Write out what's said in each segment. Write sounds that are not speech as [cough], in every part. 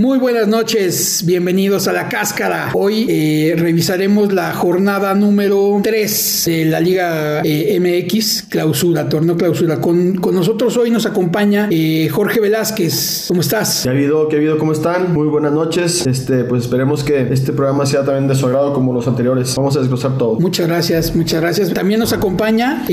Muy buenas noches, bienvenidos a la cáscara. Hoy eh, revisaremos la jornada número 3 de la Liga eh, MX, clausura, torneo clausura. Con, con nosotros hoy nos acompaña eh, Jorge Velázquez. ¿Cómo estás? ¿Qué ha habido? ¿Qué ha habido? ¿Cómo están? Muy buenas noches. Este, pues esperemos que este programa sea también de su agrado como los anteriores. Vamos a desglosar todo. Muchas gracias, muchas gracias. También nos acompaña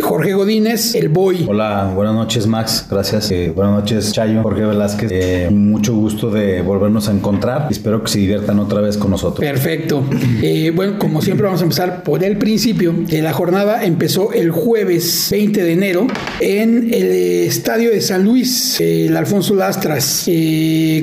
Jorge Godínez, el Boy. Hola, buenas noches Max, gracias. buenas noches Chayo, Jorge Velázquez. mucho gusto de volvernos a encontrar. Espero que se diviertan otra vez con nosotros. Perfecto. Eh, bueno, como siempre vamos a empezar por el principio. Eh, la jornada empezó el jueves 20 de enero en el estadio de San Luis, eh, el Alfonso Lastras.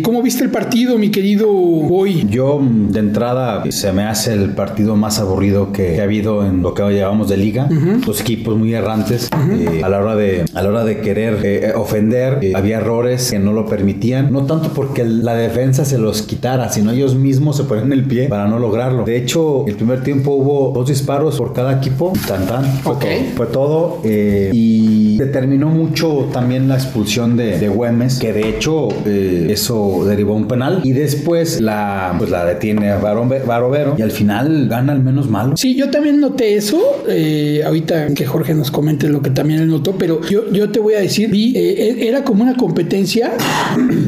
¿Cómo viste el partido, mi querido Boy? Yo de entrada se me hace el partido más aburrido que, ha habido en lo que llevamos de liga. Los equipos muy errantes a la hora de a la hora de querer ofender había errores que no lo permitían. No tanto porque el la defensa se los quitara, sino ellos mismos se ponen el pie para no lograrlo. De hecho, el primer tiempo hubo dos disparos por cada equipo, tan tan. Fue todo. Fue todo eh, y determinó mucho también la expulsión de, de Güemes, que de hecho eh, eso derivó un penal. Y después la, pues la detiene Barovero y al final gana al menos malo. Sí, yo también noté eso. Eh, ahorita que Jorge nos comente lo que también él notó, pero yo, yo te voy a decir, vi, era como una competencia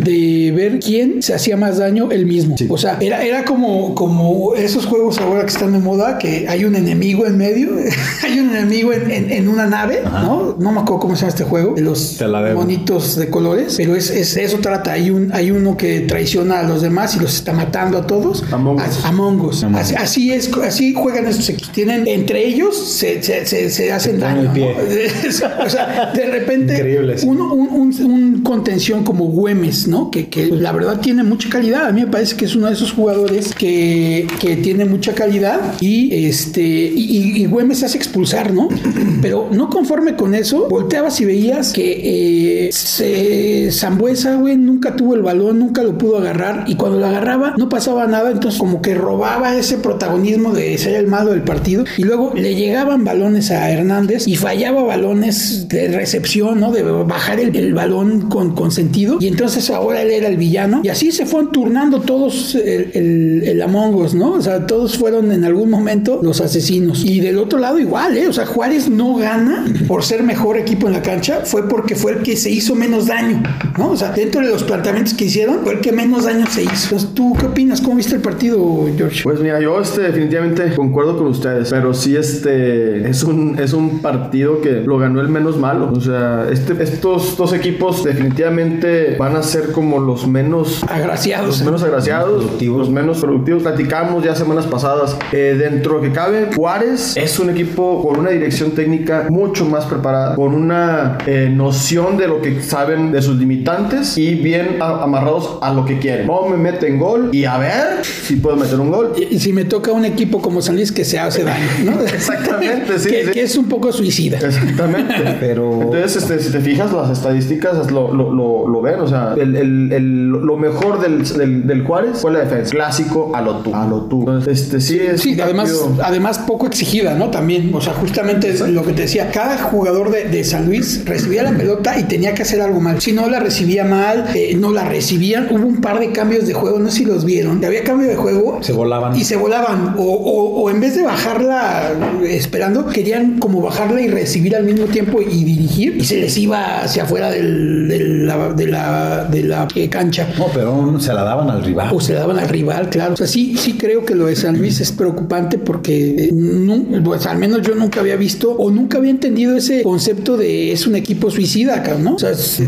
de ver quién se hacía más daño él mismo. O sea, era, era como, como esos juegos ahora que están de moda, que hay un enemigo en medio, [laughs] hay un enemigo en, en, una nave, ¿no? No me acuerdo cómo se llama este juego, de los bonitos de colores, pero es, es, eso trata. Hay, un, hay uno que traiciona a los demás y los está matando a todos. Among Us. Así, es, así juegan estos equipos. Tienen, entre ellos se, se, se, hacen daño. [laughs] o sea, de repente, uno, un, un, un, contención como Güemes, ¿no? Que, que la [laughs] verdad tiene mucha calidad. A mí me parece que es uno de esos jugadores que, que tiene mucha calidad y este y, y Güemes hace expulsar, ¿no? [clears throat] Pero no conforme con eso, volteabas y veías que eh, Zambuesa, güey, nunca tuvo el balón, nunca lo pudo agarrar y cuando lo agarraba no pasaba nada, entonces como que robaba ese protagonismo de ser el malo del partido y luego le llegaban balones a Hernández y fallaba balones de recepción, ¿no? De bajar el, el balón con, con sentido y entonces ahora él era el villano y así se fueron turnando todos el, el, Among Us, ¿no? O sea, todos fueron en algún momento los asesinos. Y del otro lado igual, ¿eh? O sea, Juárez no gana por ser mejor equipo en la cancha, fue porque fue el que se hizo menos daño, ¿no? O sea, dentro de los planteamientos que hicieron, fue el que menos daño se hizo. Entonces, ¿tú qué opinas? ¿Cómo viste el partido, George? Pues mira, yo este, definitivamente concuerdo con ustedes, pero sí este es un, es un partido que lo ganó el menos malo. O sea, este, estos dos equipos definitivamente van a ser como los menos agraciados. Los menos agraciados, los menos productivos. Platicamos ya semanas pasadas. Eh, dentro que cabe, Juárez es un equipo con una dirección técnica mucho más preparada, con una eh, noción de lo que saben de sus limitantes y bien amarrados a lo que quieren. No me meten gol y a ver si puedo meter un gol. Y, si me toca un equipo como San Luis que se hace daño, ¿no? [laughs] Exactamente, [laughs] sí que, es un poco suicida. Exactamente. [laughs] Pero... Entonces, este, si te fijas, las estadísticas lo, lo, lo, ven, o sea, el, el, el, lo mejor del, del, del, Juárez fue la defensa. Clásico a lo tú. A lo tú. este, sí, es sí además, además poco exigida, ¿no? También, o sea, justamente es lo que te decía, cada jugador de, de, San Luis recibía la pelota y tenía que hacer algo mal. Si no la recibía mal, eh, no la recibían. Hubo un par de cambios de juego, no sé si los vieron. Había cambio de juego. Se volaban. Y se volaban. O, o, o en vez de bajarla esperando, querían como bajarla y recibir al mismo tiempo y dirigir. Y se les iba hacia afuera del, de la, de la, de la eh, cancha. No, pero se la daban al rival. O se la daban al rival, claro. O sea, sí, sí creo que lo de San Luis es preocupante porque eh, pues, al menos yo nunca había visto o nunca había entendido ese concepto de es un equipo suicida, ¿no? O sea, se,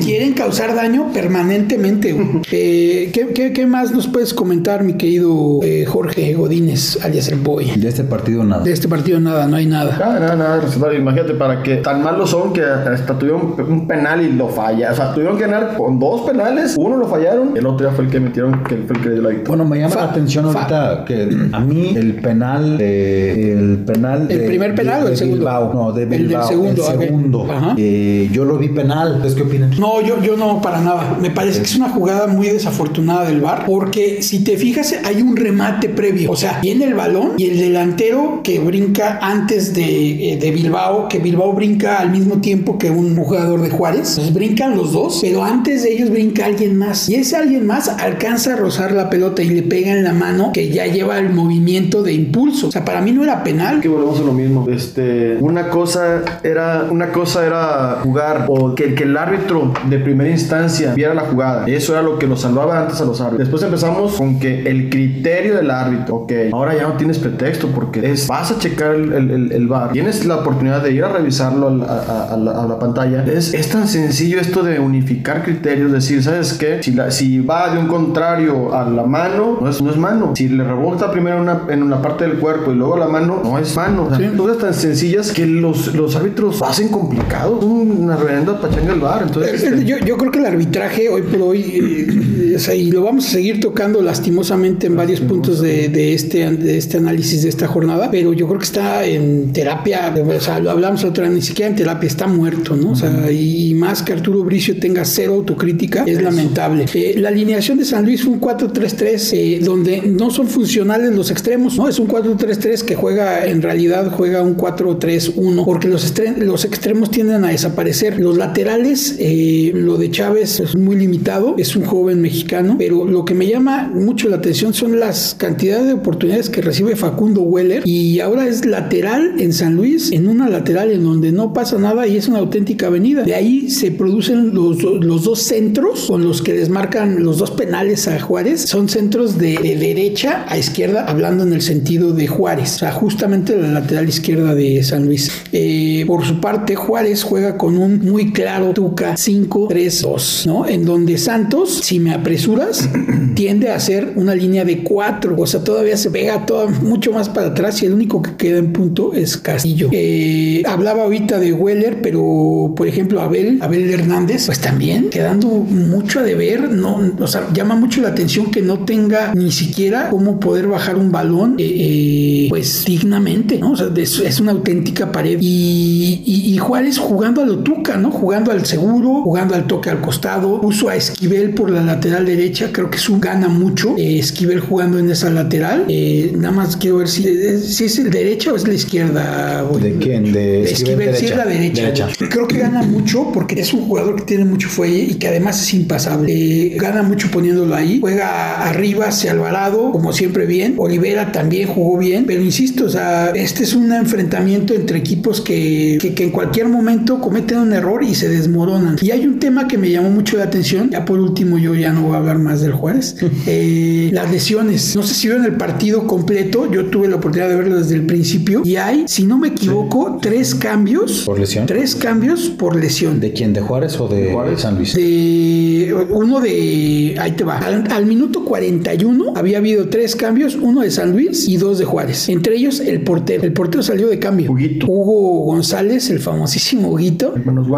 quieren causar daño permanentemente. [laughs] eh, ¿qué, qué, más nos puedes comentar, mi querido eh, Jorge Godínez, alias el Boy? De este partido nada. De este partido nada, no hay nada. Nada, nada, nada. Imagínate, para que tan malos son que hasta tuvieron un penal y lo falla. O sea, tuvieron que ganar con dos penales, uno lo fallaron, el otro ya fue el que metieron, que fue el que dio la victoria. Bueno, me llama la atención ahorita que a mí el penal de, el penal ¿El primer penal o el segundo? Bilbao, no, de Bilbao, el segundo, el segundo eh, yo lo vi penal, ¿ustedes qué opinan? No, yo, yo no, para nada. Me parece que es una jugada muy desafortunada del VAR, porque si te fijas, hay un remate previo. O sea, viene el balón y el delantero que brinca antes de, eh, de Bilbao, que Bilbao brinca al mismo tiempo que un jugador de Juárez. Entonces brincan los dos, pero antes de ellos brinca alguien Y ese alguien más alcanza a rozar la pelota y le pega en la mano que ya lleva el movimiento de impulso. O sea, para mí no era penal. Que volvemos a lo mismo. Este, una cosa era, una cosa era jugar o que, el árbitro de primera instancia viera la jugada. Eso era lo que nos salvaba antes a los árbitros. Después empezamos con que el criterio del árbitro, ok, ahora ya no tienes pretexto porque es, vas a checar el, el, el, bar, tienes la oportunidad de ir a revisarlo a, a, la, a la, pantalla. Es, es, tan sencillo esto de unificar criterios, decir, ¿sabes qué? Si, la, si va de un contrario a la mano, no es, no es mano. Si le rebota primero en una, en una parte del cuerpo y luego a la mano, no es mano. O sea, Cosas tan sencillas que los, los árbitros hacen complicado. Una reverenda pachanga del bar. Entonces, este... yo, yo creo que el arbitraje hoy por hoy, eh, y lo vamos a seguir tocando lastimosamente en varios puntos de, de, este, de este análisis de esta jornada, pero yo creo que está en terapia, o sea, lo hablamos otra vez, ni siquiera en terapia, está muerto, ¿no? O sea, y más que Arturo Bricio tenga cero autocrítica, es lamentable. Eh, la alineación de San Luis fue un 4-3-3, eh, donde no son funcionales los extremos, ¿no? Es un 4-3-3 que juega, en realidad juega un 4-3-1, porque los, los extremos tienden a desaparecer. Los laterales, eh, lo de Chávez es muy limitado, es un joven mexicano, pero lo que me llama mucho la atención son las cantidades de oportunidades que recibe Facundo Weller y ahora es lateral en San Luis, en una lateral en donde no pasa nada y es una auténtica avenida. De ahí se producen los, los dos centros con los que desmarcan los dos penales a Juárez. Son centros de, de, derecha a izquierda, hablando en el sentido de Juárez, o sea, justamente la lateral izquierda de San Luis. Eh, por su parte, Juárez juega con un muy claro Tuca 5-3-2, ¿no? En donde Santos, si me apresuras, [clears throat] tiende a hacer una línea de 4, o sea, todavía se pega todo mucho más para atrás y el único que queda en punto es Castillo. Eh, hablaba ahorita de Weller, pero por ejemplo, Abel, Abel Hernández, pues también quedando mucho a no, o sea, llama mucho la atención que no tenga ni siquiera cómo poder bajar un balón, eh, eh, pues dignamente, ¿no? O sea, es, es una auténtica pared. Y, y, y, Juárez jugando a lo tuca, ¿no? Jugando al seguro, jugando al toque al costado, puso a Esquivel por la lateral derecha, creo que es un gana mucho, eh, Esquivel jugando en esa lateral, nada más quiero ver si, si, es el derecha o es la izquierda. ¿De quién? De Esquivel, Esquivel sí es la derecha. derecha. Creo que gana mucho porque es un jugador que tiene mucho fuelle y que además es impasable. Eh, gana mucho poniéndolo ahí. Juega arriba hacia Alvarado, como siempre bien. Olivera también jugó bien, pero insisto, o sea, este es un enfrentamiento entre equipos que, que, que, en cualquier momento cometen un error y se desmoronan. Y hay un tema que me llamó mucho la atención. Ya por último, yo ya no voy a hablar más del Juárez. [laughs] eh, las lesiones. No sé si vieron el partido completo. Yo tuve la oportunidad de verlo desde el principio. Y hay, si no me equivoco, tres cambios. ¿Por lesión? Tres cambios por lesión. ¿De quién? ¿De Juárez o de Juárez? San Luis? De uno de. Ahí te va. Al, al, minuto 41 había habido tres cambios: uno de San Luis y dos de Juárez. Entre ellos el portero. El portero salió de cambio. Huguito. Hugo González, el famosísimo Huguito,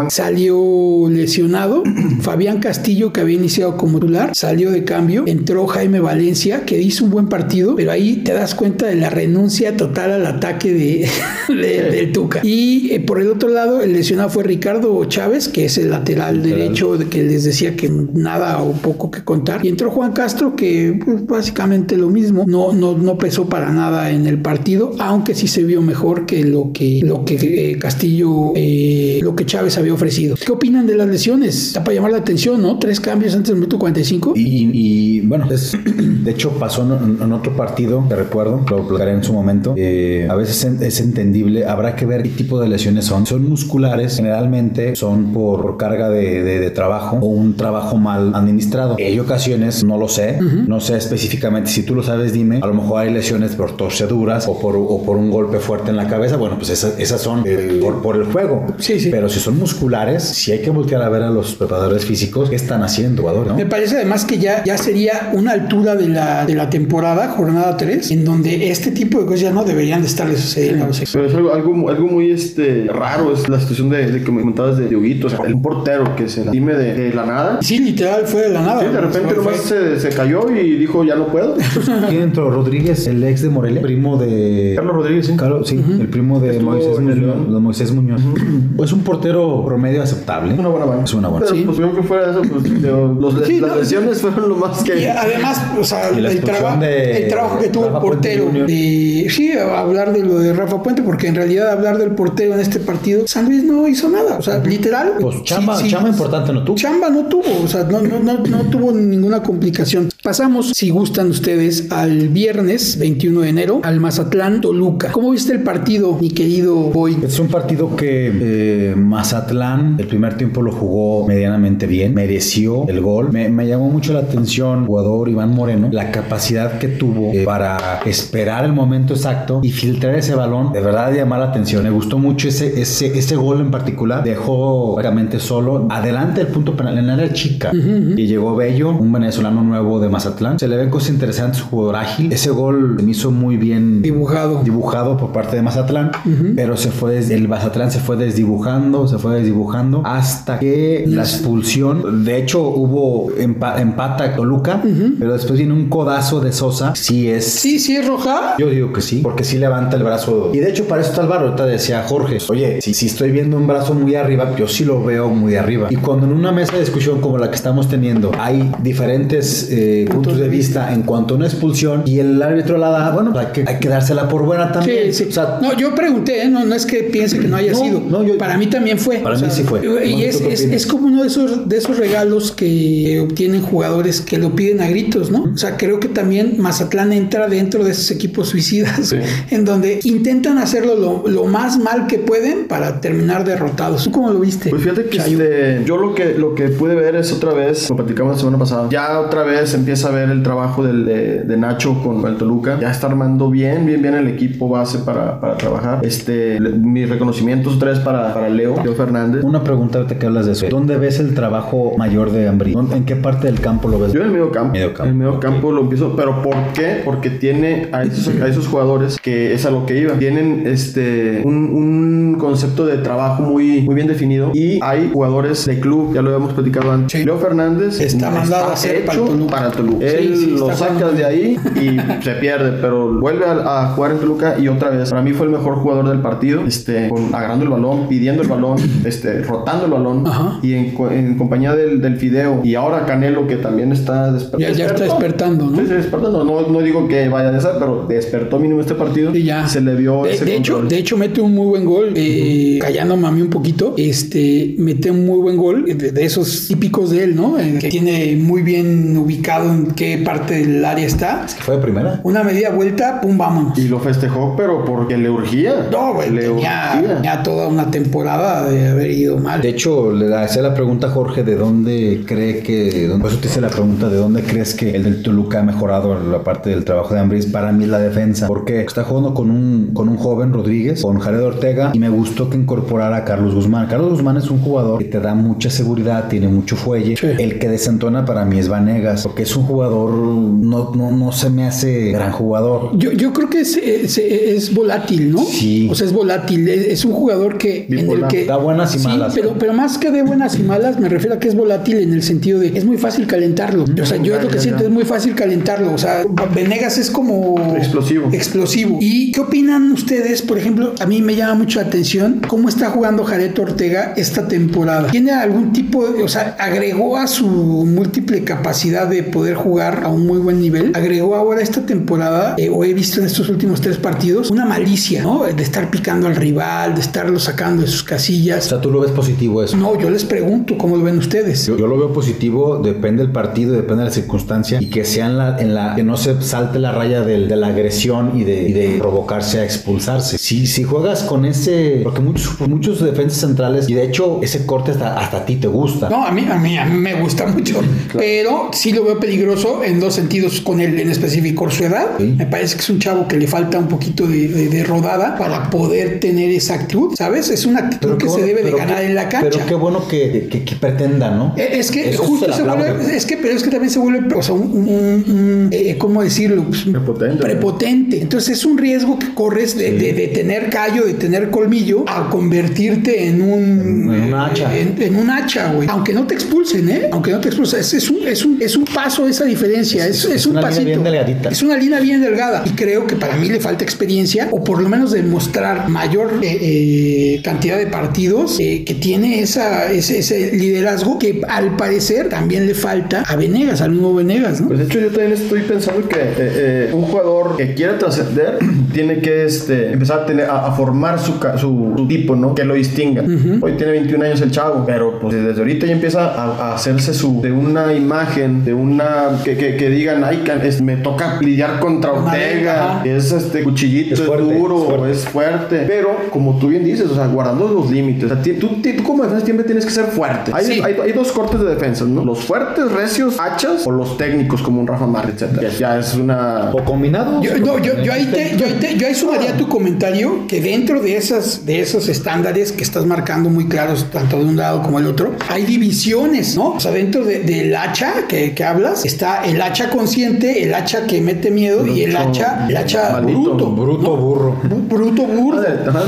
salió lesionado. [clears throat] Fabián Castillo, que había iniciado como titular, salió de cambio. Entró Jaime Valencia, que hizo un buen partido, pero ahí te das cuenta de la renuncia total al ataque de, [laughs] de del Tuca. Y eh, por el otro lado, el lesionado fue Ricardo Chávez, que es el lateral, lateral. derecho, de que les decía que nada o poco que contar. Y entró Juan Castro, que pues, básicamente lo mismo, no, no, no pesó para nada en el partido, aunque sí se vio mejor que lo que, lo que eh, Castillo, eh, lo que Chávez había ofrecido. ¿Qué opinan de las lesiones? Está para llamar la atención, ¿no? Tres cambios antes del minuto 45. Y, y bueno, es, de hecho pasó en, en, otro partido, te recuerdo, lo platicaré en su momento. Eh, a veces es entendible, habrá que ver qué tipo de lesiones son. Son musculares, generalmente son por, carga de, de, de, trabajo o un trabajo mal administrado. Hay ocasiones, no lo sé, uh -huh. no sé específicamente, si tú lo sabes, dime, a lo mejor hay lesiones por torceduras o por, o por un golpe fuerte en la cabeza, bueno, pues esas, esas son el, por, por, el juego. Sí, sí. Pero si son musculares, si hay que voltear a ver a los preparadores físicos qué están haciendo, jugador, ¿no? Me parece además que ya, ya sería una altura de la, de la temporada, jornada 3, en donde este tipo de cosas ya no deberían de estarle sucediendo. Sí. Pero es algo, algo, algo, muy este, raro, es la situación de, de que me comentabas de Dioguito, o sea, el portero que se dime de, de, la nada. Sí, literal, fue de la nada. Sí, de repente nomás se, se, cayó y dijo, ya no puedo. [laughs] ¿Quién entró? Rodríguez, el ex de Morelia, primo de... Carlos Rodríguez, sí. Carlos, sí, uh -huh. el primo de Moisés Muñoz. De Moisés Muñoz. Uh -huh. Es un portero promedio aceptable. Una buena mano. Es una buena. Pero, sí. pues yo que fuera eso, pues, los, sí, las no, lesiones fueron lo más que... Y además, o sea, el, traba de... el, trabajo que tuvo Rafa el portero. De... Sí, hablar de lo de Rafa Puente, porque en realidad hablar del portero en este partido, San Luis no hizo nada. O sea, literal. Pues chamba, sí, chamba importante no tuvo. Chamba no tuvo. O sea, no, no, no, no tuvo ninguna complicación. Pasamos, si gustan ustedes, al viernes 21 de enero, al Mazatlán Toluca. ¿Cómo viste el partido, mi querido Boy? Es un partido que eh, Mazatlán el primer tiempo lo jugó medianamente bien, mereció el gol. Me, me llamó mucho la atención, jugador Iván Moreno, la capacidad que tuvo eh, para esperar el momento exacto y filtrar ese balón. De verdad llamar la atención. Me gustó mucho ese, ese, ese gol en particular. Dejó prácticamente solo adelante del punto penal en área chica y llegó Bello, un venezolano nuevo de Mazatlán. Se le ven cosas interesantes, jugador ágil. Ese gol me hizo muy bien Dibujado. dibujado por parte de Mazatlán, pero se fue des- el Mazatlán se fue desdibujando, se fue desdibujando hasta que la expulsión, de hecho hubo empa- empata Toluca, pero después viene un codazo de Sosa, sí es Sí, sí, es roja. yo digo que sí, porque sí levanta el brazo. Y de hecho, para eso está el bar. Ahorita decía Jorge, oye, si, si estoy viendo un brazo muy arriba, yo sí lo veo muy arriba. Y cuando en una mesa de discusión como la que estamos teniendo hay diferentes eh, puntos de vista en cuanto a una expulsión y el árbitro la da, bueno, hay que, hay que dársela por buena también. Sí, sí. O sea, no, yo pregunté, ¿eh? no, no es que piense que no haya No, sido. no, yo- para mí también fue. Para mí sí fue. Y es, ¿tú qué es, como uno de esos, de esos regalos que obtienen jugadores que lo piden a gritos, ¿no? O sea, creo que también Mazatlán entra dentro de esos equipos suicidas, [laughs] en donde intentan hacerlo lo, lo más mal que pueden para terminar derrotados. ¿Tú cómo lo viste? Pues fíjate que este, yo lo que lo que pude ver es otra vez, lo platicamos la semana pasada, ya otra vez empieza a ver el trabajo del, de, de Nacho con el Toluca, ya está armando bien, bien, bien el equipo base para, para trabajar. Este, le- mis reconocimientos otra vez para, para Leo, Leo Fernández. una pregunta que hablas de eso. ¿Dónde ves el trabajo mayor de Ambrí? ¿En qué parte del campo lo ves? Yo en el medio campo. Medio campo, En el medio ok. campo lo empiezo. Pero ¿por qué? Porque tiene a esos, a esos jugadores que es a lo que iba. Tienen este un, un concepto de trabajo muy, muy bien definido. Y hay jugadores de club, ya lo habíamos platicado antes. Sí. Leo Fernández Está mandado a hacer para el Toluca. para el Toluca. Sí, Él sí, lo sacas de ahí y se pierde. Pero vuelve a, a jugar en Toluca y otra vez. Para mí fue el mejor jugador del partido. Este, con, agarrando el balón, pidiendo el balón, [laughs] este, rotando el balón. Ajá. Y en, co- en compañía del, del Fideo. Y ahora Canelo, que también está desper- Ya- ya está despertando, ¿no? Sí, sí, despertando. No, no digo que vaya a despertar, pero despertó mínimo este partido. Sí, ya. Se le vio de, ese de hecho, control. de hecho, mete un muy buen gol, eh, callándome a mí un poquito. Este, mete un muy buen gol de, de esos típicos de él, ¿no? Eh, que tiene muy bien ubicado en qué parte del área está. ¿Fue de primera? Una media vuelta, pum, vámonos. Y lo festejó, pero porque le urgía. No, güey, le tenía, urgía. tenía toda una temporada de haber ido mal. De hecho, le hacía la pregunta a Jorge de dónde cree que. Por eso te hice la pregunta de dónde crees que el del Toluca ha mejorado la parte del trabajo de Ambris. Para mí, la defensa. Porque está jugando con un, con un joven Rodríguez, con Jared Ortega, y me gustó que incorporara a Carlos Guzmán. Carlos Guzmán es un jugador que te da mucha seguridad, tiene mucho fuelle. Sí. El que desentona para mí es Vanegas, porque es un jugador. No, no, no se me hace gran jugador. Yo, yo creo que es, es, es volátil, ¿no? Sí. O sea, es volátil. Es, es un jugador que en el Bipolar. que Da buenas y Sí, malas. Pero, pero más que de buenas y malas, me refiero a que es volátil en el sentido de es muy fácil calentarlo. O sea, yo Ya, lo que ya, siento ya. es muy fácil calentarlo. O sea, Venegas es como Explosivo. Explosivo. ¿Y qué opinan ustedes? Por ejemplo, a mí me llama mucho la atención cómo está jugando Jared Ortega esta temporada. ¿Tiene algún tipo de, o sea, agregó a su múltiple capacidad de poder jugar a un muy buen nivel? Agregó ahora esta temporada, eh, o he visto en estos últimos tres partidos, una malicia, ¿no? De estar picando al rival, de estarlo sacando de sus O casillas. sea, tú lo ves positivo eso. No, yo les pregunto cómo lo ven ustedes. Yo, yo lo veo positivo, depende del partido, depende de la circunstancia y que sea en la, en la que no se salte la raya del- de la agresión y de, y de provocarse a expulsarse. Si, si juegas con ese, porque muchos, muchos defensas centrales y de hecho ese corte hasta, hasta a ti te gusta. No, a mí, a mí, a mí me gusta mucho, [laughs] pero sí lo veo peligroso en dos sentidos con él en específico, su edad. Sí. Me parece que es un chavo que le falta un poquito de, de- de rodada para poder tener esa actitud, ¿sabes? Es una actitud que se debe de ganar qué- en la cancha. Pero qué bueno que, que- que pretenda, ¿no? Eh, Es que Eso justo se vuelve, es que, pero es que también se vuelve, o sea, un, un- un- eh, ¿cómo decirlo? Pues, Prepotente. prepotente. Entonces es un riesgo que corres de, de- de tener callo, de tener colmillo, a convertirte en un En un hacha. En, en un hacha, güey. Aunque no te expulsen, ¿eh? Aunque no te expulsen. Es, es un, es, un, es un paso paso esa diferencia, es, es, un una línea pasito. bien delgadita. Es una línea bien delgada y creo que para mí le falta experiencia o por lo menos demostrar mayor eh, eh, cantidad de partidos eh, que tiene esa, ese, ese liderazgo que al parecer también le falta a Venegas, al nuevo Venegas, ¿no? Pues de hecho yo también estoy pensando que eh, eh, un jugador que quiere trascender [clears throat] tiene que este, empezar a, tener, a, a formar su, su tipo, ¿no? Que lo distinga. Hoy tiene 21 años el chavo, pero pues desde ahorita ya empieza a, a hacerse su de una imagen, de una que, que, que digan, ay, es- me toca lidiar contra Con Ortega, es este cuchillito, Es es, fuerte, duro, es fuerte. es fuerte. Pero como tú bien dices, o sea, guardando los límites. O sea, tú, tú como defensa siempre tienes que ser fuerte. Hay, Sí. hay, hay dos cortes de defensa, ¿no? Los fuertes, recios, hachas o los técnicos como un Rafa Márquez, etc. Ya, ya es una... O combinados. Yo, no, yo, yo ahí te, yo, ahí te- yo ahí sumaría tu comentario que dentro de esas de esos estándares que estás marcando muy claros tanto de un lado como el otro hay divisiones no o sea dentro de- del hacha que, que hablas está el hacha consciente el hacha que mete miedo y el hacha el hacha Maldito, bruto Bruto, burro. Bu- bruto burro.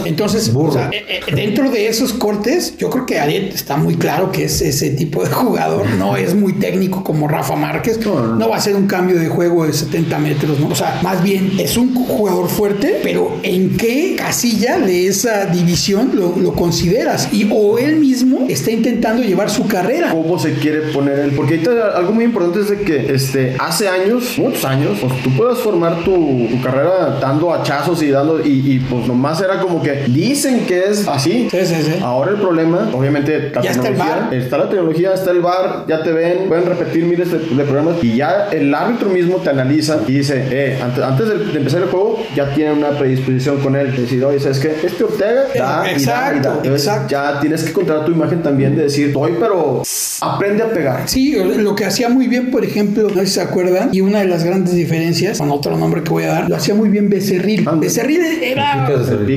Entonces, Burro. o sea, eh, eh, dentro de esos cortes, yo creo que Ariel está muy claro que es ese tipo de jugador. No es muy técnico como Rafa Márquez. No, va a ser un cambio de juego de 70 metros, ¿no? O sea, más bien es un jugador fuerte, pero ¿en qué casilla de esa división lo, lo consideras? Y o él mismo está intentando llevar su carrera. cómo se quiere poner él. Porque ahorita algo muy importante es de que este, hace años, muchos años, pues tú puedes formar tu, tu carrera dando hachazos y dando, y, y, pues nomás era como que dicen que es así. Sí, sí, sí. Ahora el problema, obviamente, la Ya está el tecnología, VAR. está la tecnología, está el bar, ya te ven, pueden repetir miles de, de programas y ya el árbitro mismo te analiza y dice, eh, antes, antes de, de empezar el juego, ya tiene una predisposición con él. Decir, oye, ¿sabes qué? Este Ortega da y da y Exacto, da. Entonces, exacto. ya tienes que controlar tu imagen también de decir, doy, pero aprende a pegar. Sí, lo que hacía muy bien, por ejemplo, no sé si se acuerdan, y una de las grandes diferencias, con otro nombre que voy a dar, lo hacía muy bien Becerril. Ándale. Becerril era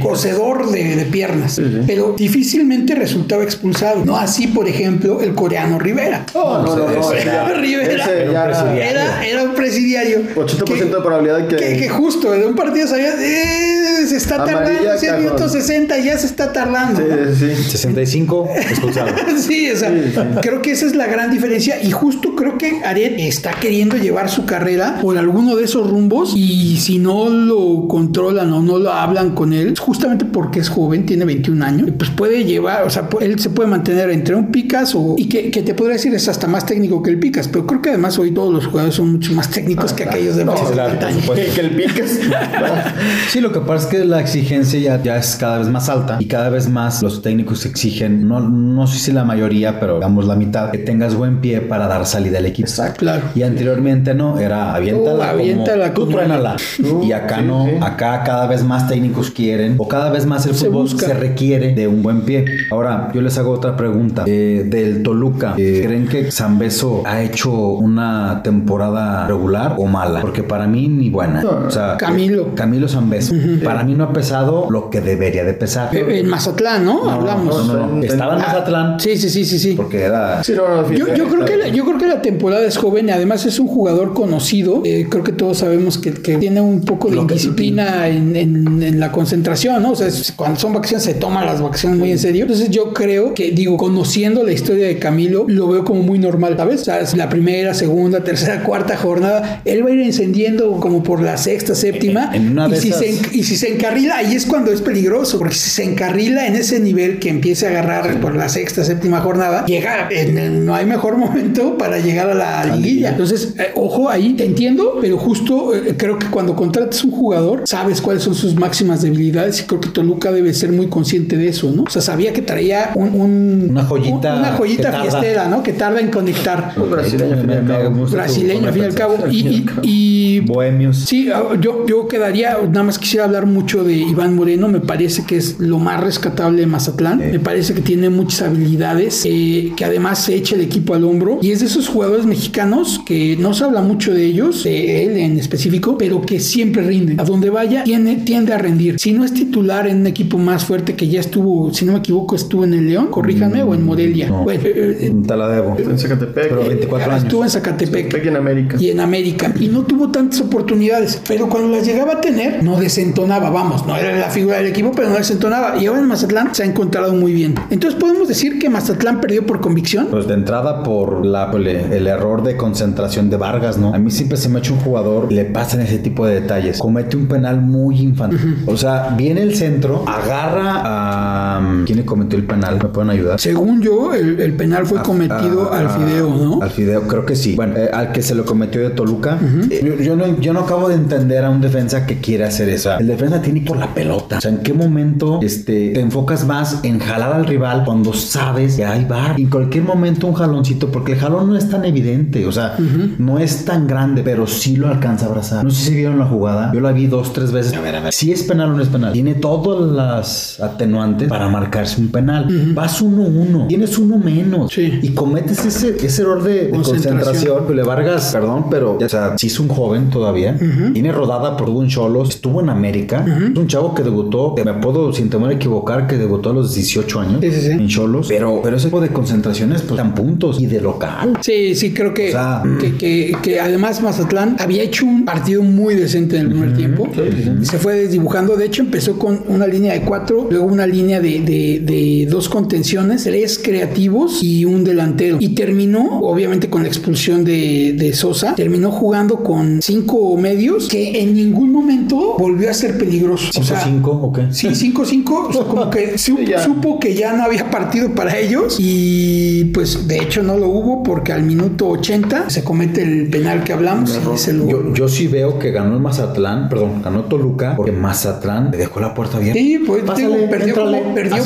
cocedor de, de piernas, Sí, sí. pero difícilmente resultaba expulsado. No así, por ejemplo, el coreano Rivera. No, no, no, no, ese ya- Rivera. ese Era un presidiario. Era, era un presidiario. 80% de probabilidad que- que, que justo de un partido sabía, eh, se está Amarilla, tardando, 100 cajón. minutos 60, ya se está tardando. Sí, sí, sí. 65 expulsado. [laughs] Sí, o sea, Sí, sí. creo que esa es la gran diferencia y justo creo que Aret está queriendo llevar su carrera por alguno de esos rumbos y si no lo controlan o no lo hablan con él, justamente porque es joven, tiene 21 años, pues puede llevar, o sea, él se puede mantener entre un Picas o, y que, que te podría decir es hasta más técnico que el Picas, pero creo que además hoy todos los jugadores son mucho más técnicos que aquellos de No, claro, 50 por años. supuesto. Que, que el piques. [laughs] Sí, lo que pasa es que la exigencia ya, ya es cada vez más alta y cada vez más los técnicos exigen, no, no sé si la mayoría, pero digamos la mitad, que tengas buen pie para dar salida al equipo. Exacto. Claro. Y anteriormente no, era aviéntala, Uh, aviéntala como, tú truénala. Uh, y acá sí, no, sí. acá cada vez más técnicos quieren o cada vez más el Se fútbol busca. se requiere de un buen pie. Ahora, yo les hago otra pregunta. Eh, del Toluca, eh, ¿creen que Zambeso ha hecho una temporada regular o mala? Porque para mí ni buena. O sea, Camilo. Camilo Zambeso. Para mí no ha pesado lo que debería de pesar. Eh, En Mazatlán, ¿no? Hablamos. No, no, no. Estaba en Mazatlán Sí, sí, sí, sí, sí. porque era Sí, no, no, Yo, yo creo que la, yo creo que la temporada es joven y además es un jugador conocido. Eh, creo que todos sabemos que, que tiene un poco de Lo que- indisciplina en, en- en la concentración, ¿no? O sea, es- cuando son vacaciones se toman las vacaciones muy en serio. Entonces yo creo que, digo, conociendo la historia de Camilo, lo veo como muy normal, ¿sabes? O sea, es la primera, segunda, tercera, cuarta jornada, él va a ir encendiendo como por la sexta, séptima. En una y, de si esas- se, y si se encarrila, ahí es cuando es peligroso, porque si se encarrila en ese nivel que empiece a agarrar por la sexta, séptima jornada, llega, en el- no hay mejor [laughs] momento para llegar a la liguilla. Entonces, eh, ojo, ahí te entiendo, pero justo eh, creo que cuando contratas un jugador, sabes cuáles son sus máximas debilidades y creo que Toluca debe ser muy consciente de eso, ¿no? O sea, sabía que traía un, un- Una joyita un- una joyita fiestera, ¿no? Que tarda en conectar. Pues brasileño, al fin y al cabo. Brasileño, al fin y al cabo. Y, y- y Bohemios. Sí, ah, yo, yo quedaría, nada más quisiera hablar mucho de Iván Moreno, me parece que es lo más rescatable de Mazatlán, me parece que tiene muchas habilidades, eh, que además se echa el equipo al hombro y es de esos jugadores mexicanos que no se habla mucho de ellos, de él en específico, pero que siempre rinden, a donde vaya tiene, tiende a rendir. Si no es titular en un equipo más fuerte que ya estuvo, si no me equivoco, estuvo en el León, corríjanme, o en Morelia. No. Bueno, eh, eh, Te la debo. En Zacatepec. Pero 24 años. Estuvo en Zacatepec Zacatepec y en América. y en América y no tuvo tantas oportunidades, pero cuando las llegaba a tener no desentonaba, vamos, no era la figura del equipo, pero no desentonaba y ahora en Mazatlán se ha encontrado muy bien. Entonces podemos decir que Mazatlán perdió por convicción. Pues de entrada por la, el, el error de concentración de Vargas, ¿no? A mí siempre se me ha hecho un jugador, le pasan ese tipo de detalles. Comete un penal muy infantil. O sea, viene el centro, agarra a... ¿Quién le cometió el penal? ¿Me pueden ayudar? Según yo, el, el penal fue cometido al fideo, ¿no? Al Fideo, creo que sí. Bueno, eh, al que se lo cometió de Toluca. Eh, yo, yo no, yo no acabo de entender a un defensa que quiere hacer eso. El defensa tiene por la pelota. O sea, ¿en qué momento este, te enfocas más en jalar al rival cuando sabes que hay bar? En cualquier momento un jaloncito, porque el jalón no es tan evidente. O sea, no es tan grande, pero sí lo alcanza a abrazar. No sé si vieron la jugada. Yo la vi dos, tres veces. A ver, a ver. Si es penal o no es penal. Tiene todas las atenuantes para marcarse un penal. Vas 1-1. Tienes uno menos. Sí. Y cometes ese, ese error de, de Concentración. Pues Le Vargas, perdón, pero o sea, sí es un joven todavía. Tiene rodada por un Cholos. Estuvo en América. Es un chavo que debutó, que me puedo sin temor a equivocar, que debutó a los 18 años Sí, sí, sí. en Cholos. Pero, pero ese tipo de concentraciones, pues dan puntos y de local. Sí, sí, creo que, O sea, que, que- que además Mazatlán había hecho un partido muy decente en el primer tiempo. Se fue desdibujando. De hecho, empezó con una línea de cuatro, luego una línea de, de- de dos contenciones, tres creativos y un delantero. Y terminó, obviamente, con la expulsión de, de Sosa, terminó jugando con cinco medios que en ningún momento volvió a ser peligroso. O sea, 5 o qué? Sí, 5-5, o sea, como que [laughs] Sí, supo que ya no había partido para ellos y pues de hecho no lo hubo porque al minuto 80 se comete el penal que hablamos y se lo... Yo, yo sí veo que ganó el Mazatlán, perdón, ganó Toluca, porque Mazatlán le dejó la puerta abierta. Sí, pues Pásale, digo, perdió, como-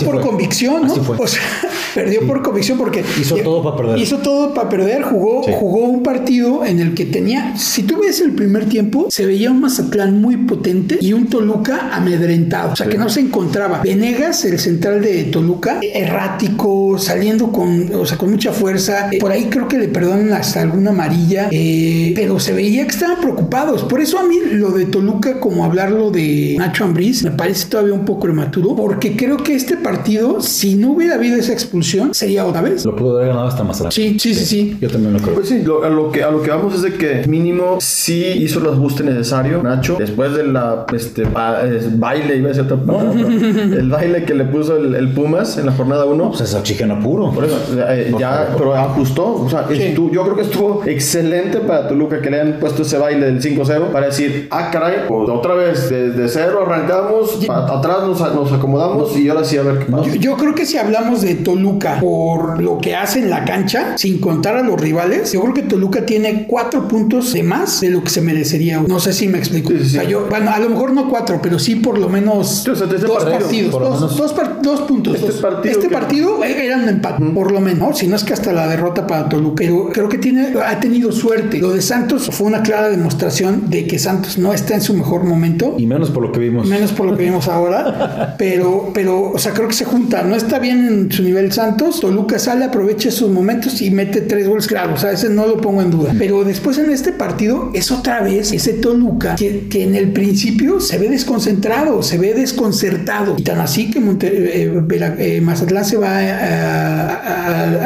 por fue. convicción, ¿no? Así fue. O sea, [laughs] perdió por convicción porque Hizo todo para perder. Hizo todo para perder, jugó, Sí. jugó un partido en el que tenía, si tú ves el primer tiempo, se veía un Mazatlán muy potente y un Toluca amedrentado, o sea que no se encontraba. Venegas, el central de Toluca, errático, saliendo con, o sea, con mucha fuerza. Eh, Por ahí creo que le perdonan hasta alguna amarilla, eh, pero se veía que estaban preocupados. Por eso a mí lo de Toluca, como hablarlo de Nacho Ambriz, me parece todavía un poco prematuro, porque creo que este partido, si no hubiera habido esa expulsión, sería otra vez. Lo pudo haber ganado hasta Mazatlán. Sí, sí, sí, sí. Yo también lo creo. Pues sí, lo- a, lo que, a lo que vamos es de que mínimo sí hizo el ajuste necesario, Nacho, después de la este, es- baile, iba a decir otra [laughs] palabra, pero el baile que le puso el, el Pumas en la jornada 1. Pues es oxígeno puro. Por eso, eh, Por ya, favor. pero ajustó. O sea, estu- yo creo que estuvo excelente para Toluca que le hayan puesto ese baile del 5-0 para decir, ah, caray, pues otra vez desde cero arrancamos, pa- atrás nos, nos acomodamos y ahora sí a ver qué pasa. Yo, yo creo que si hablamos de Toluca por lo que hace en la cancha, sin contar a los rivales, yo creo que Toluca tiene cuatro puntos de más de lo que se merecería. No sé si me explico. Sí, sí, sí. O sea, yo, bueno, a lo mejor no cuatro, pero sí por lo menos o sea, este dos partido, partidos, dos, menos. dos par- dos puntos. Este dos. partido Este partido era un empate, por lo menos, ¿no? si no es que hasta la derrota para Toluca. Pero creo que tiene, ha tenido suerte. Lo de Santos fue una clara demostración de que Santos no está en su mejor momento. Y menos por lo que vimos. Menos por lo que vimos ahora, [laughs] pero, pero, o sea, creo que se junta. No está bien en su nivel Santos. Toluca sale, aprovecha esos momentos y mete tres goles, claro. O sea, ese no lo pongo en duda. Pero después en este partido es otra vez ese Toluca que, que en el principio se ve desconcentrado, se ve desconcertado. Y tan así que Monte- eh, eh, Mazatlán se va a- a-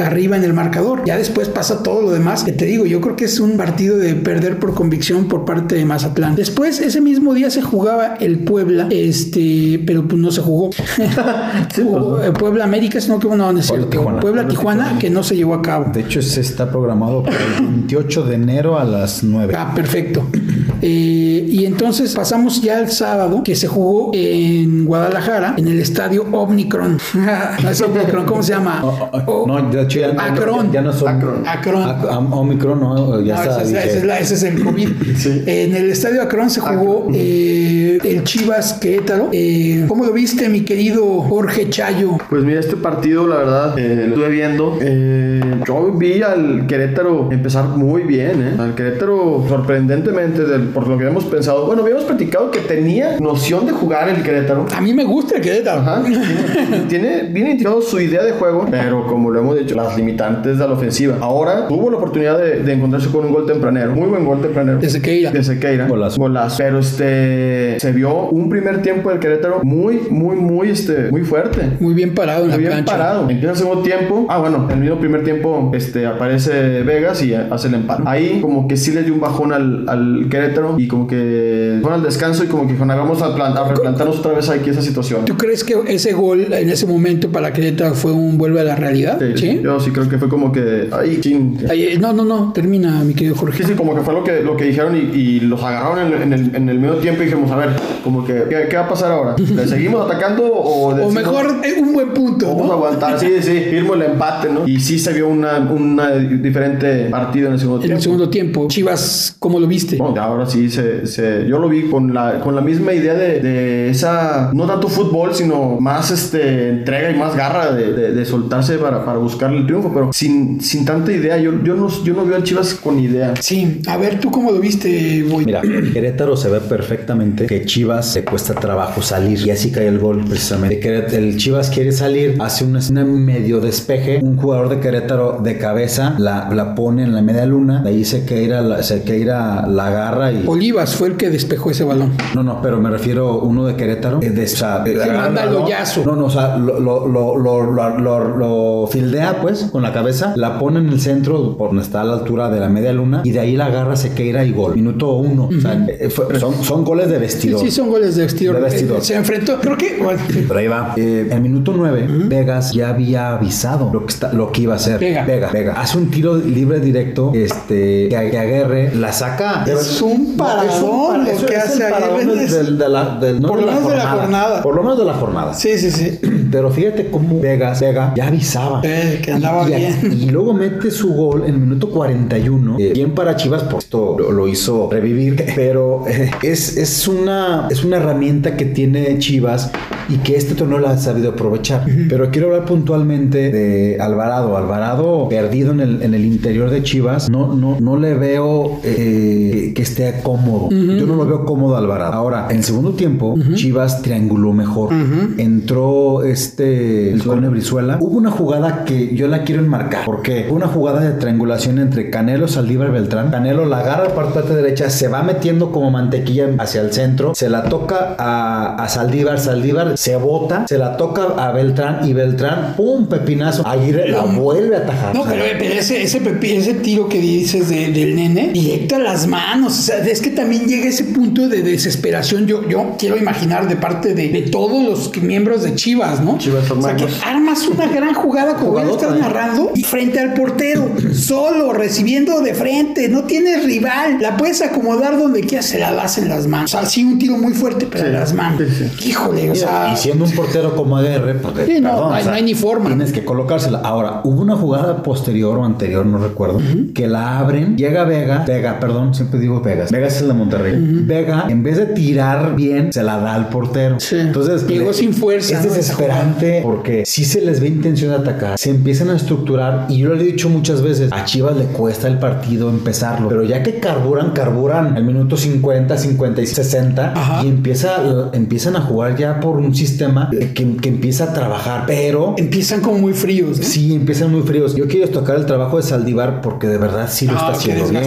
a- arriba en el marcador. Ya después pasa todo lo demás. Que te digo, yo creo que es un partido de perder por convicción por parte de Mazatlán. Después, ese mismo día se jugaba el Puebla, este, pero pues no se jugó. [laughs] Jugó, eh, Puebla América, sino que bueno, no es Puebla. Tijuana. Puebla Tijuana, que no se llevó a cabo. De hecho, se está programado para el 28 de enero a las 9. Ah, perfecto. Eh, y entonces pasamos ya al sábado, que se jugó en Guadalajara, en el estadio Omnicron. [laughs] no es Omnicron, ¿cómo se llama? O- no, de hecho ya, no- Acron. ya no son. Acron. Acron. Omicron, no, ya No, está. ese, es, dije. ese es la- ese es el COVID. [laughs] Sí. En el estadio Acron se jugó eh, el Chivas Querétaro. Eh, ¿Cómo lo viste, mi querido Jorge Chayo? Pues mira, este partido, la verdad, eh, lo estuve viendo. Eh, yo vi al Querétaro empezar muy bien, ¿eh? Al Querétaro, sorprendentemente, por lo que habíamos pensado. Bueno, habíamos platicado que tenía noción de jugar el Querétaro. A mí me gusta el Querétaro. Ajá. Tiene, bien identificado su idea de juego, pero como lo hemos dicho, las limitantes de la ofensiva. Ahora tuvo la oportunidad de, de encontrarse con un gol tempranero. Muy buen gol tempranero. De Sequeira. De Sequeira. Golazo. Pero este se vio un primer tiempo del Querétaro muy, muy, muy, este, muy fuerte. Muy bien parado en Muy la bien cancha. parado. Empieza el segundo tiempo. Ah, bueno, en el mismo primer tiempo este, aparece Vegas y hace el empate. Ahí como que sí le dio un bajón al, al Querétaro y como que fueron al descanso y como que dijeron, vamos a, plan- a replantarnos otra vez aquí esa situación. ¿Tú crees que ese gol en ese momento para Querétaro fue un vuelve a la realidad? Sí, Sí. Yo sí creo que fue como que, ay, ching. Ay, eh, no, no, no, termina, mi querido Jorge. Sí, sí, como que fue lo que, lo que dijeron y, y los agarraron en, el- en el, en el medio tiempo y dijimos, a ver, como que, ¿qué, qué va a pasar ahora? ¿Le seguimos atacando o O mejor eh, un buen punto, Vamos a aguantar, sí, sí, firmo el empate, ¿no? Y sí se vio una, una diferente partido en el segundo En tiempo. el segundo tiempo, Chivas, ¿cómo lo viste? No, ahora sí, se, se- yo lo vi con la, con la misma idea de, de esa, no tanto fútbol, sino más este, entrega y más garra de, de- de soltarse para, para buscar el triunfo, pero sin, sin tanta idea. Yo, yo, no, yo no veo al Chivas con idea. Sí, a ver, ¿tú cómo lo viste, Boy? Mira, Querétaro se ve perfectamente que Chivas le cuesta trabajo salir y así cae el gol precisamente. El Chivas quiere salir, hace una, una medio despeje, un jugador de Querétaro de cabeza la, la pone en la media luna, de ahí se caerá la, se caerá la y... Olivas fue el que despejó ese balón. No, no, pero me refiero uno de Querétaro. eh, de- o sea, eh, agarra manda el hoyazo. No, no, o sea, lo, lo, lo, lo, lo, lo- lo fildea pues con la cabeza, la pone en el centro por donde está a la altura de la media luna y de ahí la agarra, se caerá y gol. Minuto uno. O sea, eh, fue- son, son goles de vestidor. sí, son goles de vestidor. De vestidor. Eh, Se enfrentó, creo que, bueno. Pero ahí va. Eh, en minuto 9, Vegas ya había avisado lo que, está, lo que iba a hacer. Vega. Vega. Vega. Hace un tiro libre directo este, que, que aguerre, la saca. Es un paradón Es un lo que es hace del- de la- del- no Por lo menos de la jornada. Por lo menos de la jornada. sí, sí, sí. [clears throat] Pero fíjate cómo Vegas, Vega ya avisaba. Eh, que andaba y, bien. Y luego mete su gol en el minuto 41. eh, bien para Chivas, por esto lo, lo hizo revivir. [laughs] Pero eh, es, es, una, es una herramienta que tiene Chivas y que este torneo la ha sabido aprovechar. Pero quiero hablar puntualmente de Alvarado. Alvarado perdido en el, en el interior de Chivas. No, no, no le veo eh, que esté cómodo. Yo no lo veo cómodo a Alvarado. Ahora, en segundo tiempo, Chivas trianguló mejor. Entró este el Cone Brizuela. Hubo una jugada que yo la quiero enmarcar. Porque una jugada de triangulación entre Canelo, Saldívar y Beltrán. Canelo la agarra por parte derecha, se va metiendo como mantequilla hacia el centro, se la toca a, a Saldívar, Saldívar se bota, se la toca a Beltrán y Beltrán, ¡pum! Pepinazo. Aguirre la vuelve a atajar. No, sea, pero, pero ese, ese, pepi- ese tiro que dices de- del nene, directo a las manos. O sea, es que también llega ese punto de desesperación. Yo, yo quiero imaginar de parte de, de todos los miembros de Chivas, ¿no? Chivas o sea, que armas una gran jugada como ya estás narrando y frente al portero, solo, recibiendo de frente, no tienes rival. La puedes acomodar donde quieras, se la das en las manos. O sea, sí, un tiro muy fuerte, pero en las manos. sí, Híjole, o sea. y siendo un portero como Aguirre, pues, Sí, no, perdón, no hay- no hay ni forma. Tienes que colocársela. Ahora, hubo una jugada posterior o anterior, no recuerdo, que la abren, llega Vega, Vega, perdón, siempre digo Vegas. Vegas es la Monterrey. Vega, en vez de tirar bien, se la da al portero. Sí. Entonces, Llegó le- sin fuerza, Es ¿no? Porque si se les ve intención de atacar, se empiezan a estructurar y yo lo he dicho muchas veces, a Chivas le cuesta el partido empezarlo, pero ya que carburan, carburan el minuto 50, 50 y 60 Ajá. y empieza, empiezan a jugar ya por un sistema que, que empieza a trabajar, pero Empiezan como muy fríos. ¿no? Sí, empiezan muy fríos. Yo quiero destacar el trabajo de Saldívar porque de verdad sí lo Ah, está haciendo bien.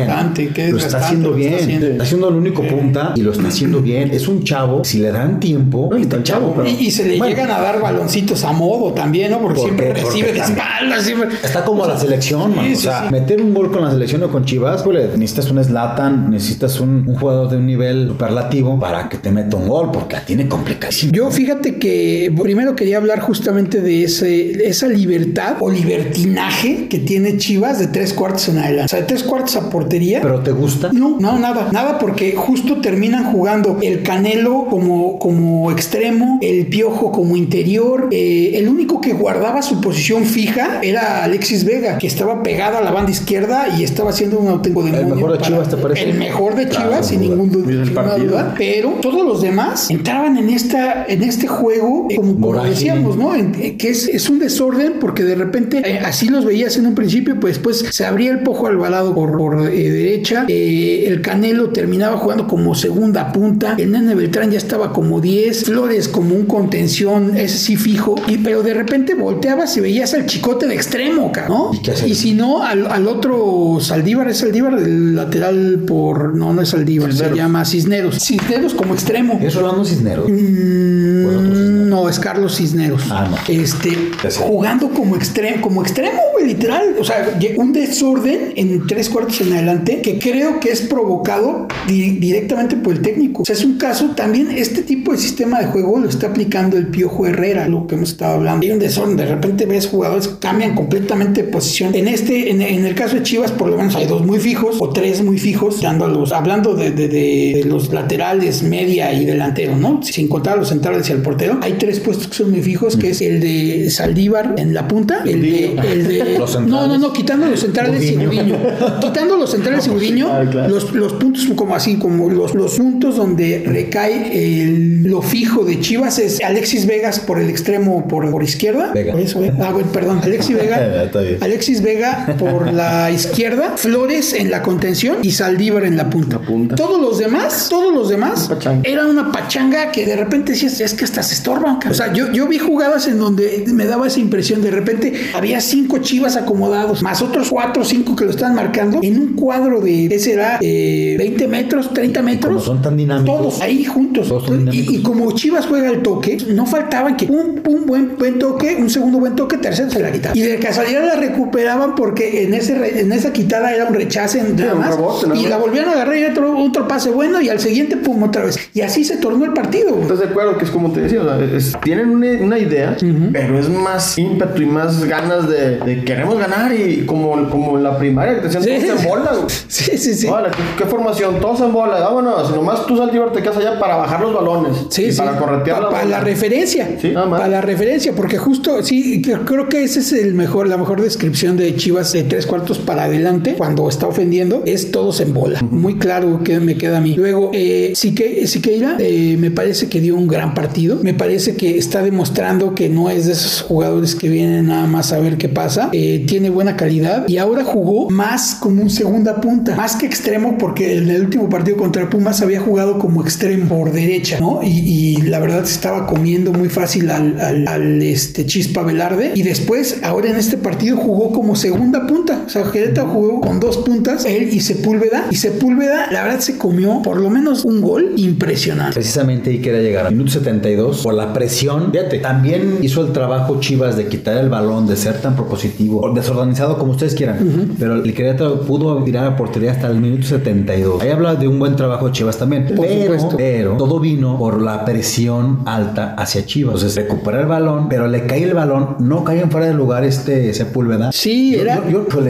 lo está haciendo está bien. haciendo. Está haciendo el único punta y lo está haciendo bien. Es un chavo, si le dan tiempo, y está tan chavo, pero- Y, y se le Bueno. llegan a dar baloncitos a modo también, ¿no? Porque ¿Por siempre recibe Porque de espaldas. Siempre... Está como la selección, man. O sea, sí. meter un gol con la selección o con Chivas, pues necesitas un Slatan, necesitas un, un jugador de un nivel superlativo para que te meta un gol, porque la tiene complicadísima. Yo fíjate que primero quería hablar justamente de ese, esa libertad o libertinaje que tiene Chivas de tres cuartos en adelante. O sea, de tres cuartos a portería. ¿Pero te gusta? No, no, nada, nada, porque justo terminan jugando el Canelo como, como extremo, el Piojo como interior. Eh, el único que guardaba su posición fija era Alexis Vega, que estaba pegada a la banda izquierda y estaba haciendo un auténtico demonio. mejor de para- Chivas, ¿te parece? El mejor de Chivas, sin sin duda. ningún du- Mira el ninguna partido. duda. Pero todos los demás entraban en esta, en este juego, eh, como, decíamos, ¿no? En- eh, que es, es un desorden porque de repente eh, así los veías en un principio, pues después se abría el pojo Alvarado por, por, eh, derecha, eh, el Canelo terminaba jugando como segunda punta, el Nene Beltrán ya estaba como 10, Flores como un contención, ese sí fijo, y, pero de repente volteabas y veías al chicote de extremo, ¿no? ¿Y si no, al, al otro Saldívar, es Saldívar, el lateral por, no, no es Saldívar, se llama Cisneros, Cisneros como extremo. ¿Es Rolando Cisneros? Mm, Cisneros. No, es Carlos Cisneros. Ah, no. Este, jugando como extremo, como extremo, literal. O sea, un desorden en tres cuartos en adelante que creo que es provocado directamente por el técnico. O sea, es un caso también, este tipo de sistema de juego lo está aplicando el Piojo Herrera, lo que hemos estado hablando. Hay un desorden, de repente ves jugadores que cambian completamente de posición. En este, en, el caso de Chivas, por lo menos hay dos muy fijos o tres muy fijos, los, hablando de, de, los laterales, media y delantero, ¿no? Sin contar los centrales y el portero. Hay tres puestos que son muy fijos, que es el de Saldívar en la punta, el de, el de [laughs] no, no, no, quitando los centrales y Gudiño. Quitando los centrales y [laughs] Gudiño, ah, los, los puntos como así, como los, los puntos donde recae el, lo fijo de Chivas es Alexis Vegas por el extremo por, por izquierda. Vega. Eso, ah, bueno, perdón, Alexis Vega. [laughs] Alexis Vega por la [laughs] izquierda, Flores en la contención y Saldívar en la punta. Todos los demás, todos los demás, era una pachanga que de repente decías, es que hasta se estorban. O sea, yo, yo vi jugadas en donde me daba esa impresión, de repente había cinco Chivas acomodados, más otros cuatro o cinco que lo estaban marcando en un cuadro de, ¿qué será? 20 metros, 30 metros. son tan dinámicos. Todos ahí juntos. y, como Chivas juega el toque, no faltaban que un, un buen, buen toque, un segundo buen toque, tercero se la quitaba. Y de casualidad la recuperaban porque en, ese, en esa quitada era un rechace nada más. y la volvían a agarrar y otro, otro pase bueno y al siguiente, pum, otra vez. Y así se tornó el partido. ¿Estás de acuerdo? Que es como te decía, tienen una, idea, pero es más ímpetu y más ganas de, queremos ganar y como, como en la primaria que te decían todos en bola. [laughs] Sí, sí, sí. ¿qué, formación? Todos en bola. Vámonos. Nomás tú Saldívar te quedas allá para bajar los balones. Sí, y Para corretear Para la referencia. Sí, nada más. Para la referencia, porque justo, sí, creo que ese es el mejor, la mejor descripción de Chivas de tres cuartos para adelante cuando está ofendiendo. Es todos en bola. Muy claro que me queda a mí. Luego, eh, sí que Siqueira eh, me parece que dio un gran partido. Me parece que está demostrando que no es de esos jugadores que vienen nada más a ver qué pasa. Eh, tiene buena calidad y ahora jugó más como un segunda punta, más que extremo, porque en el último partido contra Pumas había jugado como extremo por derecha, ¿no? Y, la verdad se estaba comiendo muy fácil al, este Chispa Velarde. Y después, ahora en este partido jugó como segunda punta. O sea, Jereta jugó con dos puntas, él y Sepúlveda. Y Sepúlveda, la verdad, se comió por lo menos un gol impresionante. Precisamente ahí quería llegar. Minuto 72, por la presión. Fíjate, también hizo el trabajo Chivas de quitar el balón, de ser tan propositivo, o desorganizado como ustedes quieran. Pero el Querétaro pudo tirar a portería hasta el minuto 72. Ahí habla de un buen trabajo Chivas también. pero, pero todo vino por la presión alta hacia Chivas. Entonces recupera el balón, pero le cae el balón, no cae en fuera de lugar este Sepúlveda. Sí, era.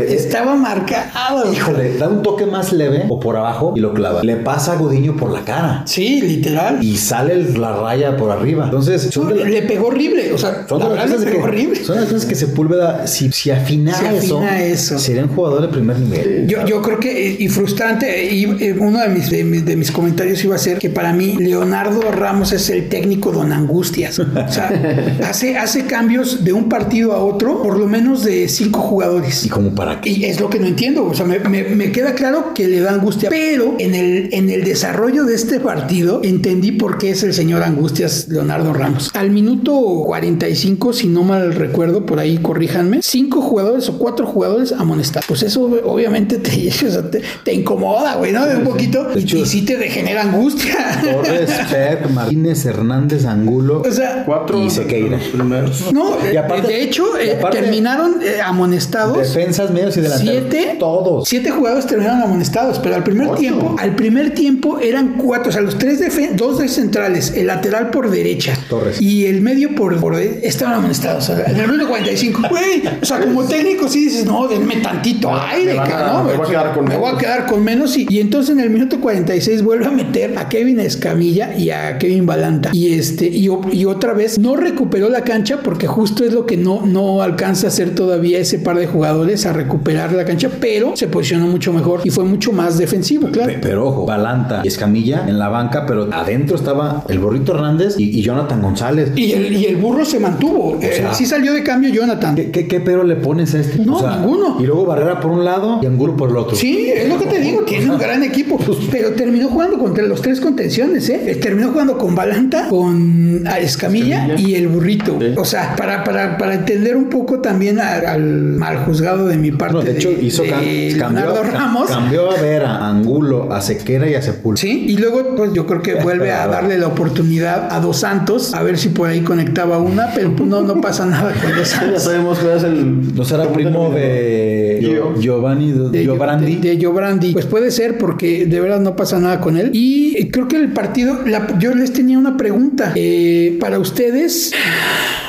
estaba marcado. Híjole, da un toque más leve o por abajo y lo clava. Le pasa a Gudiño por la cara. Sí, literal. Y sale la raya por arriba. Entonces, le pegó horrible. O sea, son la verdad le pegó horrible. Son las cosas que Sepúlveda, si, si afina, eso, sería un jugador de primer nivel. Yo, yo creo que, y frustrante, y uno de mis, de, de mis comentarios iba a ser que para mí Leonardo Ramos es el técnico don Angustias. O sea, [laughs] hace, hace cambios de un partido a otro, por lo menos de cinco jugadores. ¿Y como para qué? Y es lo que no entiendo. O sea, me, me, queda claro que le da angustia. Pero en el, en el desarrollo de este partido entendí por qué es el señor Angustias Leonardo Ramos. Al minuto 45, si no mal recuerdo, por ahí corríjanme, cinco jugadores o cuatro jugadores amonestados. Pues eso obviamente [laughs] te, te, incomoda, güey, ¿no? De un poquito. y, y sí te degenera angustia. Torres, Pep, Martínez, Hernández, Angulo. O sea, cuatro y Sequeira. primeros. No, de hecho, eh, terminaron eh, amonestados. Defensas, medios y delanteros. Siete. Todos. Siete jugadores terminaron amonestados, pero al primer tiempo, al primer tiempo eran cuatro. O sea, los tres dos de centrales, el lateral por derecha. Torres. Y el medio por, por estaban amonestados. O sea, en el minuto 45. [laughs] Güey, o sea, como técnico sí dices, no, denme tantito aire, ¿no? Me voy a quedar con me voy a quedar con menos. Y, y entonces en el minuto 46 vuelve a meter a Kevin Escamilla y a Kevin Balanta. Y este, y, y, otra vez no recuperó la cancha porque justo es lo que no, no alcanza a hacer todavía ese par de jugadores a recuperar la cancha, pero se posicionó mucho mejor y fue mucho más defensivo, claro. Pero, ojo, Balanta y Escamilla en la banca, pero adentro estaba el Burrito Hernández y, Jonathan González. Y el, y el, burro se mantuvo. Eh, sí salió de cambio Jonathan. ¿Qué, qué, pero le pones a este? No, ninguno. Y luego Barrera por un lado y Angulo por el otro. Sí, es lo que te digo, tiene un gran equipo. [laughs] Pero terminó jugando contra los tres contenciones, ¿eh? Terminó jugando con Balanta, con Escamilla, y el burrito. O sea, para, para, para, entender un poco también al mal juzgado de mi parte. de hecho, hizo Leonardo Ramos. Cambió a ver a Angulo, a Sequera y a Sepulveda. Sí, y luego, pues yo creo que vuelve a darle la oportunidad a Dos Santos a ver si por ahí conectaba una, pero pues no, no pasa nada con eso. [laughs] Ya sabemos que es el. ¿No será primo de Gio. Giovanni de Giobrandi? De, de Giobrandi. Pues puede ser porque de verdad no pasa nada con él. Y creo que el partido, la- yo les tenía una pregunta. Eh, para ustedes,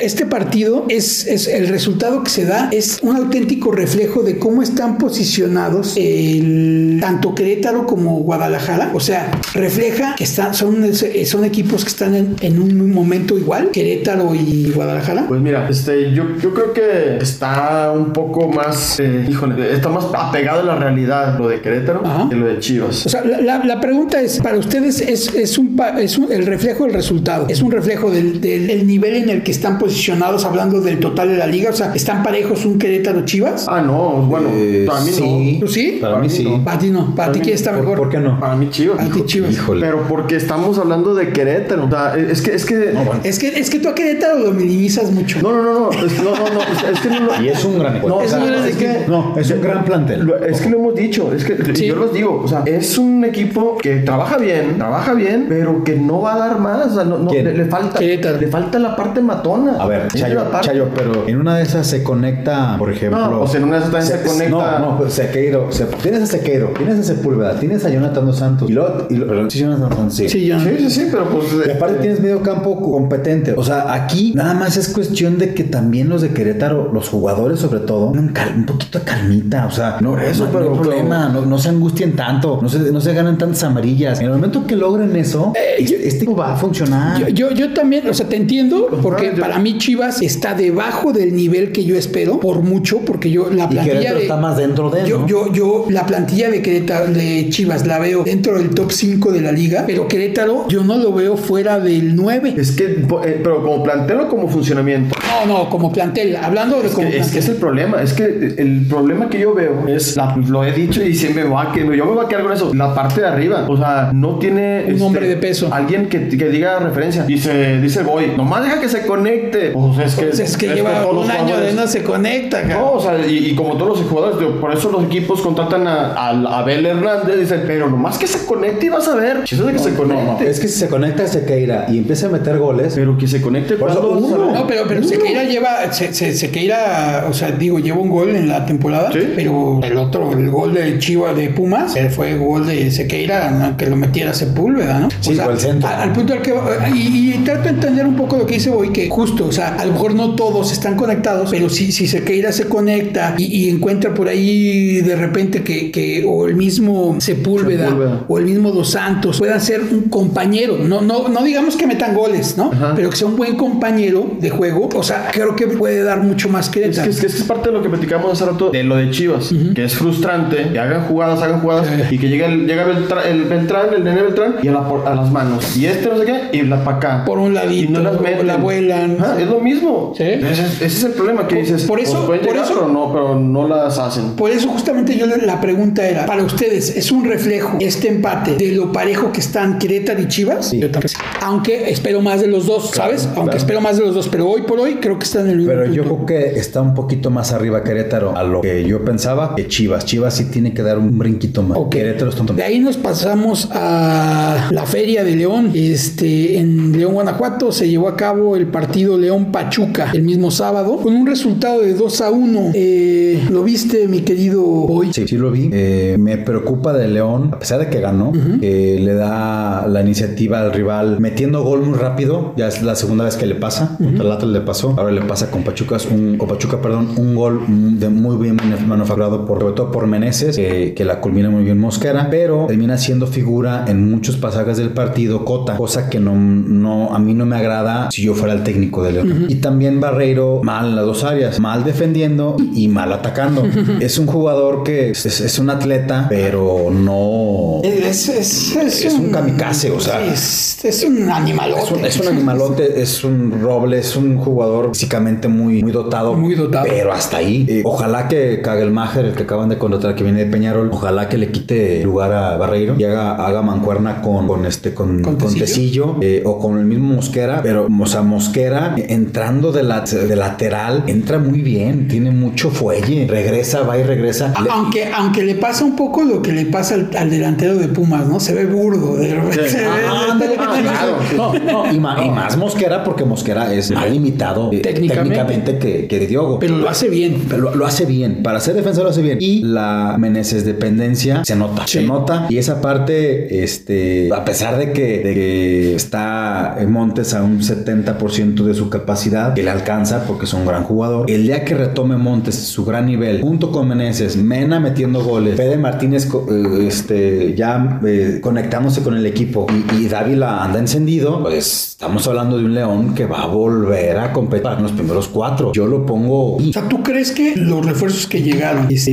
este partido es, es el resultado que se da, es un auténtico reflejo de cómo están posicionados el, tanto Querétaro como Guadalajara. O sea, refleja que están, son, son equipos que están en, en un momento igual, Querétaro y Guadalajara. Pues mira, este, yo, yo creo que está un poco más, eh, híjole, está más apegado a la realidad lo de Querétaro Ajá. que lo de Chivas. O sea, la, la- la pregunta es, para ustedes es, es, un, es un- el reflejo del resultado, es un reflejo del, del- del nivel en el que están posicionados hablando del total de la liga, o sea, ¿están parejos un Querétaro Chivas? Ah, no, bueno, Eh, para mí sí. ¿Tú sí? Para mí sí. no. Para ti no, para ti mí- quién está ¿Por, mejor. por qué no. no? Para mí Chivas. Para ti Chivas. Híjole. Pero porque estamos hablando de Querétaro. O sea, es que, es que. No, bueno. Es que, es que tú a Querétaro lo minimizas mucho. No, no, no, no, es, no, no, no, es, que no lo. Y es un gran equipo. No, o Es sea, un gran es que, equipo. No, es un gran plantel. Lo- es que lo hemos dicho, es que Sí. yo los digo, o sea, es un equipo que trabaja bien, trabaja bien, pero que no va a dar más, o sea, no, no, le falta, Querétaro. le falta la parte matona. A ver, Chayo, Chayo, pero en una de esas se conecta, por ejemplo. No, o sea, en una de esas también se conecta- No, no, pues Sequeiro. Se, tienes a Sequeiro, tienes a Sepúlveda, tienes a Jonathan Dos Santos. Y luego. Y luego perdón, sí, Jonathan Dos Santos, sí. Sí. Sí, sí, sí, pero pues. Y aparte tienes medio campo competente. O sea, aquí nada más es cuestión de que también los de Querétaro, los jugadores sobre todo, tengan cal- un poquito de calmita. O sea, no, eso, no, pero- no hay pero- problema. No, no se angustien tanto. No se, no se ganan tantas amarillas. En el momento que logren eso, este, este equipo va a funcionar. Yo, yo, yo también, o sea, te entiendo, porque para mí Chivas está debajo del nivel que yo espero, por mucho, porque yo la plantilla de... está más dentro de él. Yo, ¿no? yo, yo, la plantilla de Querétaro, de Chivas, la veo dentro del top 5 de la liga, pero Querétaro yo no lo veo fuera del 9. Es que, eh, pero como planteo como funcionamiento. No, no, como plantel, hablando de Es como que, es que plantel. es el problema, es que el problema que yo veo es, la- lo he dicho y siempre me va a que yo me voy a quedar con eso, la parte de arriba, o sea, no tiene este, Un hombre de peso. alguien que, que diga referencia. Dice, dice Boy, nomás deja que se conecte. Pues es que, Pues es que es lleva un año de no se conecta. No, o sea, y, y como todos los jugadores, digo, por eso los equipos contratan a, a, a Abel Hernández, dicen, pero nomás que se conecte y vas a ver. Chiste de que se conecte. No, no, es que si se conecta a Sequeira y empieza a meter goles, Pero que se conecte Por eso, uno. No, pero, pero Sequeira lleva, se, se- Sequeira, o sea, digo, lleva un gol en la temporada, Sí. pero el otro, el gol de Chivas de Pumas, eh, fue gol de Sequeira, ¿no? que lo metiera Sepúlveda, ¿no? Sí, fue el centro. a- Al, punto al que, y, y trato de entender un poco lo que dice hoy, que justo, o sea, a lo mejor no todos están conectados, pero si, si Sequeira se conecta y, y encuentra por ahí de repente que, que o el mismo Sepúlveda, Sepúlveda. o el mismo Dos Santos puedan ser un compañero, no, no, no digamos que metan goles, ¿no? Ajá. Pero que sea un buen compañero de juego, o sea, creo que puede dar mucho más Es Querétaro. que, es que es parte de lo que platicamos hace rato de lo de Chivas, que es frustrante, que hagan jugadas, hagan jugadas y que llegue el, llega Beltrán, el Beltrán, el nene Beltrán y a, la a las manos. Y este no sé qué, y la para acá. Por un y ladito, no las meten. la vuelan. Ajá, es lo mismo. Sí. Ese, es- ese es el problema que dices. por eso- pues pueden por llegar, eso- pero no, pero no las hacen. Por eso justamente yo la pregunta era, para ustedes, ¿es un reflejo este empate de lo parejo que están Querétaro y Chivas? Yo también. Aunque espero más de los dos, ¿sabes? Aunque claro. espero más de los dos, pero hoy por hoy creo que están en el mismo Pero yo creo que está un poquito más arriba Querétaro a lo que yo pensaba que Chivas. Chivas sí tiene que dar un brinquito más. Querétaro está un De ahí nos pasamos a la Feria de León. Este, en León, Guanajuato, se llevó a cabo el partido León Pachuca el mismo sábado, con un resultado de 2 a 1. Eh, ¿Lo viste, mi querido Boy? Sí, sí lo vi. Eh, me preocupa de León, a pesar de que ganó, que le da la iniciativa al rival metiendo gol muy rápido. Ya es la segunda vez que le pasa. Contra el Atlas le pasó. Ahora le pasa con Pachuca, un, con Pachuca, perdón, un gol de muy bien manuf- manufacturado por, sobre todo por Meneses, que, que la culmina muy bien Mosquera, pero termina siendo figura en muchos pasajes del partido Cota, cosa que no, no a mí no me agrada si yo fuera el técnico de León. Y también Barreiro mal en las dos áreas, mal defendiendo y mal atacando. es un jugador que es, es un atleta, pero no Es, es, es, Es un kamikaze, o sea. es, es un animalote. es un, es un animalote, es un roble, es un jugador físicamente muy, muy dotado. Muy dotado. Pero hasta ahí. Eh, ojalá que Kagelmacher, el que acaban de contratar, que viene de Peñarol, ojalá que le quite lugar a Barreiro y haga, haga mancuerna con, con este, con, ¿Con con Tecillo? Tecillo, eh, o con el mismo Mosquera. Pero, o sea, Mosquera entrando de, la, de lateral, entra muy bien, tiene mucho fuelle, regresa, va y regresa. Le- Aunque, aunque le pasa un poco lo que le pasa al, al delantero de Pumas, ¿no? Se ve burdo. De repente Sí. se ve- Ah, ándale, claro, sí. No, no, y, más Mosquera porque Mosquera es más limitado eh, técnicamente, que, que Diogo. Pero lo hace bien. Pero lo, hace bien. Para ser defensor lo hace bien. Y la Meneses dependencia se nota. Se nota. Y esa parte, este, a pesar de que, de que está Montes a un 70% de su capacidad, que le alcanza porque es un gran jugador, el día que retome Montes su gran nivel, junto con Meneses, Mena metiendo goles, Fede Martínez eh, este, ya eh, conectándose con el equipo y, y Dávila anda encendido, pues estamos hablando de un León que va a volver a competir en los primeros cuatro. Yo lo pongo. O sea, ¿tú crees que los refuerzos que llegaron este,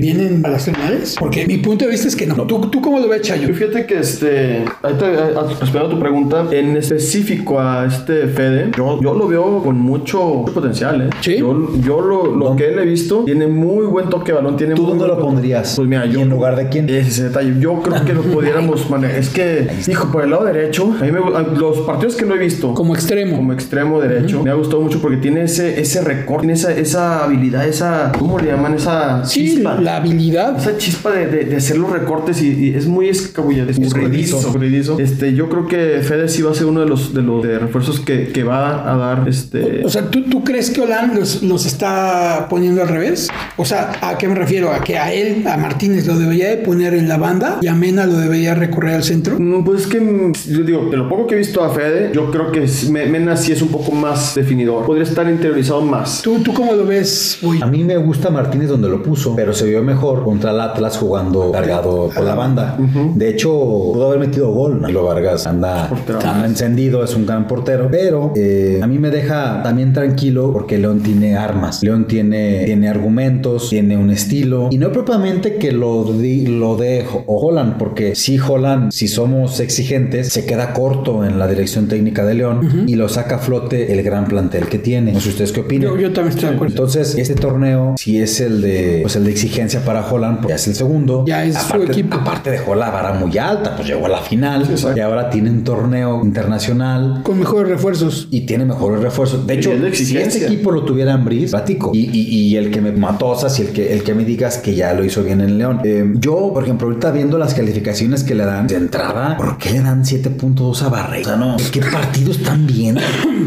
vienen para las finales? Porque mi punto de vista es que no. ¿Tú, tú cómo lo ves, Chayo? Fíjate que este, respondiendo a tu pregunta, en específico a este Fede, yo, yo lo veo con mucho potencial, ¿eh? Sí. Yo, yo lo, lo que él he visto, tiene muy buen toque de balón. Tiene ¿Tú muy dónde lo pondrías? Pues mira, yo. ¿Y en lugar de quién? Ese detalle. Yo creo que lo [laughs] pudiéramos manejar. Es que, hijo, por el lado derecho, a mí me, los partidos que lo he visto Como extremo. como extremo derecho, me ha gustado mucho porque tiene ese, ese recorte, tiene esa, esa habilidad, esa, ¿cómo le llaman? Esa sí, chispa. la habilidad. Esa chispa de, de, de hacer los recortes y, y es muy escabullado, es escurridizo. Este, yo creo que Fede sí va a ser uno de los, de los de refuerzos que, que va a dar este. O sea, ¿tú, ¿tú crees que Olan los, los está poniendo al revés? O sea, ¿a qué me refiero? ¿A que a él, a Martínez, lo debería de poner en la banda y a Mena lo debería recorrer al centro? Pues es que mm, yo digo, de lo poco que he visto a Fede, yo creo que Mena sí es un poco más definidor. Podría estar interiorizado más. ¿Tú, tú cómo lo ves, Uy? A mí me gusta Martínez donde lo puso, pero se vio mejor contra el Atlas jugando cargado por la banda. De hecho, pudo haber metido gol. Nilo Vargas anda, Portero. anda encendido, es un gran portero. Pero eh, a mí me deja también tranquilo porque León tiene armas. León tiene, tiene argumentos, tiene un estilo. Y no propiamente que lo, di- lo de Ho- Holland, porque si Holland, si somos exigentes, se queda corto en la dirección técnica de León y lo saca a flote el gran plantel que tiene. No sé ustedes qué opinan. Yo, yo también estoy de acuerdo. Entonces, este torneo, si es el de, pues el de exigencia para Holland, pues ya es el segundo. Ya es su aparte, equipo. Aparte dejó la vara muy alta, pues llegó a la final y ahora tiene un torneo internacional Con mejores refuerzos. y tiene mejores refuerzos. De hecho, de si este equipo lo tuviera en Bris, platico. Y, y, y el que me matosas y el que, el que me digas que ya lo hizo bien en León. Eh, yo, por ejemplo, ahorita viendo las calificaciones que le dan de entrada, ¿por qué le dan 7.2 a Barreiro? O sea, no, ¿qué partidos están bien?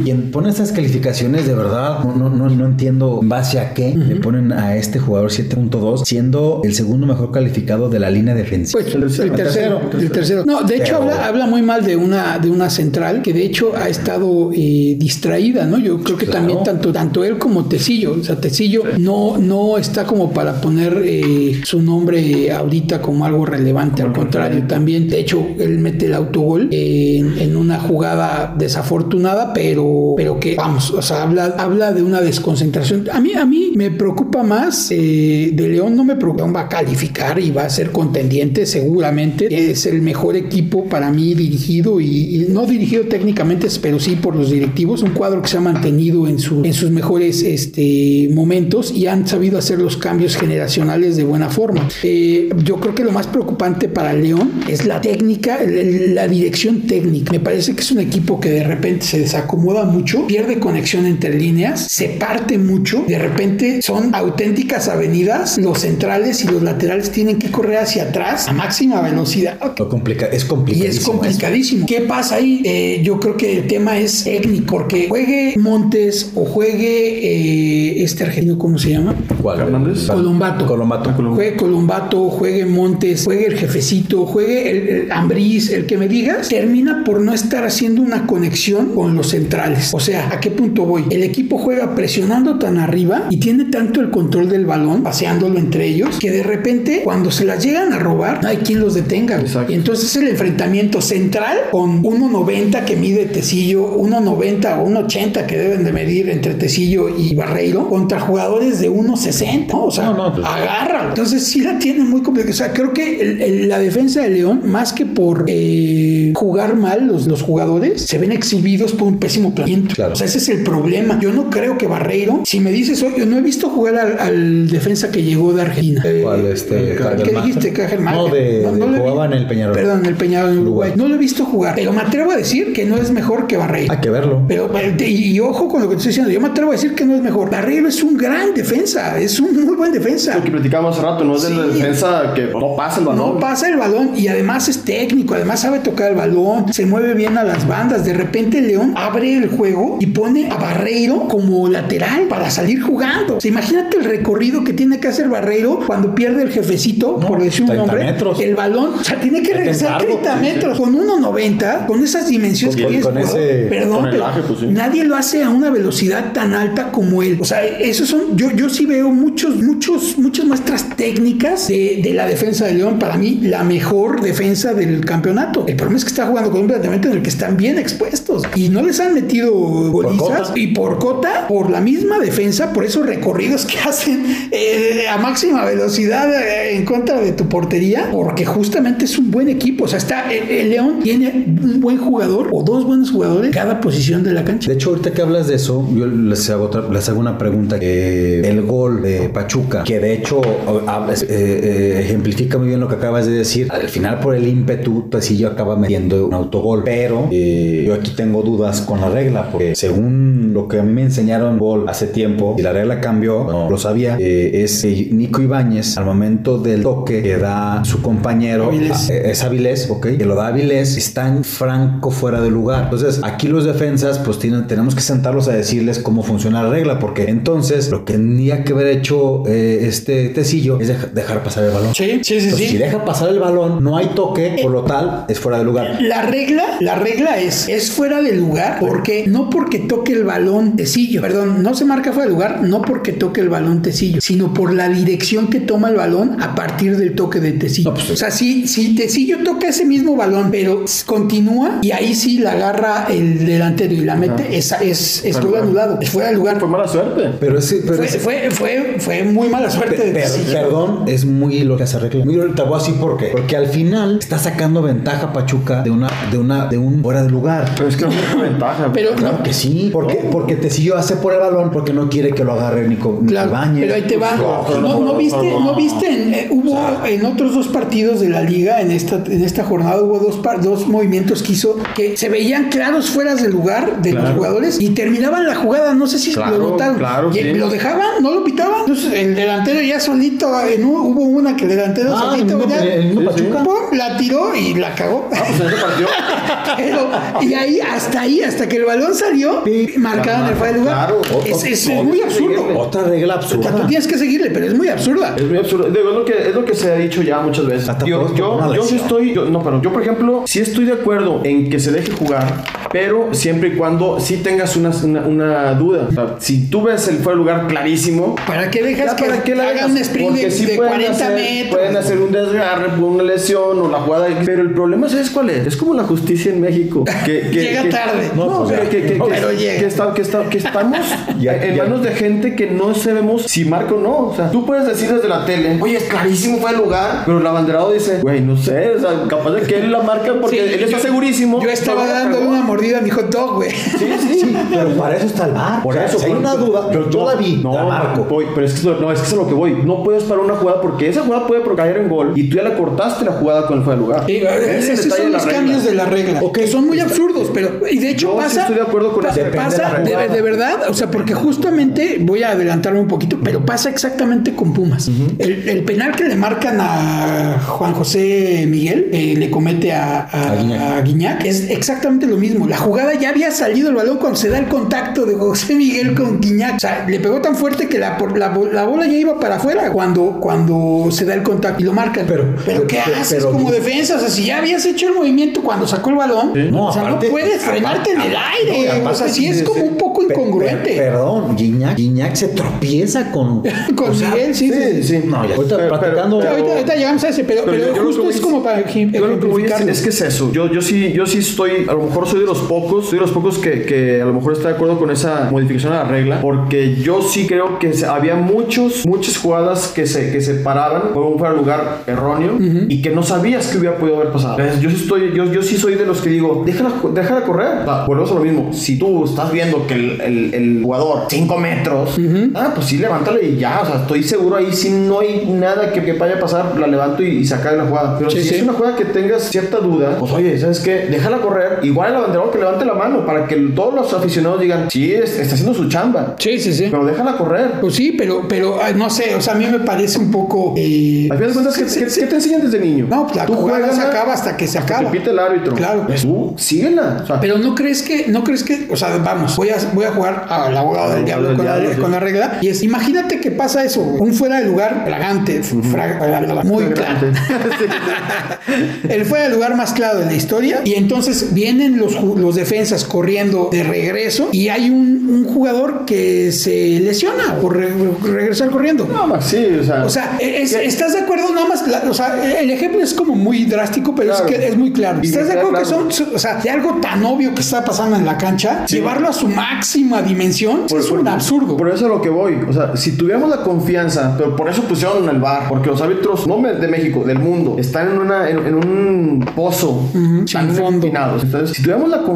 Quien pone esas calificaciones, de verdad, no, no, no, no entiendo en base a qué le ponen a este jugador 7.2, siendo el segundo mejor calificado de la línea defensiva. Pues el tercero, tercero. el tercero. No, de hecho habla muy mal de una, de una central que de hecho ha estado eh, distraída, ¿no? Yo creo que Claro. también tanto, tanto él como Tecillo, o sea, Tecillo no, no está como para poner eh, su nombre ahorita como algo relevante, al contrario, también, de hecho, él mete el autogol en, en una jugada desafortunada, pero, pero que, vamos, o sea, habla, habla de una desconcentración. A mí, a mí me preocupa más eh, de León, no me preocupa, va a calificar y va a ser contendiente seguramente. Es el mejor equipo para mí dirigido y, y no dirigido técnicamente, pero sí por los directivos. Un cuadro que se ha mantenido en, su, en sus mejores este, momentos y han sabido hacer los cambios generacionales de buena forma. Eh, yo creo que lo más preocupante para León es la técnica, la dirección técnica. Me parece que es un equipo que de repente se desacomoda mucho, pierde conexión entre líneas, se parte mucho, de repente son auténticas avenidas, los centrales y los laterales tienen que correr hacia atrás a máxima velocidad. Complica, es y complicadísimo. es complicadísimo. ¿Qué pasa ahí? Eh, yo creo que el tema es técnico, porque juegue Montes o juegue eh, este argentino, ¿cómo se llama? ¿Cuál? Fernández. Colombato. Colombato. Juegue Colombato, juegue Montes, juegue el jefecito, juegue el, el Ambriz, el que me digas, termina por no estar haciendo una conexión con los centrales. O sea, ¿a qué punto voy? El equipo juega presionando tan arriba y tiene tanto el control del balón, paseándolo entre ellos, que de repente cuando se las llegan a robar, no hay quien los detenga. Exacto. Y entonces el enfrentamiento central con 1.90 que mide Tecillo, 1.90 o 1.80 que deben de medir entre Tecillo y Barreiro, contra jugadores de 1.60. ¿no? O sea, No, no, pues- agárralo. Entonces sí la tienen muy complicada. O sea, creo que el- el- la defensa de León, más que por eh, jugar mal los, los jugadores, se ven exhibidos por un pésimo planteamiento. Claro. O sea, ese es el problema. Yo no creo que Barreiro, si me dices, oye, no he visto jugar al, al defensa que llegó de Argentina. Eh, ¿Cuál? Este, ¿Qué dijiste? No, de, de- le vi. jugaba en el Peñarol. Perdón, en el Peñarol en Uruguay. Uruguay. No lo he visto jugar, pero me atrevo a decir que no es mejor que Barreiro. Hay que verlo. Pero, y, y ojo con lo que te estoy diciendo, yo me atrevo a decir que no es mejor. Barreiro es un gran defensa, es un muy buen defensa. Lo que platicábamos hace rato, no es de la Sí. defensa que no pasa el balón. No pasa el balón y además es técnico, además sabe tocar el balón, se mueve bien a las bandas. De repente León abre el juego y pone a Barreiro como lateral para salir jugando. O sea, imagínate el recorrido que tiene que hacer Barreiro cuando pierde el jefecito, por decir un 30 nombre, metros. el balón. O sea, tiene que regresar encargo, 30 sí, metros con 1.90, con esas dimensiones Con- que tiene con ese. Ese Perdón, pero tonelaje, pues, sí. nadie lo hace a una velocidad tan alta como él. O sea, esos son, yo, yo sí veo muchos, muchos, muchas muestras técnicas de, de la defensa de León. Para mí, la mejor defensa del campeonato. El problema es que está jugando con un planteamiento en el que están bien expuestos y no les han metido golizas. Y por cota, por la misma defensa, por esos recorridos que [laughs] hacen eh, a máxima velocidad eh, en contra de tu portería, porque justamente es un buen equipo. O sea, está el, el León tiene un buen jugador o dos buenos jugadores cada posición de la cancha. De hecho, ahorita que hablas de eso, yo les hago, otra- les hago una pregunta. Eh, el gol de Pachuca, que de hecho hablas- eh, eh, ejemplifica muy bien lo que acabas de decir. Al final, por el ímpetu, Tecillo acaba metiendo un autogol. Pero eh, yo aquí tengo dudas con la regla, porque según lo que a mí me enseñaron gol hace tiempo, y la regla cambió, no lo sabía, eh, es que Nico Ibáñez, al momento del toque que da su compañero, Avilés. a- es Avilés, ok, que lo da Avilés, está en franco fuera de lugar. Entonces, aquí los defensas, pues tienen, tenemos que sentarlos a decirles cómo funciona la regla, porque entonces lo que tendría que haber hecho eh, este Tecillo es deja- dejar pasar el balón. Sí, sí, sí, Entonces, sí. Si deja pasar el balón, no hay toque, por lo tal, es fuera de lugar. La regla, la regla es, es fuera de lugar porque no porque toque el balón Tecillo, perdón, no se marca fuera de lugar, no porque toque el balón Tecillo, sino por la dirección que toma el balón a partir del toque de Tecillo. No, pues, o sea, si, si Tecillo toca ese mismo balón, pero continúa y ahí sí la agarra el delantero y la mete, esa es, es gol anulado, es fuera de lugar. Fue mala suerte. Pero pero Fue, fue, fue, fue muy mala suerte de Per- perdón, es muy lo que hace regla. Muy, te voy a decir por qué. Porque al final está sacando ventaja Pachuca de una, de una, de un fuera de lugar. Pero es que no tiene [laughs] ventaja. Pero Claro que sí, porque, porque Tecillo hace por el balón porque no quiere que lo agarre Nico, Nico Claro, Ibáñez. pero ahí te va. No, No, no viste, no viste, en- eh, hubo en otros dos partidos de la liga en esta, en esta jornada hubo dos, par- dos movimientos que hizo que se veían claros fueras de lugar de los jugadores y terminaban la jugada. No sé si Claro, lo notaron. claro, Y, sí. Lo dejaban, no lo pitaban. Entonces el delantero ya solito, en un- hubo una que el delantero Ah, solito el mismo- ya, el mismo Sí, Pachuca. pum, la tiró y la cagó. Pues partido. [laughs] Pero, y ahí, hasta ahí, hasta que el balón salió, Sí. marcaban el fuera de lugar. Claro. Es, es No, muy absurdo. síguele. Otra regla O sea, tú absurda. tienes que seguirle, pero es muy absurda. Es muy absurdo. Digo, es lo que, es lo que se ha dicho ya muchas veces. Hasta Yo, por- yo, yo sí estoy. yo- no, pero yo, por ejemplo, sí estoy de acuerdo en que se deje jugar, pero siempre y cuando sí tengas una, una, una duda. O sea, si tú ves el fuera de lugar clarísimo. ¿Para qué dejas que para qué la haga dejas? un sprint Porque de, sí de pueden 40 hacer- metros? Pueden hacer un desgarre por una lesión o la jugada. Pero el problema, ¿sabes cuál es? Es como la justicia en México. Que, que- Llega que- tarde. No, No, que, ya. que- que- No, que- pero llega. que está- que está- que estamos [laughs] Ya- en ya. manos de gente que no sabemos si marca o no. O sea, tú puedes decir desde la tele, oye, es clarísimo fue el lugar, pero el abanderado dice, güey, no sé, o sea, capaz de que él la marca porque Sí, él está yo- segurísimo. Yo estaba dándole una mordida a mi hot dog, güey. Sí, sí, sí. Pero para eso está el bar. Por O sea, eso, si hay una duda, yo, yo la vi, No, la marco. voy, pero es que, no, es que es a lo que voy. No puedes parar una jugada porque esa jugada puede caer en gol y tú ya la cortaste la jugada con el fuera de lugar. Sí, Ese esos son los regla. cambios de la regla, Ok. que son muy absurdos, pero y de hecho Yo sí pasa, estoy de acuerdo con pa- eso. Pasa de la de, jugada. de verdad, o sea, porque justamente voy a adelantarme un poquito, pero pasa exactamente con Pumas. el, el penal que le marcan a Juan José Miguel, eh, le comete a, a- A Guiñac. a Guiñac, es exactamente lo mismo. La jugada ya había salido el balón cuando se da el contacto de José Miguel con Guiñac. O sea, le pegó tan fuerte que la, por- la, la bola ya iba para afuera cuando, cuando se da el contacto y lo marcan. Pero- pero, ¿qué pero- haces pero- como defensa? O sea, si ya habías hecho el movimiento cuando sacó el balón, No, o sea, aparte- no puedes frenarte en el aparte- aire. o sea, sí es como un poco incongruente. pe- perdón, Guiñac, Guiñac se tropieza con. [laughs] con o sea, Miguel, sí, sí. Sí, sí. No, ya ahorita Pero- platicando. pero- ahorita, ahorita llegamos a ese, pero, pero, yo lo que justo voy es como para yo lo que voy es que es eso. Yo, yo sí, yo sí estoy, a lo mejor soy de los pocos, soy de los pocos que, que a lo mejor está de acuerdo con esa modificación a la regla, porque yo sí creo que había muchos, muchas jugadas que se, que se paraban por un fuera lugar erróneo y que no sabías que hubiera podido haber pasado. Entonces, yo sí estoy, yo, yo sí soy de los que digo, déjala, déjala correr. O sea, volvemos a lo mismo. Si tú estás viendo que el, el, el jugador 5 metros, ah, pues sí, levántale y ya. O sea, estoy seguro ahí si no hay nada que, que vaya a pasar, la levanto y, y sacar la jugada. Pero Sí, si sí. es una jugada que tengas cierta duda, pues oye, ¿sabes qué? Déjala correr. Igual el abanderado que levante la mano para que todos los aficionados digan, sí, es- está haciendo su chamba. Sí, sí, sí. Pero déjala correr. Pues sí, pero, pero ay, no sé, o sea, a mí me parece un poco. eh, Al final de cuentas, ¿qué, sí, qué- sí, qué te enseñan desde niño? No, pues la Tú jugada se acaba hasta que se hasta acaba. Que pite el árbitro. Claro. Pues tú, síguela. O sea, Pero no crees que, no crees que, o sea, vamos, voy a, voy a jugar al abogado del diablo, con, la, diablo, sí. con la regla. Y es, imagínate que pasa eso, un fuera de lugar fragante, fra- muy claro. [laughs] El fuera de lugar más claro de la historia. Y entonces vienen los, los defensas corriendo de regreso y hay un, un jugador que se lesiona por re- regresar corriendo. no, sí, o sea. O sea, es- ¿estás de acuerdo? Nada más, la- o sea, el ejemplo es como muy drástico, pero Claro. es que es muy claro. ¿Estás de acuerdo que son, o sea, de algo tan obvio que está pasando en la cancha, Sí. llevarlo a su máxima dimensión Por- es por- un absurdo? Por eso es lo que voy. O sea, si tuviéramos la confianza, pero por eso pusieron el bar, porque los árbitros, no de México, del mundo, están en, una, en, en un pozo sin fondo. empinados. Entonces, si tuviéramos la confianza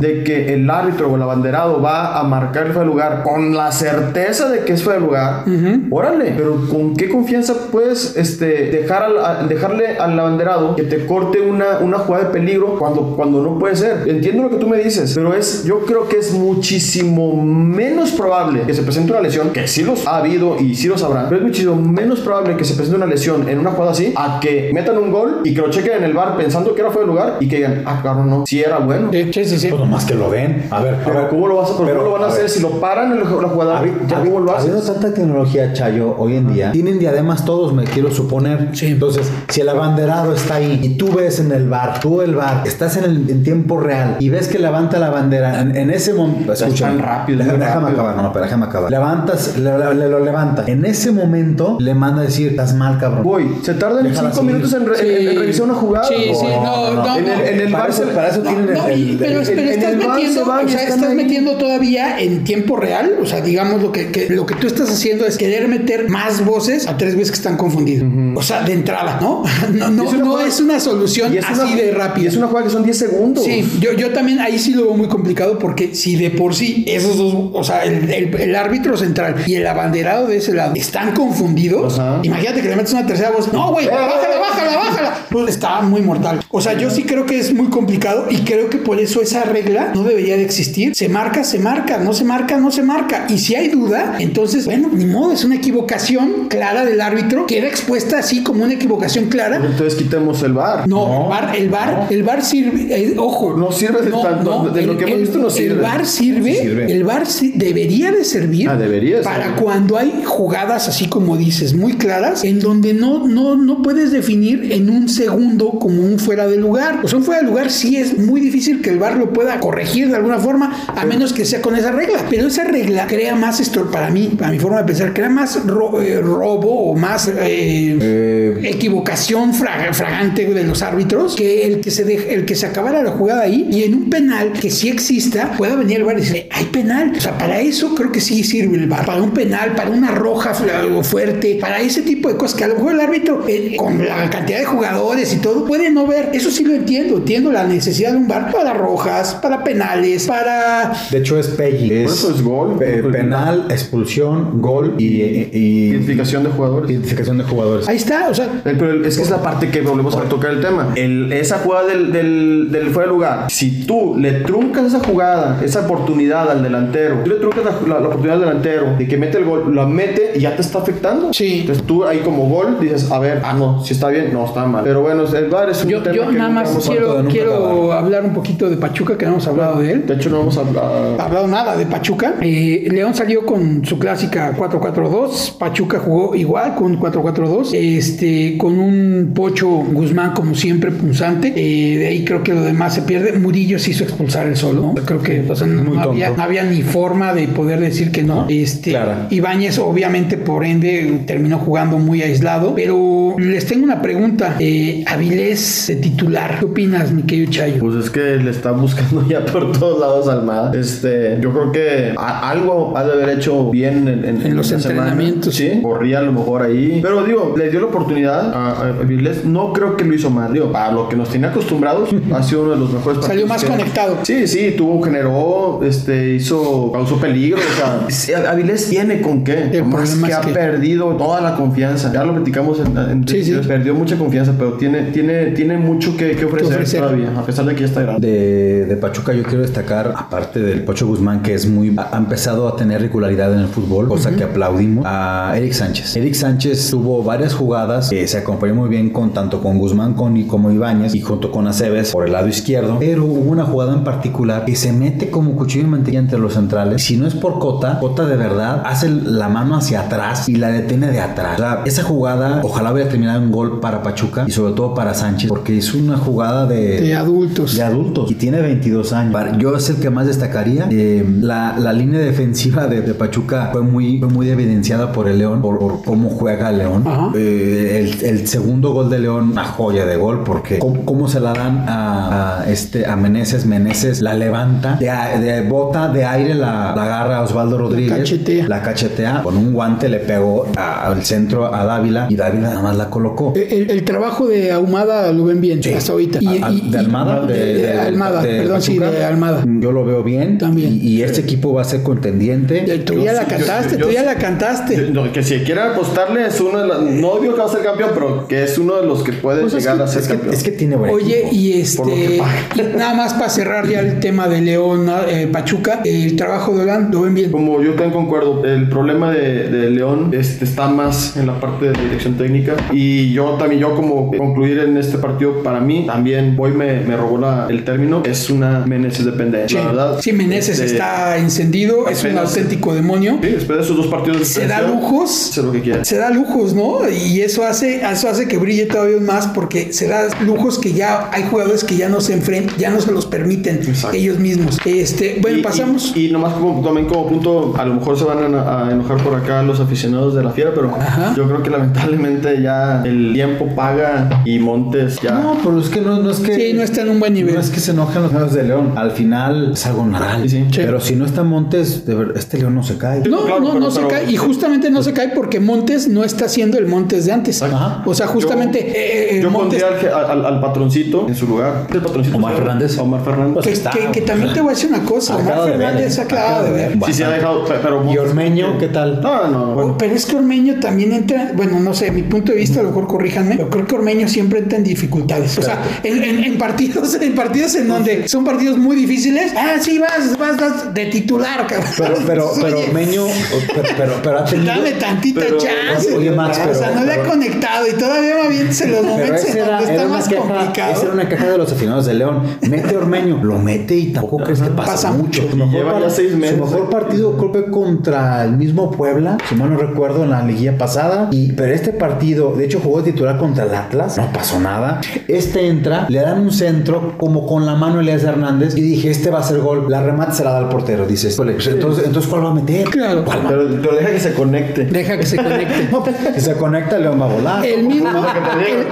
de que el árbitro o el abanderado va a marcar el fuera de lugar con la certeza de que es fuera de lugar, órale, pero ¿con qué confianza puedes este, dejar al- a- dejarle al abanderado que te corte una, una jugada de peligro cuando, cuando no puede ser? Entiendo lo que tú me dices, pero es, yo creo que es muchísimo menos probable que se presente una lesión, que sí los ha habido y sí los habrá, pero es muchísimo menos probable que se presente una lesión en una jugada así a que metan un gol y que lo chequen en el bar pensando que era fuera de lugar y que digan, ah, cabrón, no, sí era bueno. Sí, sí, sí, sí. Pues nomás que lo ven. A ver, a Pero ver, ¿cómo lo, vas a, pero pero, ¿cómo lo van a, a hacer ver. si lo paran en la jugada? ¿Ya ¿Cómo lo haces? Habiendo tanta tecnología, Chayo, hoy en día, tienen diademas todos, me quiero suponer. Sí. Entonces, si el abanderado está ahí y tú ves en el bar, tú el bar, estás en, el, en tiempo real y ves que levanta la bandera en, en ese momento. tan rápido, Déjame, rápido. acabar, no, pero déjame acabar. Levantas, le, le- lo levanta. En ese momento le manda a decir, estás mal, cabrón. Voy, se tardan Déjala 5 seguir. minutos en, re- en- en Sí. revisar una jugada. Sí, sí, güey. no, no, En el, no. en el Para bar eso- se- para eso No, tienen no, el- y- el- pero, el- pero estás metiendo, o sea, estás metiendo todavía en tiempo real, o sea, digamos lo que, que- lo que tú estás haciendo es querer meter más voces a tres veces que están confundidos. O sea, de entrada, ¿no? [laughs] No, no, es una no jugada- es una solución es así una- de rápida. es una jugada que son 10 segundos. Sí, yo, yo también ahí sí lo veo muy complicado porque si de por sí esos dos, o sea, el, el- árbitro central y el abanderado de ese lado están confundidos, Ajá. imagínate que le metes una tercera voz, no, güey, bájala, bájala, bájala. Pues está muy mortal. O sea, yo sí creo que es muy complicado y creo que por eso esa regla no debería de existir. Se marca, se marca, no se marca, no se marca. Y si hay duda, entonces, bueno, ni modo, es una equivocación clara del árbitro, queda expuesta así como una equivocación clara. Entonces quitemos el bar. No, No, el bar, el bar, el bar sirve, eh, ojo. No sirve de tanto, de lo que hemos visto no El sirve. bar sirve, Sí sirve. el bar sí- debería de servir Ah, debería para cuando hay jugadas así como dices, muy claras, en donde no, no, no puedes definir en un segundo como un fuera de lugar. O sea, un fuera de lugar sí es muy difícil que el bar lo pueda corregir de alguna forma, a menos que sea con esa regla. Pero esa regla crea más esto, para mí, para mi forma de pensar, crea más ro- eh, robo o más eh, Eh, equivocación fra- fragante de los árbitros que el que se deje- el que se acabara la jugada ahí y en un penal que sí exista pueda venir el bar y decir hay penal o sea para eso creo que sí sirve el bar. Para un penal para una roja fuerte para ese tipo de cosas que a lo mejor el árbitro con la cantidad de jugadores y todo puede no ver. Eso sí lo entiendo. Entiendo la necesidad de un bar para rojas para penales para de hecho es Peggy. Es, eso es gol. pe- penal, expulsión, gol y, y- y- Identificación de jugadores. identificación de jugadores. ahí está o sea El- pero el- es que es la parte que volvemos a tocar el tema. El- esa jugada del, del, del fuera de lugar, si tú le truncas esa jugada, esa oportunidad al delantero, tú le truncas la, la- la oportunidad al delantero de que mete el gol, la mete y ya te está afectando. Sí. Entonces tú ahí como gol dices, a ver, ah, no, si está bien, no, está mal. Pero bueno, el VAR es un yo, tema yo que nada más quiero, quiero hablar un poquito de Pachuca que no hemos hablado de él De hecho, no vamos a hablar. hablado nada de Pachuca. Eh, León salió con su clásica 4-4-2. Pachuca jugó igual con 4-4-2. Este, con un Pocho Guzmán, como siempre, punzante. Eh, de ahí creo que lo demás se pierde. Murillo se hizo expulsar el solo. ¿no? Creo que o sea, no, Muy no había, tonto. no había ni forma de poder decir que no. Este, Clara. Ibáñez, obviamente, por ende, terminó jugando muy aislado. Pero les tengo una pregunta. Eh, Avilés de titular. ¿Qué opinas, mi querido Chayo? Pues es que le está buscando [laughs] ya por todos lados Almada. Este, yo creo que a- algo ha de haber hecho bien en, en- En los la semana. entrenamientos. Sí, corría a lo mejor ahí. Pero digo, le dio la oportunidad a, a Avilés. No creo que lo hizo mal. Digo, para lo que nos tenía acostumbrados, [laughs] ha sido uno de los mejores partidos. Salió más que- conectado. Sí, sí, tuvo, generó, este, hizo, causó peligro. O sea, [laughs] sí, Avilés tiene con qué. El Más que es ha que- perdido toda la confianza. Ya lo platicamos en, en Sí, sí. perdió mucha confianza, pero tiene, tiene, tiene mucho que, que ofrecer, ofrecer. todavía, a pesar de que ya está grande. de, de Pachuca yo quiero destacar, aparte del Pocho Guzmán, que es muy ha empezado a tener regularidad en el fútbol, cosa que aplaudimos, a Eric Sánchez. Eric Sánchez tuvo varias jugadas que se acompañó muy bien con tanto con Guzmán con, y como Ibáñez y junto con Aceves por el lado izquierdo, pero hubo una jugada en particular que se mete como cuchillo de mantequilla entre los centrales. Si no es por Cota, Cota de verdad hace la mano hacia atrás y la detiene de atrás. O sea, esa jugada ojalá hubiera terminado en gol para Pachuca y sobre todo para Sánchez, porque es una jugada de, De adultos. de adultos y tiene 22 años. Yo es el que más destacaría. Eh, la, la línea defensiva de, de Pachuca fue muy, fue muy evidenciada por el León, por, por cómo juega León. Eh, el, el segundo gol de León, una joya de gol, porque cómo, cómo se la dan a, a este, a Meneses. Meneses la levanta, de, bota de aire la, la agarra a Osvaldo Rodríguez. cachetea. La cachetea. Con un guante le pegó a- al centro a Dávila y Dávila nada más la colocó. El, el trabajo de Ahumada lo ven bien hasta ahorita. De Almada, de, de- de de- Almada, de perdón, sí, Pachuca. de Almada. Yo lo veo bien. También. Y, y este equipo va a ser contendiente. Tú Yo ya la sí, cantaste, yo- tú ya la cantaste. No, que si quiere apostarle es uno de los. No digo que va a ser campeón, pero que es uno de los que puede Pues es, llegar que, a ser es que- campeón. es que tiene buen Oye, equipo. y este, y nada más para cerrar ya el tema de León, ¿no? Eh, Pachuca, el trabajo de Olan, lo ven bien. Como yo también concuerdo, el problema de, de León este, está más en la parte de dirección técnica. Y yo también, yo como concluir en este partido, para mí, también hoy me, me robó la- el término, es una Meneses dependencia. Sí, La verdad. sí, Meneses este, está encendido, es un auténtico demonio. Sí, después de esos dos partidos Se da lujos. Hace lo que quiera. Se da lujos, ¿no? Y eso hace, eso hace que brille todavía más porque se da lujos que ya hay jugadores que ya no se enfrentan, ya no se los permiten Exacto. ellos mismos. Este, bueno, Y- pasamos. Y, y nomás como, también como punto, a lo mejor se van a, a enojar por acá los aficionados de la fiera, pero Ajá. yo creo que lamentablemente ya el tiempo paga y Montes ya. No, pero es que no, no es que. Sí, no está en un buen nivel. No es que se enojen los jugadores de León. Al final es algo normal. Sí, sí. Pero si no está Montes, de ver- este León no se cae. No, Claro, no, pero- no se pero- cae. Y justamente no se cae porque Montes no está siendo el Montes de antes. Ajá. O sea, justamente Yo- eh, eh, Yo Montes. pondría al, al- al patroncito en su lugar. ¿El patroncito? Omar Fernández. Omar Fernández. Pues Que, está. que- que también te voy a decir una cosa. Omar Acaba Fernández ¿eh? ha acabado de ver. sí, sí, ha dejado. pe- Pero ¿Y Ormeño qué tal? No, no. bueno. Oh, Pero es que Ormeño también entra, bueno, no sé, mi punto de vista, a lo mejor corríjanme, pero creo que Ormeño siempre entra en dificultades. O sea, en, en- en partidos, en partidos en donde son partidos muy difíciles, ah, sí, vas, vas, vas de titular, cabrón. Pero, pero, [laughs] pero Oye, Ormeño, pero, pero, pero ha tenido. Dame tantita pero- chance. Oye, Max, o sea, pero- no le ha pero- conectado y todavía va bien en los Pero momentos en era, donde era está más queja, complicado. esa era una queja de los aficionados de León. Mete Ormeño, lo mete y tampoco crees que pasa, Pasa mucho. Su mejor, Lleva ya seis meses. su mejor partido creo que contra el mismo Puebla, si mal no recuerdo, en la liguilla pasada. Y, pero este partido, de hecho, jugó de titular contra el Atlas, no pasó nada. Este entra, le dan un centro como con la mano Elías Hernández y dije, este va a ser gol. La remate se la da al portero, dices. "Híjole, pues, Entonces, entonces ¿cuál va a meter? Claro. Pero, pero deja que se conecte. Deja que se conecte. [laughs] No, pues, si se conecta, León va a volar. El mismo,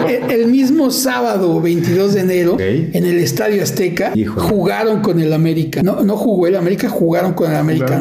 el, el- el mismo sábado 22 de enero en el Estadio Azteca Híjole. jugaron con el América. No, no jugó el América, jugaron con el América.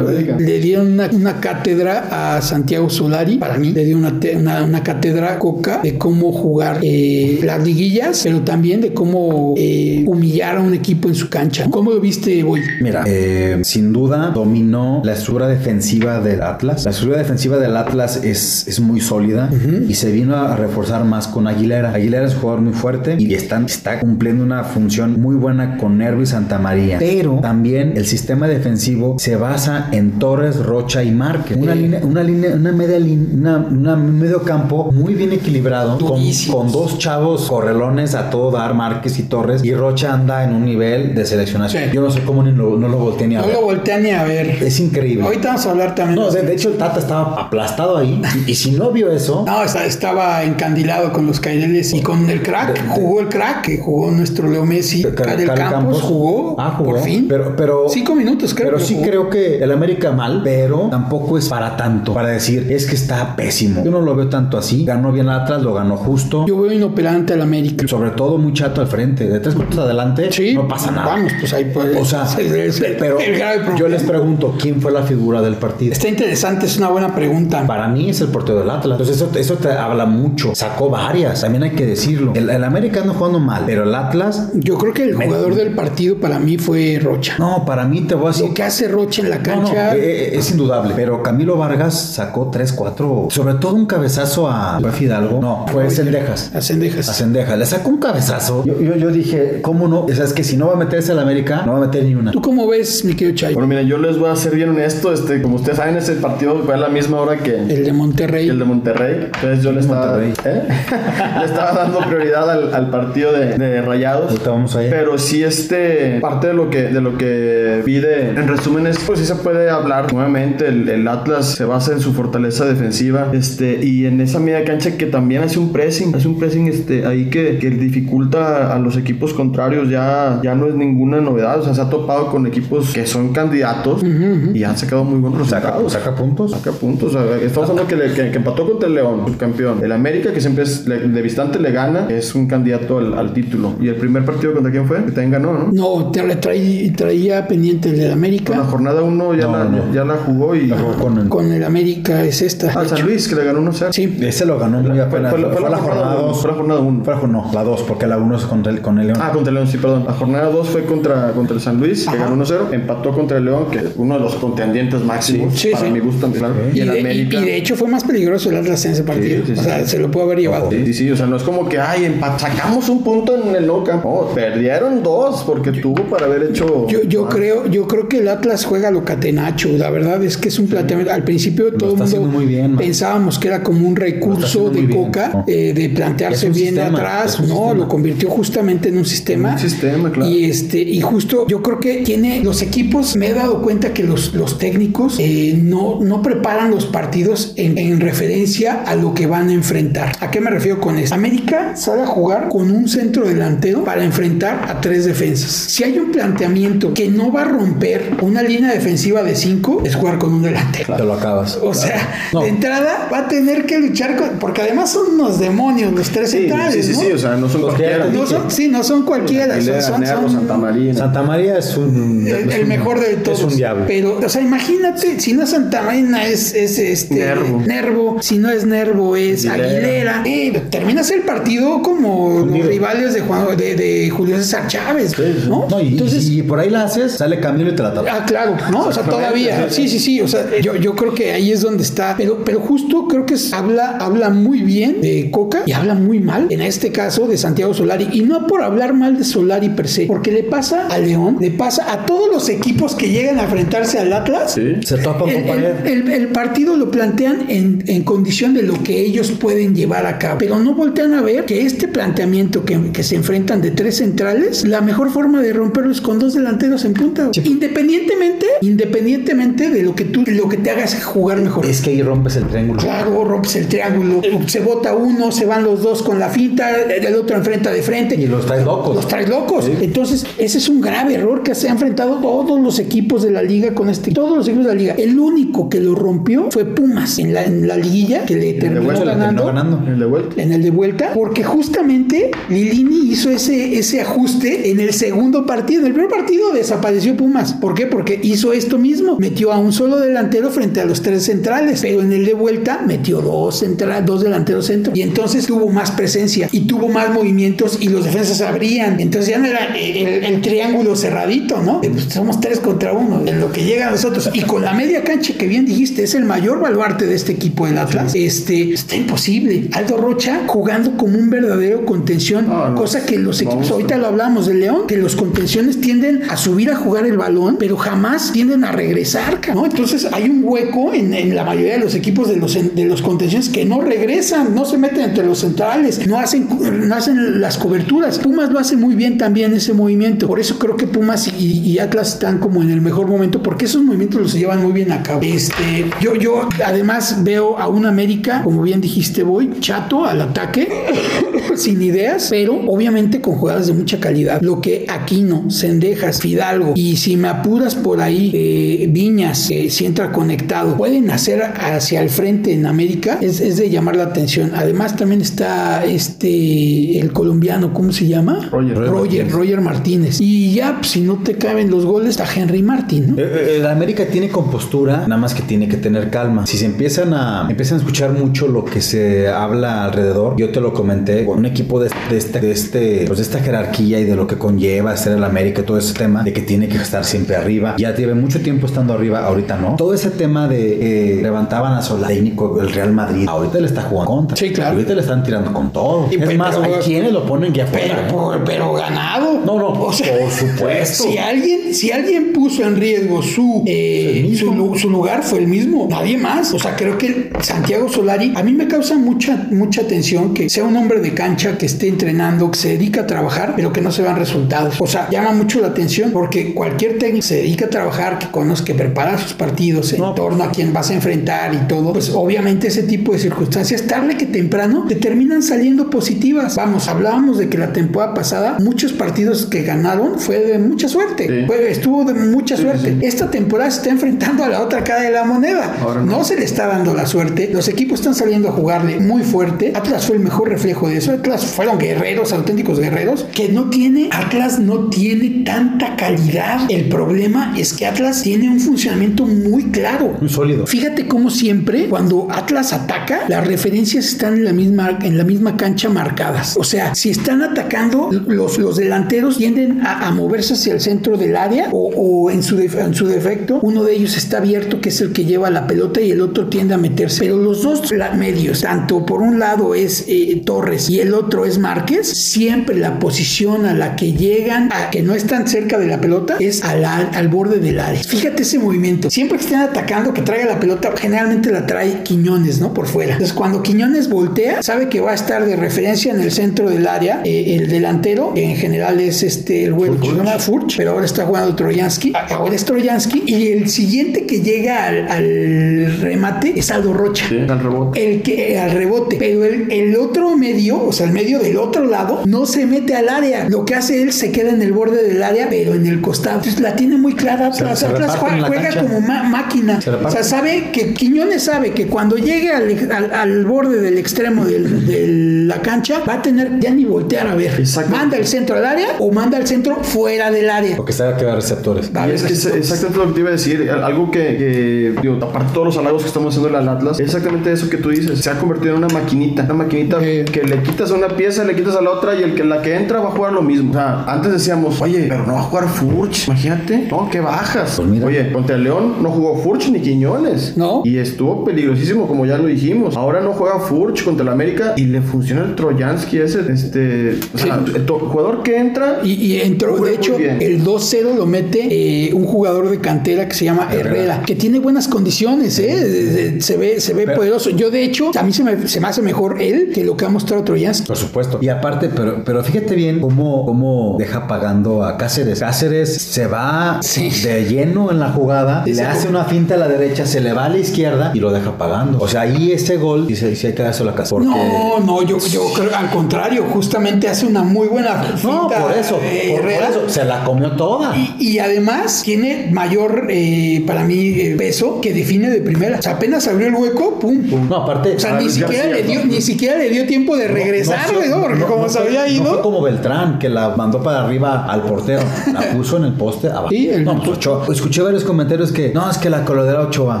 Le dieron una, una cátedra a Santiago Solari. Para mí, le dio una, una, una cátedra coca de cómo jugar eh, las liguillas, pero también de cómo eh, humillar a un equipo en su cancha. ¿Cómo lo viste, Boy? Mira, eh, sin duda dominó la estructura defensiva del Atlas. La estructura defensiva del Atlas es, es muy sólida y se vino a reforzar más con Aguilera. Aguilera es un jugador muy fuerte y están, está cumpliendo una función muy buena con Nervo y Santa María. Pero también el sistema defensivo se basa en Torres, Rocha y Márquez. Una línea, una línea, una media línea, una, una medio campo muy bien equilibrado con, con dos chavos correlones a todo dar, Márquez y Torres. Y Rocha anda en un nivel de seleccionación. Sí. Yo no sé cómo ni lo- no lo volteé ni a No ver. lo voltean ni a ver. Es increíble. Ahorita vamos a hablar también. No, de, de hecho el Tata estaba aplastado ahí. Y, y si no vio eso, No, estaba encandilado con los Caireles y con el crack. Jugó el crack, que jugó nuestro Leo Messi. Car- Karel Campos, jugó, Ah, jugó. por fin. Pero, pero, Cinco minutos, creo. pero que sí jugó. creo que el América mal, pero tampoco es para tanto. Para decir, es que está pésimo. Yo no lo veo tanto así. Ganó bien atrás, lo ganó justo. Yo veo inoperante al América. Sobre todo muy chato al frente. De tres puntos adelante, Sí, no pasa nada. Vamos, pues ahí puede. O sea, el- es el- pero el grave problema. yo les pregunto, ¿quién fue la figura del partido? Está interesante, es una buena pregunta. Para mí es el portero del Atlas. Entonces eso, eso te habla mucho. Sacó varias, también hay que decirlo. El, el América anda jugando mal, pero el Atlas... Yo creo que el jugador del partido para mí fue Rocha. No, para mí te voy a decir... Lo que hace Rocha en la No, no, cancha. eh, eh, es indudable. Pero Camilo Vargas sacó 3, 4, sobre todo un cabezazo a fue Fidalgo. No, fue Sendejas. a Cendejas. A Sendejas. Le sacó un cabezazo. Yo, yo, yo dije, ¿cómo no? O sea, ¿sabes que Si no va a meterse al América, no va a meter ni una. ¿Tú cómo ves, mi querido Chay? Bueno, mira, yo les voy a ser bien honesto. Este, como ustedes saben, ese partido fue a la misma hora que El de Monterrey. el de Monterrey. Entonces yo le estaba. ¿eh? [laughs] le estaba dando prioridad al, al partido de, de Rayados. Vamos. Pero sí, este, parte de lo que, de lo que vi de, en resúmenes, pues sí se puede hablar nuevamente. El, el Atlas se basa en su fortaleza defensiva, este, y en esa media cancha que también hace un pressing, hace un pressing, este, ahí que, que dificulta a los equipos contrarios. Ya, ya no es ninguna novedad. O sea, se ha topado con equipos que son candidatos y han sacado muy buenos resultados. saca puntos. Saca puntos. O sea, estamos hablando que, le- que- que empató contra el León, subcampeón. El América, que siempre es le- de visitante le gana, es un candidato al, al título. Y el primer partido contra quién fue? Que también ganó, ¿no? No, te le traí- traía pendiente el de Con la América. jornada 1 ya, No, la, no. ya la jugó y. La jugó con Con el América es esta. Al San Luis, que le ganó 1-0. Sí. Ese lo ganó muy Fue, apenas. fue la- Fue, fue la jornada uno, 2. Fue la jornada 1. Fue la, no, la 2, porque la 1 es contra el, con el León. Ah, contra el León, sí, perdón. La jornada 2 fue contra, contra el San Luis, que Ajá. ganó 1-0. Empató contra el León, que es uno de los contendientes máximos. Sí, para sí. mi gusto, claro. Y Y el de, América. y de hecho fue más peligroso el Atlas en ese partido. Sí, sí, o sea, sí. se lo pudo haber llevado. Sí, sí, sí, o sea, no es como que, ay, sacamos un punto en el campo. No, perdieron dos porque tuvo para haber hecho. Yo, creo, yo creo que el Atlas juega lo catenacho. La verdad es que es un planteamiento. Al principio todo el mundo muy bien, pensábamos que era como un recurso de Coca ¿no? eh, de plantearse bien sistema, atrás. No, sistema. lo convirtió justamente en un sistema. Un sistema, claro. Y este, y justo yo creo que tiene los equipos. Me he dado cuenta que los, los técnicos eh, no, no preparan los partidos en, en referencia a lo que van a enfrentar. ¿A qué me refiero con esto? América sale a jugar con un centro delantero para enfrentar a tres defensas. Si hay un planteamiento que no va a romper una línea defensiva de cinco, es jugar con un delantero. Te lo acabas. O sea, No. de entrada va a tener que luchar con. Porque además son unos demonios los tres Sí, centrales. sí, sí, ¿no? sí, o sea, no son Los cualquiera. te No son, sí, no son cualquiera. Son, Nervo, son- Santa María. Santa María es un. el, es el un- mejor de todos. Es un diablo. Pero, o sea, imagínate, si no es Santa Marina, es, es este Nervo. Nervo. Si no es Nervo, es Aguilera. Aguilera. Eh, terminas el partido como los rivales de, Juan, de, de Julio César Chávez. ¿no? No, y, Entonces. y por ahí la haces, sale Camilo y te la tapa. Ah, claro, ¿no? O sea, todavía. Sí, sí, sí. O sea, yo, yo creo que ahí es donde está. Pero, pero justo creo que es- habla, habla muy bien de Coca y habla muy mal, en este caso, de Santiago Solari. Y no por hablar mal de Solari per se, porque le pasa a León, le pasa a todos los equipos que llegan a enfrentarse al Atlas. Sí. Se topan El, con pared. el- el- el partido lo plantean en, en condición de lo que ellos pueden llevar a cabo, pero no voltean a ver que este planteamiento que, que se enfrentan de tres centrales, la mejor forma de romperlo es con dos delanteros en punta. Independientemente, independientemente de lo que tú, lo que te hagas jugar mejor. Es que ahí rompes el triángulo. Claro, rompes el triángulo, se bota uno, se van los dos con la finta, el otro enfrenta de frente. Y los traes locos. Los traes locos. Entonces, ese es un grave error que se han enfrentado todos los equipos de la liga con este. Todos los equipos de la liga. El único que lo rompió fue Pumas en la, en la liguilla, que le terminó vuelta le ganando. terminó ganando. El de vuelta. En el de vuelta, porque justamente Lilini hizo ese, ese ajuste en el segundo partido. En el primer partido desapareció Pumas. ¿Por qué? Porque hizo esto mismo. Metió a un solo delantero frente a los tres centrales. Pero en el de vuelta metió dos, central, dos delanteros centro. Y entonces tuvo más presencia y tuvo más movimientos y los defensas abrían. Entonces ya no era el, el triángulo cerradito, ¿no? Eh, pues somos tres contra uno. En lo que llega a nosotros. Y con la media cancha que bien dijiste, es el mayor baluarte de este equipo del Atlas. Este está imposible. Aldo Rocha jugando como un verdadero contención, No, no. cosa que los equipos, ahorita lo hablamos de León, que los contenciones tienden a subir a jugar el balón, pero jamás tienden a regresar, ¿no? Entonces hay un hueco en, en la mayoría de los equipos de los, de los contenciones que no regresan, no se meten entre los centrales, no hacen, no hacen las coberturas. Pumas lo hace muy bien también ese movimiento. Por eso creo que Pumas y, y Atlas están como en el mejor momento, porque esos movimientos los llevan muy bien a cabo. Este, yo, yo además veo a un América, como bien dijiste, voy chato al ataque, [laughs] sin ideas, pero obviamente con jugadas de mucha calidad. Lo que Aquino, Sendejas, Fidalgo y si me apuras por ahí, eh, Viñas, que si entra conectado, pueden hacer hacia el frente en América, es, es de llamar la atención. Además también está este, el colombiano, ¿cómo se llama? Roger. Roger, Roger Martínez. Y ya, pues, si no te caben los goles, está Henry Martín, ¿no? Eh, eh, El América tiene compostura, nada más que tiene que tener calma. Si se empiezan a empiezan a escuchar mucho lo que se habla alrededor, yo te lo comenté, con un equipo de, de este, de este, pues de esta jerarquía y de lo que conlleva ser el América, y todo ese tema de que tiene que estar siempre arriba. Ya tiene mucho tiempo estando arriba, ahorita no. Todo ese tema de eh, levantaban a Solari, técnico el Real Madrid, ahorita le está jugando contra. Sí, claro. Ahorita le están tirando con todo. Y es pues, más, pero- hay quienes lo ponen ya Pero, afuera. ¿eh? pero ganar ganado. No, no, por supuesto. Si alguien, si alguien puso en riesgo su, eh, su, su, lugar, fue el mismo, nadie más. O sea, creo que Santiago Solari, a mí me causa mucha, mucha atención que sea un hombre de cancha que esté entrenando, que se dedica a trabajar, pero que no se vean resultados. O sea, llama mucho la atención porque cualquier técnico se dedica a trabajar, que conozca, que prepara sus partidos en torno a quién vas a enfrentar y todo, pues obviamente ese tipo de circunstancias, tarde que temprano, te terminan saliendo positivas. Vamos, hablábamos de que la temporada pasada, muchos partidos que ganaron fue de mucha suerte, estuvo de mucha suerte. Esta temporada se está enfrentando a la otra cara de la moneda. no. se le está dando la suerte. Los equipos están saliendo a jugarle muy fuerte. Atlas fue el mejor reflejo de eso. Atlas fueron guerreros, auténticos guerreros, que no tiene, Atlas no tiene tanta calidad. El problema es que Atlas tiene un funcionamiento muy claro. Muy sólido. Fíjate cómo siempre, cuando Atlas ataca, las referencias están en la misma, en la misma cancha marcadas. O sea, si están atacando, los, los delanteros tienden a, moverse hacia el centro del área o, en, su defecto, uno de ellos está abierto, que es el que lleva la pelota, y el otro tiende a meterse. Pero los dos medios, tanto por un lado es eh, Torres y el otro es Márquez, siempre la posición a la que llegan, a que no están cerca de la pelota, es al, al borde del área. Fíjate ese movimiento. Siempre que estén atacando, que traiga la pelota, generalmente la trae Quiñones, ¿no? Por fuera. Entonces, cuando Quiñones voltea, sabe que va a estar de referencia en el centro del área, eh, el delantero, en general es este, el güey que se llama Furch, pero ahora está jugando Troyansky. Ahora es Troyansky. Y el siguiente que llega al, remate es Aldo Rocha. Sí, al rebote. El que, al rebote. Pero el, el otro medio, o sea, el medio del otro lado, no se mete al área. Lo que hace él se queda en el borde del área, pero en el costado. Entonces la tiene muy clara. Atlas, juega, como máquina. O sea, sabe que Quiñones sabe que cuando llegue al, borde del extremo de la cancha, va a tener ya ni voltear a ver. Manda el centro al área o manda el centro fuera del área. Porque sabe que va a receptores. Y es que es exactamente lo que te iba a decir. Algo que, digo, aparte de todos los halagos que estamos haciendo en el Atlas, es exactamente eso que tú dices. Se ha convertido en una maquinita. Una maquinita que le quitas a una pieza, le quitas a la otra y el que la que entra va a jugar lo mismo. O sea, antes decíamos, oye, pero no va a jugar Furch. Imagínate, no, que bajas. Pues oye, contra el León no jugó Furch ni Quiñones. No. Y estuvo peligrosísimo, como ya lo dijimos. Ahora no juega Furch contra el América y le funciona el Trojansky ese, este, o sea, el jugador que entra. Y, entró, de hecho, el 2-0 lo mete eh, un jugador de cantera que se llama Herrera, que tiene buenas condiciones, ¿eh? Se ve, se ve poderoso. Yo, de hecho, a mí se me, se me hace mejor él que lo que ha mostrado Trojansky. Por supuesto. Y aparte, pero, pero fíjate bien cómo, cómo deja pagando a Cáceres. Cáceres se va de lleno en la jugada, le hace una finta a la derecha, se le va a la izquierda y lo deja pagando. O sea, ahí ese gol dice, si hay que darse la casa. No, no, yo, yo creo al contrario, justamente hace una muy buena finta. No, por eso, por, eso, se la comió toda. Y, además tiene mayor, eh, para mí, eh, peso que define de primera. O sea, apenas abrió el hueco, pum. pum. No, aparte. O sea, ni siquiera, le dio, ni siquiera le dio tiempo de regresar, no, Porque como se había ido. No fue como Beltrán, que la mandó para arriba al portero. La [laughs] puso en el poste abajo. Sí, el no, pues, Escuché varios comentarios que no, es que la colodera Ochoa.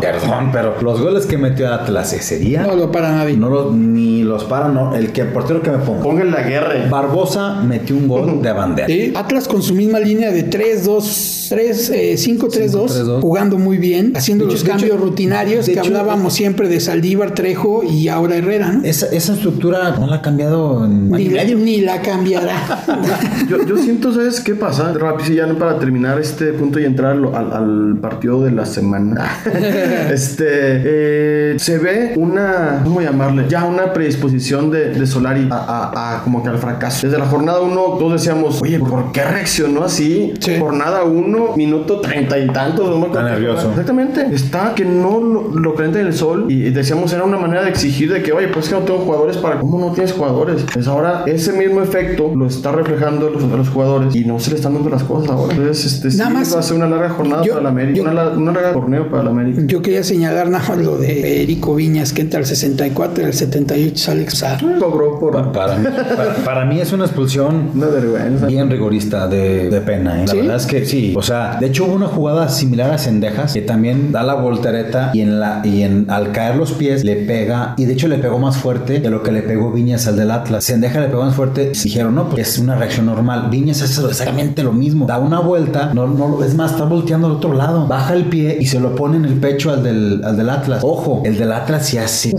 Perdón, pero los goles que metió Atlas ese día. No lo para nadie. No lo, ni los para, no. El que portero que me ponga. Pongan la guerra. Barbosa metió un gol de bandera. Sí, Atlas con su misma línea de 3, 2, 3, 5, 3, 2, jugando muy bien, haciendo los cambios rutinarios que hablábamos siempre de Saldívar, Trejo y ahora Herrera, ¿no? Esa, esa estructura no la ha cambiado en ni, ni la cambiará. [laughs] yo, yo siento, ¿sabes qué pasa? Rápido, ya para terminar este punto y entrar al, partido de la semana. [laughs] este, eh, se ve una, ¿cómo llamarle? Ya una predisposición de, de Solari a, como que al fracaso. Desde la jornada 1, todos decíamos, oye, ¿por qué reaccionó así? Jornada 1, minuto treinta y tantos. No Está nervioso. Exactamente. Está que no lo, lo en el sol y decíamos, era una manera de exigir de que, oye, pues que no tengo jugadores para... ¿Cómo no tienes jugadores? Pues ahora ese mismo efecto lo está reflejando los, los jugadores y no se le están dando las cosas ahora. Entonces, este, Nada más, va a ser una larga jornada para la América, una, larga torneo para la América. Yo quería señalar nada más lo de Erico Viñas, que entra al 64 y al 78 sale expulsado. Cobró por... Para, mí, para, mí es una expulsión una vergüenza. bien rigorista de, de pena. ¿eh? La verdad es que sí, o sea, sea, de hecho hubo una jugada similar a Cendejas que también da la voltereta y en la y en al caer los pies le pega y de hecho le pegó más fuerte de lo que le pegó Viñas al del Atlas. Cendejas le pegó más fuerte. Dijeron, no, pues es una reacción normal. Viñas hace exactamente lo mismo. Da una vuelta, no, no, es más, está volteando al otro lado. Baja el pie y se lo pone en el pecho al del, al del Atlas. Ojo, el del Atlas sí hace.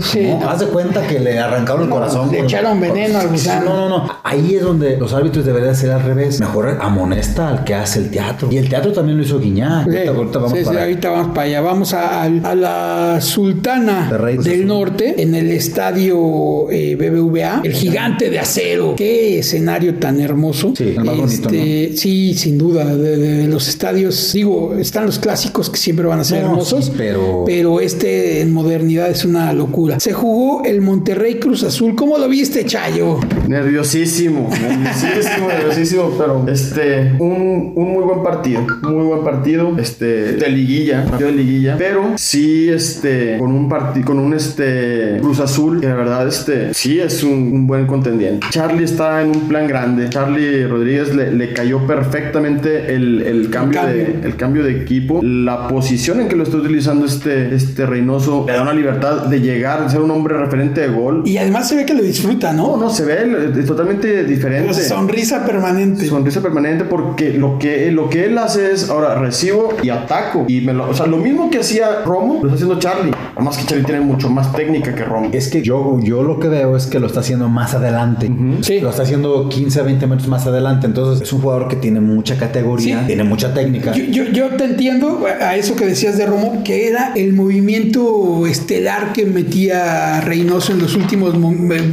Haz de cuenta que le arrancaron el corazón. Le echaron veneno al gusano. No, no, no. Ahí es donde los árbitros deberían ser al revés. Mejor amonesta al que hace el teatro. Y el teatro también lo hizo Guiñac. ahorita, vamos para ahorita vamos para allá. Vamos a, la Sultana del Norte en el estadio eh, BBVA. El gigante de acero. Qué escenario tan hermoso. Sí, el más bonito, este, Sí, sin duda. De, los estadios, digo, están los clásicos que siempre van a ser hermosos. pero... pero este en modernidad es una locura. Se jugó el Monterrey Cruz Azul. ¿Cómo lo viste, Chayo? Nerviosísimo, nerviosísimo, [laughs] nerviosísimo, pero este, un, un, muy buen partido, muy buen partido, este, de liguilla, partido de liguilla, pero sí, este, con un partido, con un, este, Cruz Azul, que la verdad, este, sí es un, un buen contendiente. Charlie está en un plan grande, Charlie Rodríguez le, le cayó perfectamente el, el, cambio el, cambio. De, el cambio de equipo, la posición en que lo está utilizando este, este Reynoso, le da una libertad de llegar, de ser un hombre referente de gol. Y además se ve que lo disfruta, ¿no? No, no, se ve es totalmente diferente. Sonrisa permanente. Sonrisa permanente porque lo que, lo que él hace es, ahora recibo y ataco. Y me lo, o sea, lo mismo que hacía Romo, lo está haciendo Charlie. Además que Charlie tiene mucho más técnica que Romo. Es que yo, yo lo que veo es que lo está haciendo más adelante. Sí. Lo está haciendo 15 a 20 metros más adelante. Entonces es un jugador que tiene mucha categoría, tiene mucha técnica. Yo, yo, te entiendo a eso que decías de Romo, que era el movimiento estelar que metía Reynoso en los últimos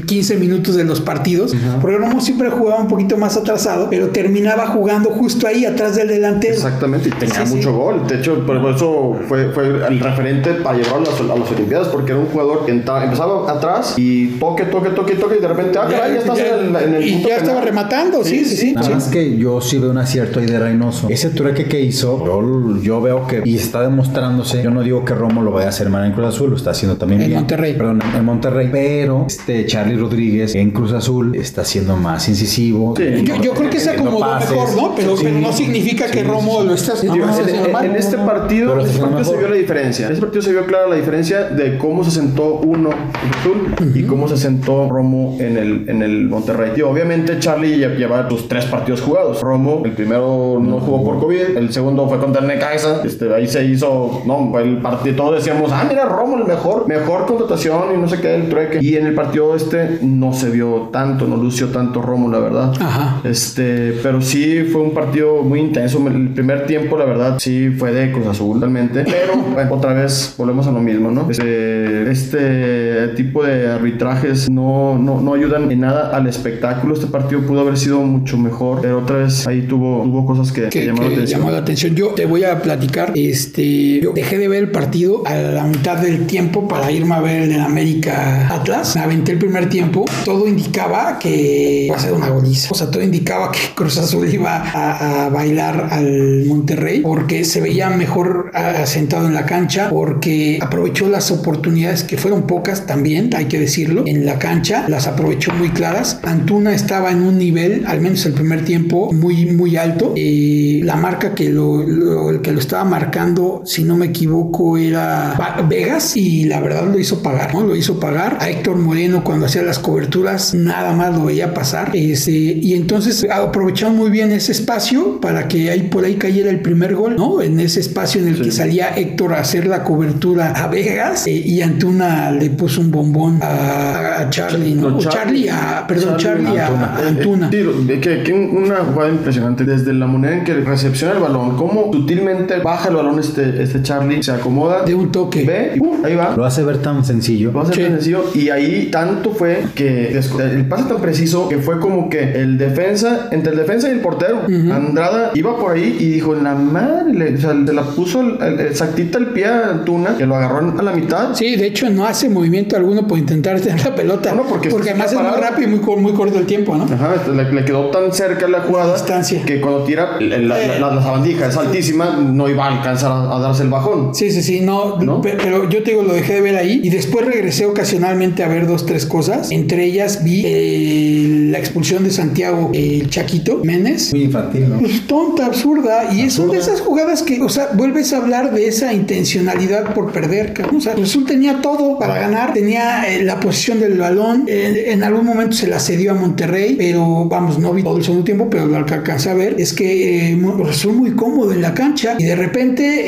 15 minutos de los partidos. Porque Romo siempre jugaba un poquito más atrasado, pero terminaba jugando justo ahí atrás del delantero. Exactamente, y tenía mucho gol. De hecho, por eso fue, fue el referente para llevarlo a, las Olimpiadas, porque era un jugador que empezaba atrás y toque, toque, toque, toque, y de repente, ah, ya, ya estás en, el, en el Y ya estaba rematando, sí, sí, sí. Nada más que yo sí veo un acierto ahí de Reynoso. Ese trueque que hizo, yo, yo veo que, y está demostrándose, yo no digo que Romo lo vaya a hacer mal en Cruz Azul, lo está haciendo también en bien. Monterrey. Perdón, en Monterrey, pero este Charlie Rodríguez en Cruz Azul está siendo más incisivo. Sí. Yo, yo, creo que se acomodó mejor, ¿no? Pero, sí, pero no significa que Romo lo está haciendo. No, en, en, este partido, en este partido se vio la diferencia. En este partido se vio clara la diferencia de cómo se sentó uno en Azul uh -huh. y cómo se sentó Romo en el, en el Monterrey. Y obviamente Charlie lleva sus tres partidos jugados. Romo, el primero no jugó por COVID, el segundo fue contra el Necaxa. Este, ahí se hizo, no, el partido, todos decíamos, ah, mira, Romo, el mejor, mejor contratación y no sé qué, el trueque. Y en el partido este no se vio tanto, no lució tanto Romo, la verdad. Ajá. Este, pero sí fue un partido muy intenso. El primer tiempo, la verdad, sí fue de Cruz Azul realmente. Pero [laughs] bueno, otra vez volvemos a lo mismo, ¿no? Este, este tipo de arbitrajes no, no, no ayudan en nada al espectáculo. Este partido pudo haber sido mucho mejor, pero otra vez ahí tuvo, tuvo cosas que, que, llamaron que la atención. llamó la atención. Yo te voy a platicar. Este, yo dejé de ver el partido a la mitad del tiempo para irme a ver el de América Atlas. Me aventé el primer tiempo. Todo indicaba que iba a ser una goliza. O sea, todo indicaba que Cruz Azul iba a, a bailar al Monterrey porque se veía mejor asentado en la cancha, porque aprovechó las oportunidades que fueron pocas también, hay que decirlo, en la cancha. Las aprovechó muy claras. Antuna estaba en un nivel, al menos el primer tiempo, muy, muy alto. Eh, la marca que lo, lo, que lo estaba marcando, si no me equivoco, era Vegas y la verdad lo hizo pagar, ¿no? Lo hizo pagar. A Héctor Moreno cuando hacía las coberturas nada más lo veía pasar. Este, y entonces aprovecharon muy bien ese espacio para que ahí por ahí cayera el primer gol, ¿no? En ese espacio en el sí. que salía Héctor a hacer la cobertura a Vegas eh, y Antuna le puso un bombón a, a Charlie, ¿no? No, o Charlie, Charlie a, perdón, Charlie, Charlie a, a Antuna. Que, que una jugada impresionante desde la manera en que recepciona el balón, cómo sutilmente baja el balón este, este Charlie, se acomoda de un toque, ve y ¡pum! ahí va. Lo hace ver tan sencillo. Lo hace Sí. tan sencillo y ahí tanto fue que el pase tan preciso que fue como que el defensa, entre el defensa y el portero, Andrada iba por ahí y dijo, la madre, le- o sea, se la puso el, el- exactita el pie a Antuna, que lo agarró a la mitad. Sí, de hecho no hace movimiento alguno por intentar [laughs] tener la pelota. No, porque está además es muy rápido y muy, muy corto el tiempo, ¿no? Ajá, le, le quedó tan cerca la jugada distancia. que cuando tira la, la, la- la sabandija es altísima, no iba a alcanzar a, a darse el bajón. Sí, sí, sí, no, ¿No? pe- pero yo te digo, lo dejé de ver ahí y después regresé ocasionalmente a ver dos, tres cosas. Entre ellas vi eh, la expulsión de Santiago, el Chaquito Méndez. Muy infantil, ¿no? Pues tonta, absurda. Absurda y es una de esas jugadas que, o sea, vuelves a hablar de esa intencionalidad por perder. cabrón. O sea, Cruz Azul tenía todo para ganar, tenía eh, la posición del balón, eh, en algún momento se la cedió a Monterrey, pero vamos, no vi todo el segundo tiempo, pero lo que alcancé a ver es que eh, muy cómodo en la cancha y de repente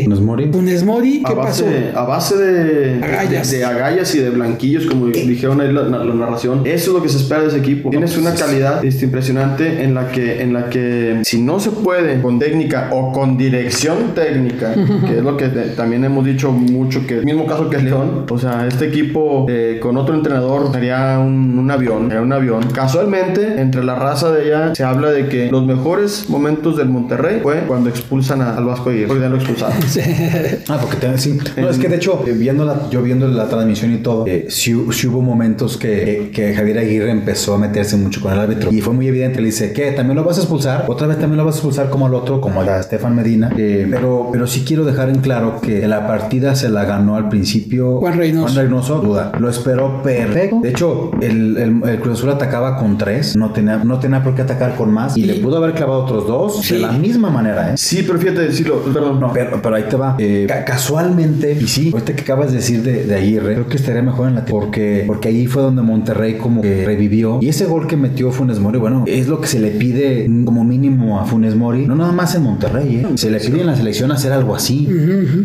eh, Funes Mori. Funes Mori, A ¿qué base, pasó? a base de, Agallas. de, de agallas y de blanquillos, como dijeron ahí la, la- la narración. Eso es lo que se espera de ese equipo. Tienes una calidad este, impresionante en la que, en la que si no se puede con técnica o con dirección técnica, que es lo que también hemos dicho mucho, que el mismo caso que León, o sea, este equipo eh, con otro entrenador sería un, un avión, sería un avión. Casualmente, entre la raza de ella se habla de que los mejores momentos del Monterrey fue cuando expulsan a- al Vasco Aguirre, porque ya lo expulsaron. [laughs] Ah, porque te- sí. No, es que de hecho, eh, viendo la, yo viendo la transmisión y todo, eh, sí, sí hubo momentos que, que Javier Aguirre empezó a meterse mucho con el árbitro. Y fue muy evidente. Le dice, ¿qué? ¿También lo vas a expulsar? Otra vez también lo vas a expulsar como al otro, como a Estefan Medina. Eh, pero, pero sí quiero dejar en claro que la partida se la ganó al principio Juan Reynoso. Juan Reynoso, duda. Lo esperó perfecto. De hecho, el, el- el Cruz Azul atacaba con tres. No tenía, no tenía por qué atacar con más. Y, Y- le pudo haber clavado otros dos Sí. de la misma manera, ¿eh? Sí, pero fíjate decirlo, perdón. No, pero, pero ahí te va. Eh, ca- casualmente, y sí, ahorita que acabas de decir de, de Aguirre, creo que estaría mejor en la porque porque ahí fue donde Monterrey como que revivió. Y ese gol que metió Funes Mori, bueno, es lo que se le pide como mínimo a Funes Mori. No nada más en Monterrey, ¿eh? Se le pide en la selección hacer algo así.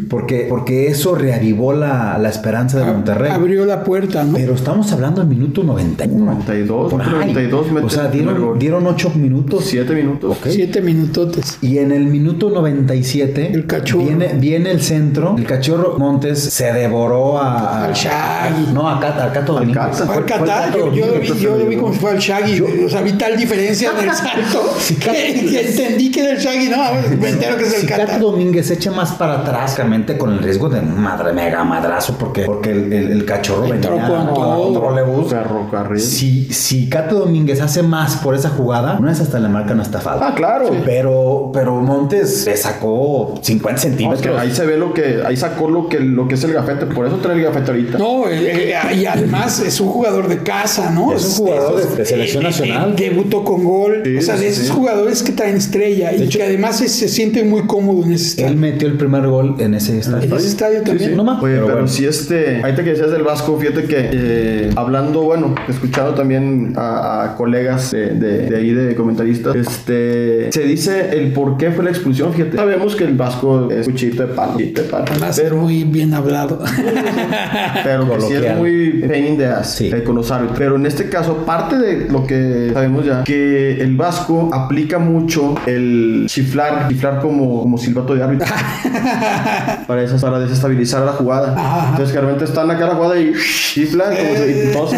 Porque, porque eso reavivó la, la esperanza de Monterrey. Abrió la puerta, ¿no? Pero estamos hablando del minuto 91. 92, Por ahí. 92 mete O sea, dieron, dieron 8 minutos. 7 minutos. Ok. Siete minutotes. Y en el minuto 97 El cachorro. Viene, viene el centro. El cachorro Montes se devoró a. Al Shaggy. No, a Cata, a Cato Domínguez. Cata. Fue Fue- al fue Cato yo, yo lo vi, yo lo vi como si fuera el Shaggy. o sea, vi tal diferencia en el [laughs] salto que, que entendí que era el Shaggy. No, me entero que es el Si Cato Qatar. Domínguez se echa más para atrás, realmente con el riesgo de madre mega madrazo, porque, porque el, el- el cachorro venía con a todo. Si, si Cato Domínguez hace más por esa jugada, una vez hasta le marcan hasta falta. Ah, claro. Pero, pero Montes le sacó 50 No, es que centímetros. ahí se ve lo que, ahí sacó lo que, lo que es el gafete, por eso trae el gafete ahorita. No, eh, eh, y además es un jugador de casa, ¿no? Es un jugador de- de selección eh, eh, nacional. debutó con gol. Sí, o sea, de sí, esos sí. jugadores que traen estrella y que además se, se siente muy cómodo en ese Él estadio. metió el primer gol en ese En estadio. ese estadio Sí, también. sí. No más, Oye, pero pero, bueno. si este, ahorita que decías del Vasco, fíjate que eh, hablando, bueno, escuchando también a, a colegas de, de- de ahí de comentaristas, este, se dice el por qué fue la expulsión, fíjate. Sabemos que el Vasco es cuchito de palo, cuchito de palo, Además, pero, muy bien hablado. [laughs] pero que sí es muy pain in the ass Sí. eh, con los árbitros. Pero en este caso, parte de lo que sabemos ya, que el Vasco aplica mucho el chiflar, chiflar como, como silbato de árbitro. [laughs] para, esas, para desestabilizar la jugada. Ajá. Entonces, que de repente están acá la jugada y chiflan, como si- y todos.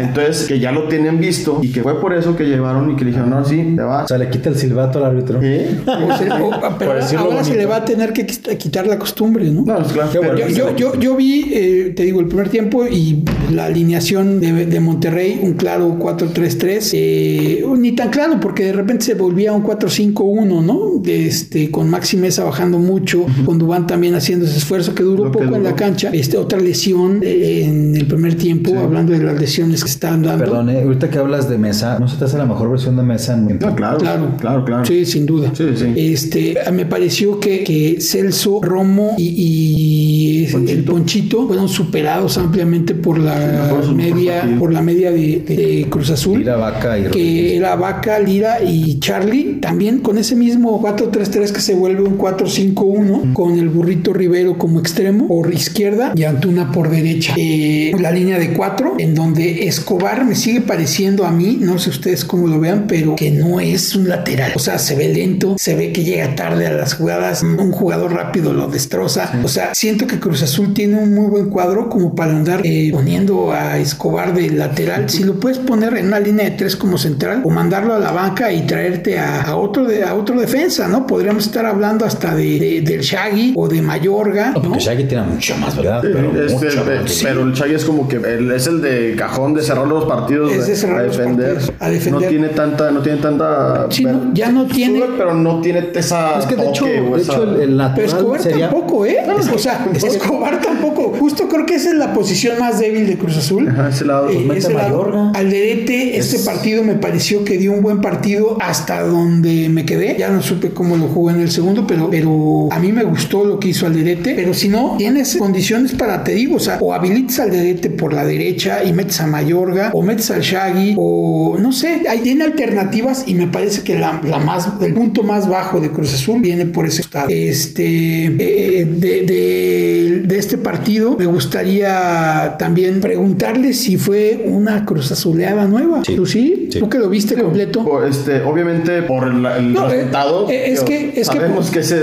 Entonces, que ya lo tienen visto y que fue por eso que llevaron y que le dijeron, no, sí, te va. O sea, le quita el silbato al árbitro. O- [laughs] pero decirlo ahora se le va a tener que quitar la costumbre, ¿no? No, es claro. Bueno. Yo, yo, yo, yo vi, eh, te digo, el primer tiempo y la alineación de, de Monterrey, un claro 4-3-3, eh, ni tan claro porque de repente se volvía un 4-5-1, ¿no? Este, con Maxi Mesa bajando mucho, con Dubán también haciendo ese esfuerzo que duró Lo que poco en la cancha. Este, otra lesión eh, en el primer tiempo, hablando de las lesiones que están dando. Perdón, eh, ahorita que hablas de mesa, ¿no se te hace la mejor versión de mesa en No, claro, Claro. claro, claro. Sí, sin duda. Sí, sí. Este, me pareció que, que Celso, Romo y, y el Ponchito. Fueron superados ampliamente por la media, por la media de, de Cruz Azul. Lira, Vaca y que era Vaca, Lira y Charlie, también con ese mismo 4-3-3 que se vuelve un 4-5-1, con el burrito Rivero como extremo por izquierda y Antuna por derecha. Eh, la línea de 4, en donde Escobar me sigue pareciendo a mí, no sé ustedes cómo lo vean, pero que no es un lateral. O sea, se ve lento, se ve que llega tarde a las jugadas, un jugador rápido lo destroza. O sea, siento que Cruz Azul tiene un muy buen cuadro como para andar eh, poniendo a Escobar de lateral. Si lo puedes poner en una línea de tres como central o mandarlo a la banca y traerte a, a otro de, a otro defensa, ¿no? Podríamos estar hablando hasta de, de- del Shaggy o de Mayorga, No, porque Shaggy tiene mucho más verdad, pero Este, mucho pe- más. pero el Chagui es como que el- es el de cajón de cerrar los partidos Es de cerrar a los defender. partidos, a defender. No tiene tanta, no tiene tanta. Sí, no, ya no tiene- Sube, pero no tiene esa. Es que de hecho, de esa- hecho el, el natural Escobar sería... tampoco, ¿eh? o sea, [laughs] Escobar tampoco. Justo creo que esa es la posición más débil de Cruz Azul. Ajá, ese lado. Eh, mete ese lado. Mayorga. Alderete, este partido me pareció que dio un buen partido hasta donde donde me quedé. Ya no supe cómo lo jugó en el segundo, pero, pero a mí me gustó lo que hizo Alderete. Pero si no, tienes condiciones para, te digo, o sea, o habilitas al Alderete por la derecha y metes a Mayorga, o metes al Shaggy, o no sé, hay, tiene alternativas y me parece que la, la más, el punto más bajo de Cruz Azul viene por ese estado. Este, eh, de, de, de este partido, me gustaría también preguntarle si fue una Cruz Azuleada nueva. Sí. ¿Tú sí? Sí. ¿Tú que lo viste completo? Este, obviamente, por el No, eh, resultado. eh, es que- es que- sabemos que, se,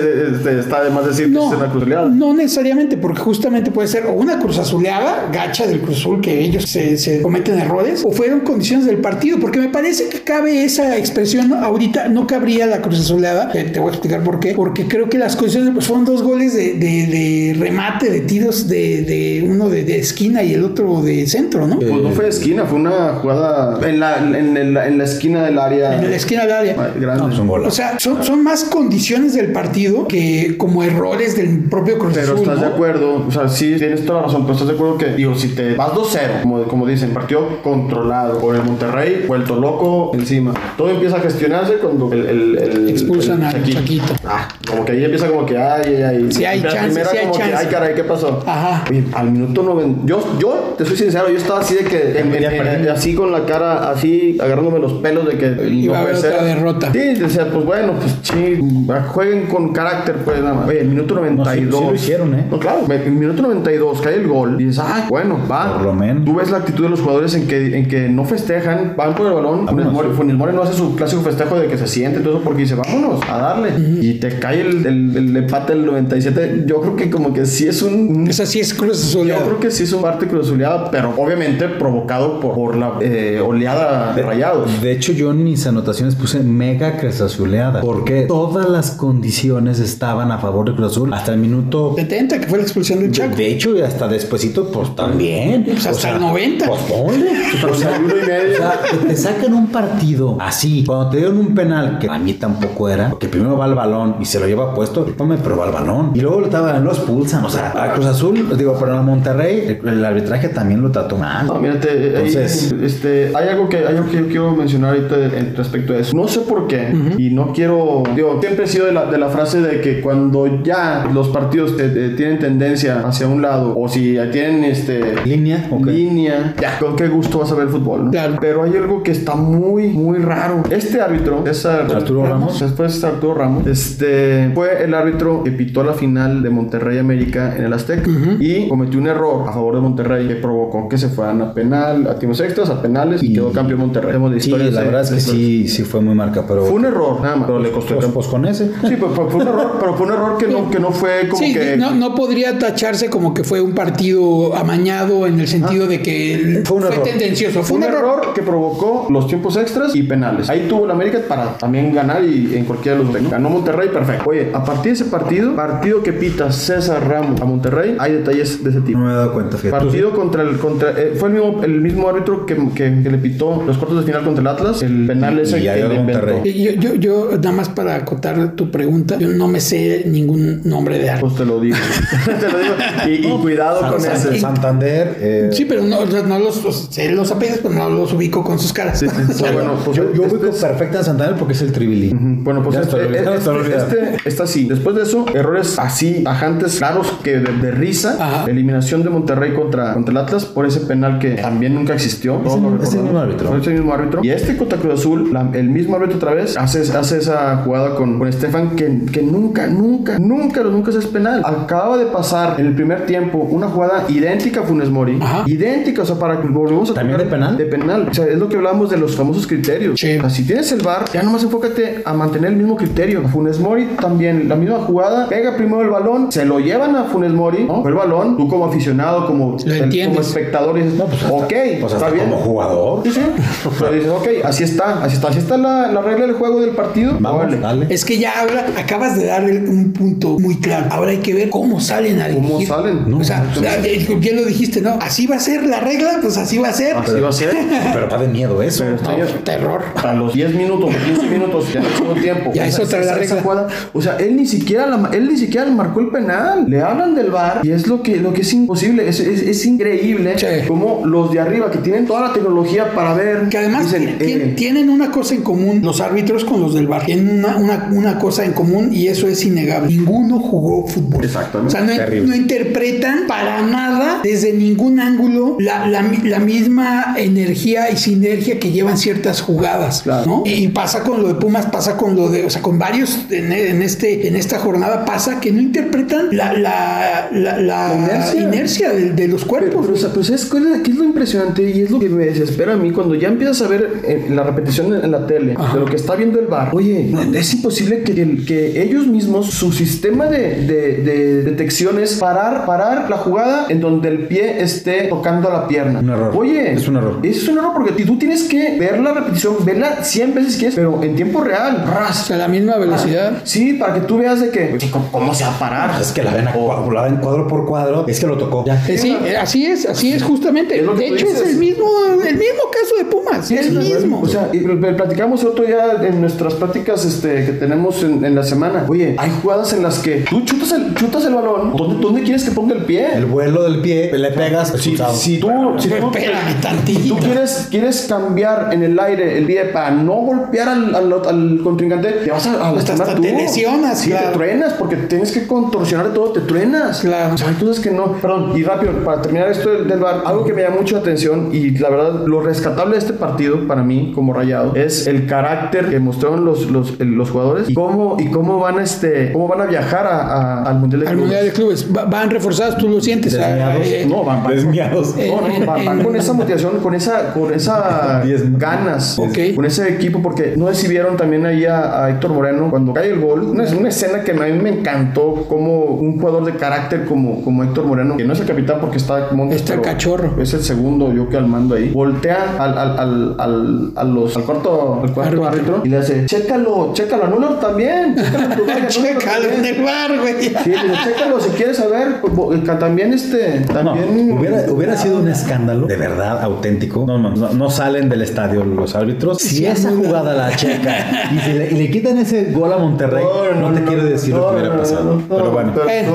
está de más decir que No, es una no necesariamente, porque justamente puede ser o una cruz azuleada, gacha del Cruz Azul, que ellos se, se cometen errores, o fueron condiciones del partido, porque me parece que cabe esa expresión ¿no? ahorita, no cabría la cruz azuleada, que te voy a explicar por qué, porque creo que las condiciones pues, fueron dos goles de, de- de remate, de tiros de, de uno de, de esquina y el otro de centro, ¿no? Pues no fue de esquina, fue una jugada en la, en, en la, en la esquina del área. En la esquina del área. Grande. No, un O sea, son, son más condiciones del partido que como errores del propio Cruz Pero Azul. estás de ¿no? acuerdo, o sea, sí, tienes toda la razón, pero estás de acuerdo que, digo, si te vas 2-0, como, como dicen, partido controlado por el Monterrey, vuelto loco encima. Todo empieza a gestionarse cuando el. el, el- Expulsan el al Chaquito. Chaquito. Ah, como que ahí empieza como que, ay, ay, ay. Sí hay chance, primera sí hay como que, chance. ay, caray, ¿qué pasó? Ajá. Oye, al minuto 90. Yo, yo, te soy sincero, yo estaba así de que, en- en- Ya en- perdí. así con la cara, así, agarrándome los pelos de que. Iba a haber otra ser. derrota. Sí, decía, pues bueno, pues sí, jueguen con carácter, pues nada más. Oye, el minuto 92. sí lo hicieron, ¿eh? No, claro, en el minuto 92 cae el gol y dices, ah, bueno, va. Por lo menos. Tú ves la actitud de los jugadores en que, en que no festejan, van por el balón. Funes Vámonos. Mori, Funes Mori no hace su clásico festejo de que se siente todo eso porque dice, vámonos a darle. Y te cae el, el, el empate del 97. Yo creo que como que sí es un. Esa sí es Cruz Azul. yo creo que sí es un parte cruzuleada, pero obviamente provocado por, por la eh, oleada de rayados. De hecho, yo en mis anotaciones puse mega Azuleada. Porque todas las condiciones estaban a favor de Cruz Azul. Hasta el minuto. 70, que fue la expulsión del De, Chaco. de hecho, y hasta despuesito, pues también. Pues hasta el 90. Pues ponle. O sea, uno y medio. o sea, que te sacan un partido así. Cuando te dieron un penal, que a mí tampoco era, porque primero va el balón y se lo lleva puesto, ponme, pero va el balón. Y luego lo, estaban- lo expulsan. O sea, a Cruz Azul, digo, pero a Monterrey, el, el arbitraje también lo trató mal. No, mírate, ahí, Entonces- este, hay algo que hay algo que yo quiero mencionar ahorita respecto a eso. No sé por qué, y no quiero, digo, siempre he sido de la, de la frase de que cuando ya los partidos tienen tendencia hacia un lado, o si ya tienen este Línea, línea, ya, con qué gusto vas a ver fútbol. ¿no? Claro. Pero hay algo que está muy, muy raro. Este árbitro, César Arturo Ramos. después Arturo Ramos, este, fue el árbitro que pitó la final de Monterrey América en el Azteca y cometió un error a favor de Monterrey que provocó que se fueran a penal, a tiempos extras, a penales y, Y- quedó campeón Monterrey. De Sí, la de- verdad es que sí, sí fue muy marca, pero. Fue error, nada más. Pero le costó el Pues, pues con ese. Sí, pero fue, fue un error, pero fue un error que no, que no fue como Sí, que. no, no podría tacharse como que fue un partido amañado en el sentido de que Fue un error. tendencioso. Fue un error que provocó los tiempos extras y penales. Ahí tuvo la América para también ganar y en cualquiera de los dos. Ganó Monterrey, perfecto. Oye, a partir de ese partido, partido que pita César Ramos a Monterrey, hay detalles de ese tipo. No me he dado cuenta, fíjate. Partido contra el contra eh, fue el mismo el mismo árbitro que, que- que le pitó los cuartos de final contra el Atlas, el penal Y- ese y que le inventó. Monterrey. Yo, yo, yo, nada más para acotar tu pregunta, yo no me sé ningún nombre de árbitro. Pues te lo digo. [laughs] te lo digo. Y, y cuidado con San- ese. Santander. eh, Sí, pero no, no los, los, sé los apellidos, pero no los ubico con sus caras. Sí, sí, sí. [laughs] Bueno, pues yo yo este ubico es- perfecta en Santander porque es el Tribili. Ujú, Bueno, pues Ya este, olvidé, este- este está así. Después de eso, errores así, bajantes, claros, que de, de risa. Ajá. Eliminación de Monterrey contra, contra el Atlas por ese penal que también nunca existió. Todos el- es el mismo árbitro. Fue ese mismo árbitro. Y este contra Cruz Azul, la- el mismo árbitro otra vez, hace, hace esa jugada con, con Estefan que, que nunca, nunca, nunca, nunca es penal. Acababa de pasar en el primer tiempo una jugada idéntica a Funes Mori. Ajá. Idéntica, o sea, para que volvemos a ¿También de penal? De penal. O sea, es lo que hablábamos de los famosos criterios. Sí. O sea, si tienes el bar, ya nomás enfócate a mantener el mismo criterio. Funes Mori también, la misma jugada, pega primero el balón, se lo llevan a Funes Mori, ¿no? Fue el balón, tú como aficionado, como, el- como espectador, dices, No, pues hasta- ok, pues está bien. como jugador. Sí, sí. [laughs] Pero dices, ok, así está, así está, así está la, la regla del juego del partido. Vamos, dale. Es que ya ahora acabas de darle un punto muy claro. Ahora hay que ver cómo salen a ¿Cómo salen? o sea, ya- ya- bien lo dijiste, ¿no? Así va a ser la regla, pues así va a ser. Así va a ser. Pero está de miedo eso. Pero está No, bien. terror. a los 10 minutos o 15 minutos ya no tiempo. Ya es otra la regla. jugada, o sea, él ni siquiera la, él ni siquiera le marcó el penal. Le hablan del VAR y es lo que lo que es imposible, es, es, es increíble Sí. como los de arriba que tienen toda la tecnología para ver Que además dicen, eh, tienen una cosa en común los árbitros porteros con los del bar. Tienen una, una, una cosa en común y eso es innegable. Ninguno jugó fútbol. Exactamente. O sea, no, no interpretan para nada desde ningún ángulo la, la, la misma energía y sinergia que llevan ciertas jugadas. Claro. ¿no? Y pasa con lo de Pumas, pasa con lo de, o sea, con varios en, en este, en esta jornada pasa que no interpretan la, la, la, la inercia. inercia, de, de los Pero, cuerpos. pero, o sea, pero ¿sabes cuál es, qué es lo impresionante? Y es lo que me desespera a mí cuando ya empiezas a ver eh, la repetición en, en la tele Ajá. de lo que está viendo el bar. Oye, es imposible que, el- que ellos mismos, su sistema de, de, de detección es parar, parar la jugada en donde el pie esté tocando la pierna. Un error. Oye, Es un error. Es un error porque tú tienes que ver la repetición, verla 100 veces si quieres, pero en tiempo real. o Ras. sea, la misma velocidad. Sí, para que tú veas de que, oye, ¿cómo, se va a parar? Es que la ven, a cua- la ven cuadro por cuadro. Es que lo tocó. Ya. Eh, sí, eh, así es, así es justamente. Es que de hecho, es dices. el mismo, el mismo caso de Pumas. el mismo. O sea, y pl- pl- platicamos otro día en nuestras pláticas este, que tenemos en, en la semana. Oye, hay jugadas en las que tú chutas el, chutas el balón. ¿Dónde, dónde quieres que ponga el pie? El vuelo del pie, le pegas. Si, tú, si tú, si tú quieres, quieres cambiar en el aire el pie para no golpear al, al, al contrincante, te vas a, a Hasta- tú. te lesionas, Sí, claro. te truenas porque tienes que contorsionar de todo, te truenas. Claro. O sea, hay cosas que no. Perdón, y rápido, para terminar esto del, del bar, algo que me llama mucho la atención y la verdad, lo rescatable de este partido para mí, como rayado, es el carácter que mostraron los, los, los jugadores y cómo, y cómo van este, cómo van a viajar a- a- al Mundial de Al Clubes. Mundial de Clubes. Va- van reforzados, tú lo sientes. ah, Desviados. eh, No, van, van. Eh, no, no, en- van, con esa motivación, con esa, con esa Diez- ganas, con ese equipo, porque no vieron también ahí a, a Héctor Moreno cuando cae el gol. Una, una escena que a mí me encantó, como un jugador de carácter como, como Héctor Moreno, que no es el capitán porque está Montes, Está el cachorro. Es el segundo, yo que al mando ahí. Voltea al, al, al, al, a los, al cuarto, al cuarto Árbitro. árbitro y le hace: Chécalo, chécalo, anúlalo también. Chécalo, en tu [laughs] bar, anúlalo Chécalo en también". el bar, güey. Sí, dice, chécalo si quieres saber. pues, que También este, No, también. hubiera, hubiera sido un escándalo de verdad auténtico. No, no, no, no salen del estadio los árbitros. Si esa jugada la checa y, se le, y le quitan ese gol a Monterrey, no, te quiero decir lo que hubiera pasado. Pero bueno,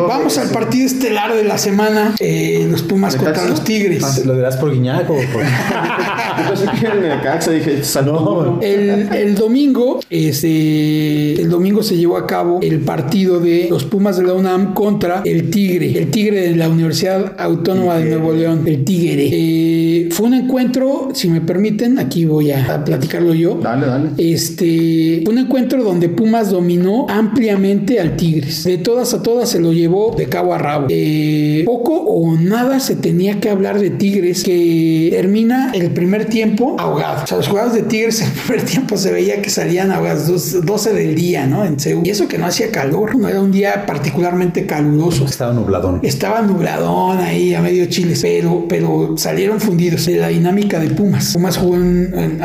vamos al partido estelar de la semana. eh, los Pumas contra los Tigres. ¿lo dirás por Guiñac o por.? [laughs] Yo pensé que en el Caxa, dije, salud. El, el domingo, este, el domingo se llevó a cabo el partido de los Pumas de la UNAM contra el Tigre, el Tigre de la Universidad Autónoma de Nuevo León, el Tigre. Eh, fue un encuentro, si me permiten, aquí voy a, platicarlo yo. Dale, dale. Este fue un encuentro donde Pumas dominó ampliamente al Tigres. De todas a todas se lo llevó de cabo a rabo. Eh, poco o nada se tenía que hablar de Tigres que termina el primer tiempo ahogado. O sea, los jugadores de Tigres el primer tiempo se veía que salían ahogados dos- 12 del día, ¿no? En Seúl. Y eso que no hacía calor, no era un día particularmente caluroso. Estaba nubladón. Estaba nubladón ahí a medio Chile, pero, pero salieron fundidos de la dinámica de Pumas. Pumas jugó a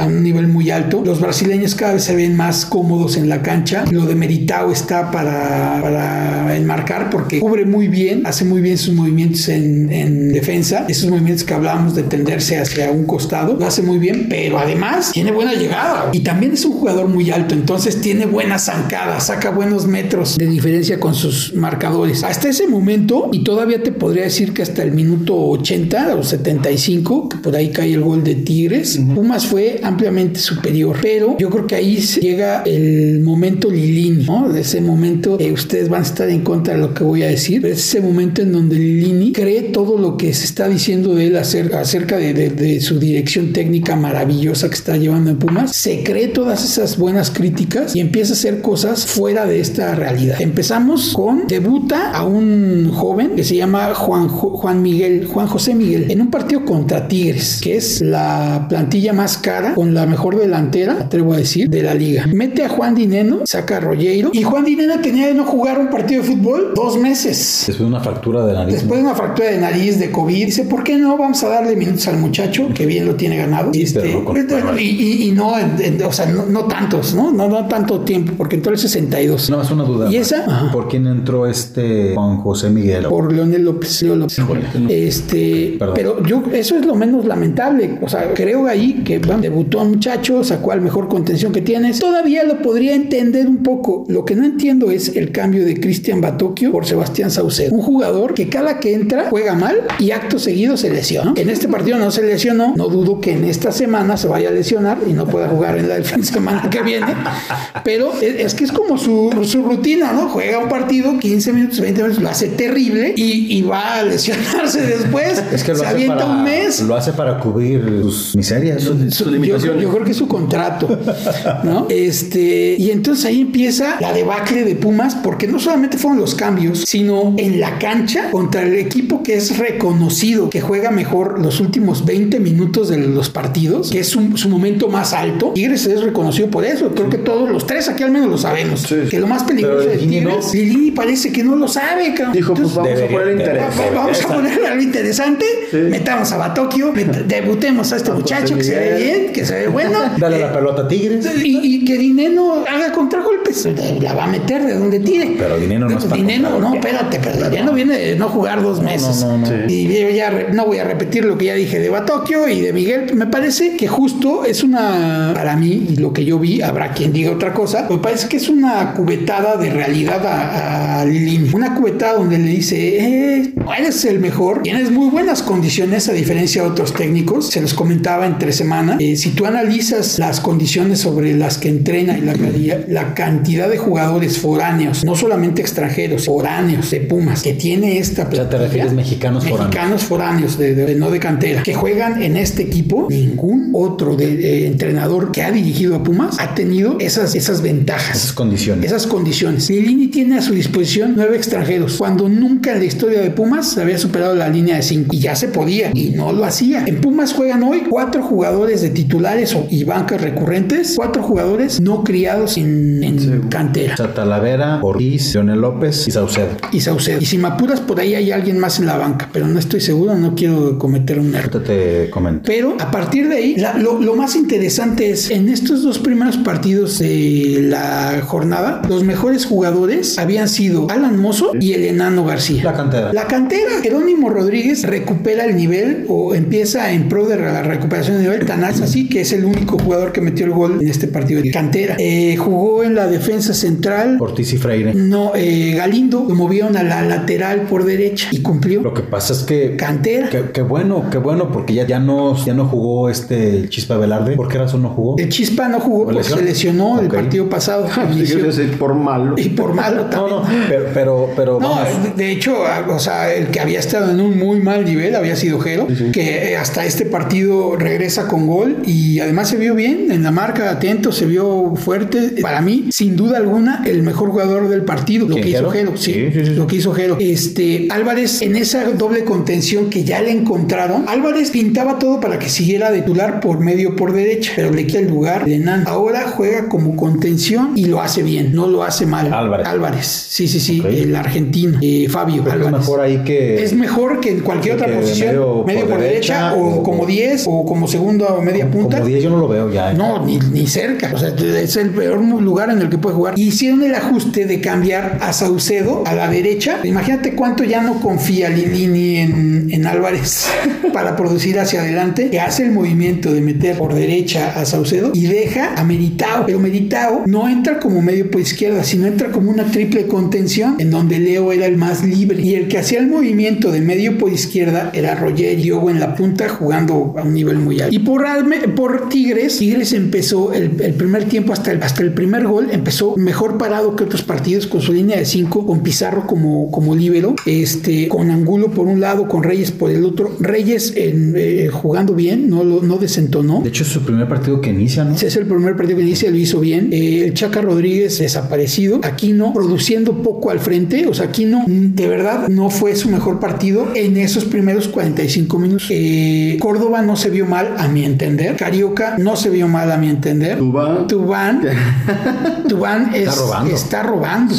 un nivel muy alto. Los brasileños cada vez se ven más cómodos en la cancha. Lo de Meritao está para, enmarcar porque cubre muy bien, hace muy bien sus movimientos en, en defensa. Esos movimientos que hablábamos de tenderse hacia un costado, lo hace muy bien, pero además tiene buena llegada. Y también es un jugador muy alto, entonces tiene buenas zancadas, saca buenos metros de diferencia con sus marcadores. Hasta ese momento, y todavía te podría decir que hasta el minuto 80 o 75, que por ahí cae el gol de Tigres, Pumas fue ampliamente superior. Pero yo creo que ahí llega el momento Lilini, ¿no? De ese momento, eh, ustedes van a estar en contra de lo que voy a decir, pero es ese momento en donde Lilini cree todo lo que se está diciendo de él acerca, acerca de, de- de su dirección técnica maravillosa que está llevando en Pumas, se cree todas esas buenas críticas y empieza a hacer cosas fuera de esta realidad. Empezamos con debuta a un joven que se llama Juan, Juan Miguel, Juan José Miguel, en un partido contra Tigres, que es la plantilla más cara con la mejor delantera, atrevo a decir, de la liga. Mete a Juan Dineno, saca a Rollero y Juan Dineno tenía de no jugar un partido de fútbol dos meses. Después de una fractura de nariz. Después de una fractura de nariz, de COVID, dice, ¿por qué no vamos a darle minutos al muchacho? Que bien lo tiene ganado. Sí, Este, con- y, y- y no, en- en- o sea, no, no tantos, ¿no? ¿no? No tanto tiempo, porque entró el 62. No, es una duda. ¿Y esa? Ajá. ¿Por quién entró este Juan José Miguel? Por Leonel López. Leo López. Este, Perdón. pero yo, eso es lo menos lamentable. O sea, creo ahí que bueno, debutó un muchacho, sacó al mejor contención que tienes. Todavía lo podría entender un poco. Lo que no entiendo es el cambio de Cristian Batocchio por Sebastián Saucedo. Un jugador que cada que entra juega mal y acto seguido se lesiona. En este partido no se lesionó, no dudo que en esta semana se vaya a lesionar y no pueda jugar en la fin de semana que viene, pero es, que es como su, su, rutina, ¿no? Juega un partido, 15 minutos, 20 minutos, lo hace terrible y, va a lesionarse después. Es que lo se avienta un mes. Lo hace para cubrir sus miserias, sus, limitaciones. Yo, creo que es su contrato, ¿no? [laughs] Este, y entonces ahí empieza la debacle de Pumas, porque no solamente fueron los cambios, sino en la cancha contra el equipo que es reconocido, que juega mejor los últimos 20 minutos de los partidos, que es su, momento más alto. Tigres es reconocido por eso. Creo que todos los tres aquí al menos lo sabemos. Que lo más peligroso de Tigres, Lili parece que no lo sabe. Dijo, pues vamos a poner interesante. Vamos a ponerle algo interesante. Metamos a Batokio, [laughs] debutemos a este muchacho que se ve bien, que se ve bueno. [laughs] Dale la pelota a Tigres. Y, que Dineno haga contragolpes. La va a meter de donde tire. Pero Dineno no está. Dineno, no, espérate, pero Dineno viene de no jugar dos meses. Y yo ya no voy a repetir lo que ya dije de Batokio y de Miguel. Me parece que justo es una, para mí, y lo que yo vi, habrá quien diga otra cosa, me parece que es una cubetada de realidad a, a Una cubetada donde le dice, eh, eres el mejor, tienes muy buenas condiciones a diferencia de otros técnicos. Se los comentaba entre semana. Eh, si tú analizas las condiciones sobre las que entrena y la, la cantidad de jugadores foráneos, no solamente extranjeros, foráneos de Pumas, que tiene esta... O sea, te refieres mexicanos, mexicanos foráneos, de, no de cantera, que juegan en este equipo, ningún otro de, entrenador que ha dirigido a Pumas ha tenido esas, esas ventajas. Esas condiciones. Esas condiciones. Lilini tiene a su disposición nueve extranjeros, cuando nunca en la historia de Pumas se había superado la línea de cinco. Y ya se podía, y no lo hacía. En Pumas juegan hoy cuatro jugadores de titulares y bancas recurrentes, cuatro jugadores no criados en, cantera. O sea, Talavera, Ortiz, Leonel López y Saucedo. Y Saucedo. Y si me apuras, por ahí hay alguien más en la banca, pero no estoy seguro, no quiero cometer un error. Te comento. Pero a partir de ahí, lo, lo más interesante es en estos dos primeros partidos de la jornada, los mejores jugadores habían sido Alan Mozo y el enano García. La cantera. La cantera. Jerónimo Rodríguez recupera el nivel o empieza en pro de la recuperación de nivel tan así que es el único jugador que metió el gol en este partido de cantera. Eh, jugó en la defensa central. Ortiz y Freire. No, eh, Galindo lo movieron a la lateral por derecha y cumplió. Lo que pasa es que. Cantera. Qué bueno, qué bueno, porque ya, ya, no, ya no jugó este Chispa Velarde. ¿Por qué razón no jugó? El Chispa no jugó porque se lesionó el partido pasado. [laughs] por malo. Y por malo también. No, no, pero, pero, no, de hecho, o sea, el que había estado en un muy mal nivel había sido Jero, que hasta este partido regresa con gol y además se vio bien en la marca, atento, se vio fuerte. Para mí, sin duda alguna, el mejor jugador del partido, lo que hizo Jero, sí, lo que hizo Jero. Este, Álvarez, en esa doble contención que ya le encontraron, Álvarez pintaba todo para que siguiera de titular por medio por derecha, pero le queda el lugar de Nan. Ahora juega como contención y lo hace bien, no lo hace mal. Álvarez. Álvarez, sí, sí, sí, el argentino, eh, Fabio. Es mejor ahí que. Es mejor que en cualquier otra posición, medio, por, derecha, o, como 10 o como segundo o media punta. Como 10 yo no lo veo ya. ¿eh? No, ni, ni, cerca. O sea, es el peor lugar en el que puede jugar. Hicieron el ajuste de cambiar a Saucedo a la derecha. Imagínate cuánto ya no confía Lilini en, en Álvarez [laughs] para producir hacia adelante, que hace el movimiento de meter por derecha a Saucedo y deja a Meritao. Pero Meritao no entra como medio por izquierda, sino entra como una triple contención en donde Leo era el más libre. Y el que hacía el movimiento de medio por izquierda era Roger Diogo en la punta jugando a un nivel muy alto. Y por, por Tigres, Tigres empezó el, primer tiempo hasta el, hasta el primer gol, empezó mejor parado que otros partidos con su línea de 5, con Pizarro como, como líbero, este, con Angulo por un lado, con Reyes por el otro. Reyes eh, jugando bien, no, no desentonó. De hecho, es su primer partido que inicia, ¿no? Es el primer partido que inicia, lo hizo bien. Eh, el Chaca Rodríguez desaparecido, aquí no, produciendo poco al frente, o sea, aquí no, de verdad no fue su mejor partido en esos primeros 45 minutos. Eh, Córdoba no se vio mal, a mi entender. Carioca no se vio mal, a mi entender. Tubán. Tubán. [laughs] Tubán está robando. Está robando.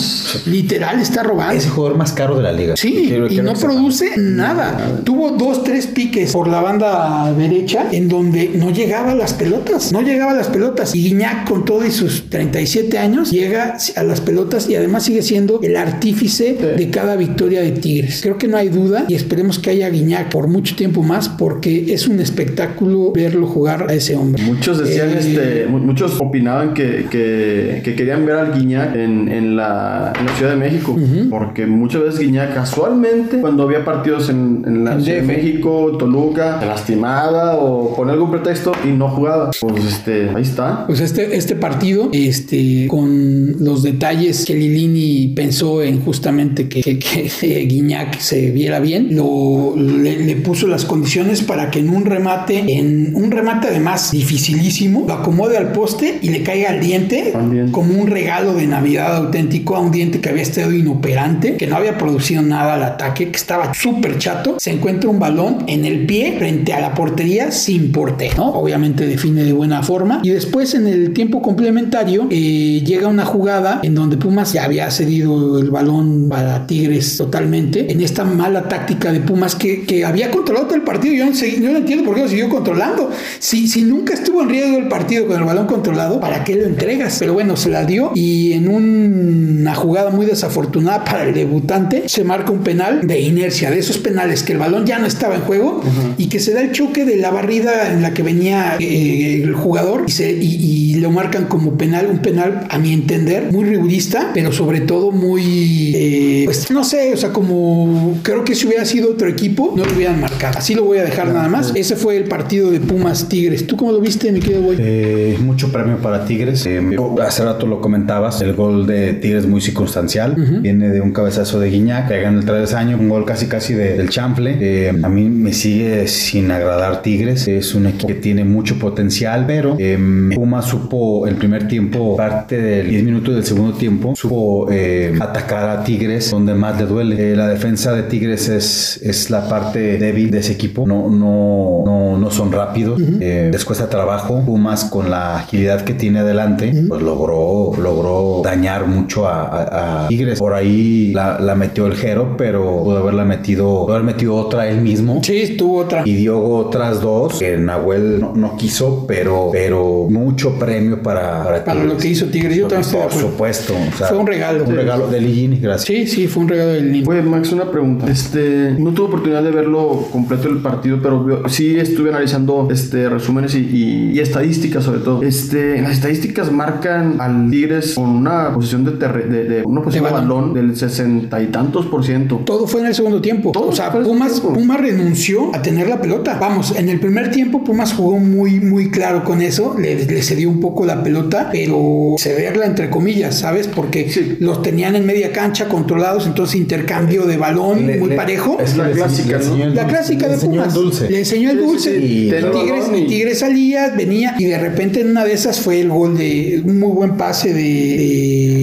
Literal, está robando. Es el jugador más caro de la liga. Sí, y no produce nada. Tuvo dos, tres piques por la banda derecha en donde no llegaba a las pelotas. No llegaba a las pelotas. Y Guiñac, con todo y sus 37 años, llega a las pelotas y además sigue siendo el artífice de cada victoria de Tigres. Creo que no hay duda y esperemos que haya Guiñac por mucho tiempo más porque es un espectáculo verlo jugar a ese hombre. Muchos decían, eh, este, muchos opinaban que, que, querían ver al Guiñac en, en, la, en, Ciudad de México, porque muchas veces Guiñac casualmente, cuando había partidos en, en la Ciudad de. México, Toluca, lastimada o con algún pretexto y no jugaba. Pues este, ahí está. Pues este, este partido, este, con los detalles que Lilini pensó en justamente que, que, que [laughs] Guiñac se viera bien, lo, le, le puso las condiciones para que en un remate, en un remate además dificilísimo, lo acomode al poste y le caiga al diente como un regalo de Navidad auténtico a un diente que había estado inoperante, que no había producido nada al ataque, que estaba súper chato. Se encuentra un balón en el pie frente a la portería sin portero, ¿no? Obviamente define de buena forma. Y después en el tiempo complementario eh, llega una jugada en donde Pumas ya había cedido el balón para Tigres totalmente. En esta mala táctica de Pumas que, que había controlado todo el partido. Yo no, yo no entiendo por qué lo siguió controlando. Si, si nunca estuvo en riesgo el partido con el balón controlado, ¿para qué lo entregas? Pero bueno, se la dio y en un- una jugada muy desafortunada para el debutante se marca un penal de inercia, de esos penales que el balón ya no estaba en juego y que se da el choque de la barrida en la que venía eh, el jugador y, se- y- y lo marcan como penal, un penal a mi entender muy rigurista, pero sobre todo muy, eh, pues no sé, o sea, como creo que si hubiera sido otro equipo no lo hubieran marcado. Así lo voy a dejar nada más. Ese fue el partido de Pumas Tigres. ¿Tú cómo lo viste, mi querido Boy? Eh, mucho premio para Tigres. Eh, hace rato lo comentabas, el gol de Tigres muy circunstancial. Viene de un cabezazo de Guiñac, pega en el travesaño, un gol casi casi de- del chamfle. Eh, a mí me sigue sin agradar Tigres. Es un equipo que tiene mucho potencial, pero eh, Puma supo el primer tiempo, parte del 10 minutos del segundo tiempo, supo eh, atacar a Tigres donde más le duele. La defensa de Tigres es, es la parte débil de ese equipo. No, no, no, no son rápidos. Eh, les cuesta trabajo. Pumas con la agilidad que tiene adelante, pues logró, logró dañar mucho a, a- a Tigres. Por ahí la, la metió el Jero, pero pudo haberla metido, pudo haber metido otra él mismo. Sí, tuvo otra. Y dio otras dos que Nahuel no, no quiso, pero, pero mucho premio para, para, Para lo que hizo Tigres. Yo también Por supuesto. o sea, Fue un regalo. Un regalo de Ligini, gracias. Sí, sí, fue un regalo del niño. Oye, Max, una pregunta. Este, no tuve oportunidad de verlo completo el partido, pero vio- sí estuve analizando este resúmenes y, y- y estadísticas sobre todo. Este, las estadísticas marcan al Tigres con una posición de, terre- de, de- una posición de De balón del sesenta y tantos por ciento. Todo fue en el segundo tiempo. Todo o sea, Pumas. Pumas renunció a tener la pelota. Vamos, en el primer tiempo Pumas jugó muy, muy claro con eso. Le, le cedió un poco la pelota, pero cederla entre comillas, ¿sabes? Porque Sí. los tenían en media cancha controlados, entonces intercambio de balón Le- muy le- parejo. es La clásica, La clásica le de Pumas. Dulce. Le enseñó el Sí, sí, dulce. sí. Y Tigres, y- Tigres salía, venía y de repente en una de esas fue el gol de un muy buen pase de,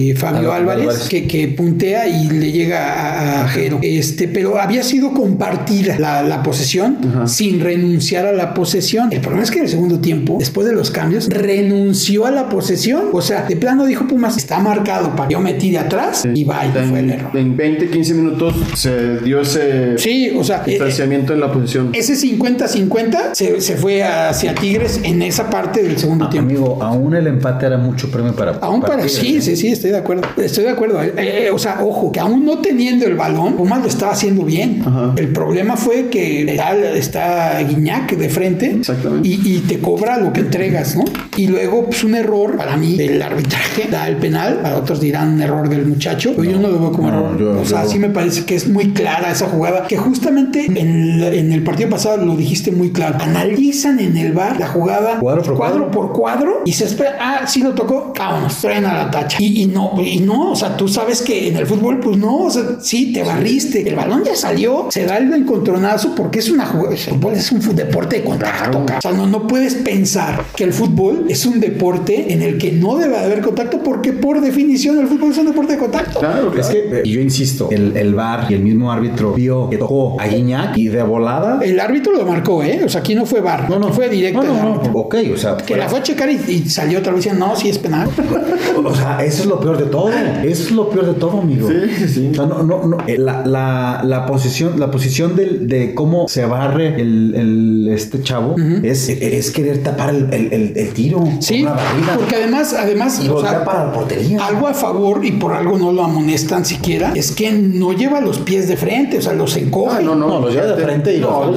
de Fabio Álvarez, Álvarez. Que, que puntea y le llega a, a Jero. Este, pero había sido compartida la, la posesión sin renunciar a la posesión. El problema es que en el segundo tiempo, después de los cambios, renunció a la posesión. O sea, de plano dijo Pumas, está marcado para que yo me tire atrás y vaya, fue el error. En 20, 15 minutos se dio ese Sí, o sea, eh, distanciamiento en la posición. Ese 50-50 se, se fue hacia Tigres en esa parte del segundo tiempo. Amigo, aún el empate era mucho premio para Aún para Tigres, sí, ¿eh? sí, sí, estoy de acuerdo. Estoy de acuerdo. Eh, eh, o sea, ojo, que aún no teniendo el balón, Pumas lo estaba haciendo bien. Ajá. El problema fue que está, está Guiñac de frente y, y te cobra lo que entregas, ¿no? Y luego, pues un error para mí del arbitraje da el penal, para otros dirán un error del muchacho, pero yo no lo veo como no, error. yo- o sea, yo- sí me parece que es muy clara esa jugada, que justamente en, la- en el partido pasado lo dijiste muy claro. Analizan en el bar la jugada Cuadro por cuadro. por cuadro y se espera, ah, sí lo tocó, vámonos, traen a la tacha. Y, y no, y no, o sea, tú sabes que en el fútbol, pues no, o sea, sí, te barriste, el balón ya salió, se da el encontronazo porque es una jugada, el fútbol es un deporte de contacto, o sea, no, no puedes pensar que el fútbol es un deporte en el que no debe haber contacto porque por definición el fútbol es un deporte de contacto. Claro, claro. Es que, y yo insisto, el, el VAR y el mismo árbitro vio que tocó a Guiñac y de volada. El árbitro lo marcó, ¿eh? O sea, aquí no fue bar, no, no fue directo. No, el no, no, ok, o sea, Que la fue a checar y, y salió otra vez diciendo, no, sí es penal. [laughs] o sea, eso es lo peor de todo. Eso es lo peor de todo, amigo. Sí, sí. O sea, no, no, no. eh, La, la, la posición, la posición del- de cómo se barre el, el- este chavo es, es querer tapar el, el- el- el tiro. con Sí, una porque además, además, y o sea, para la portería. algo a favor y por algo no lo amonestan siquiera. Es que no lleva los pies de frente, o sea, los encoge. Ah, no, no, los lleva de frente y no,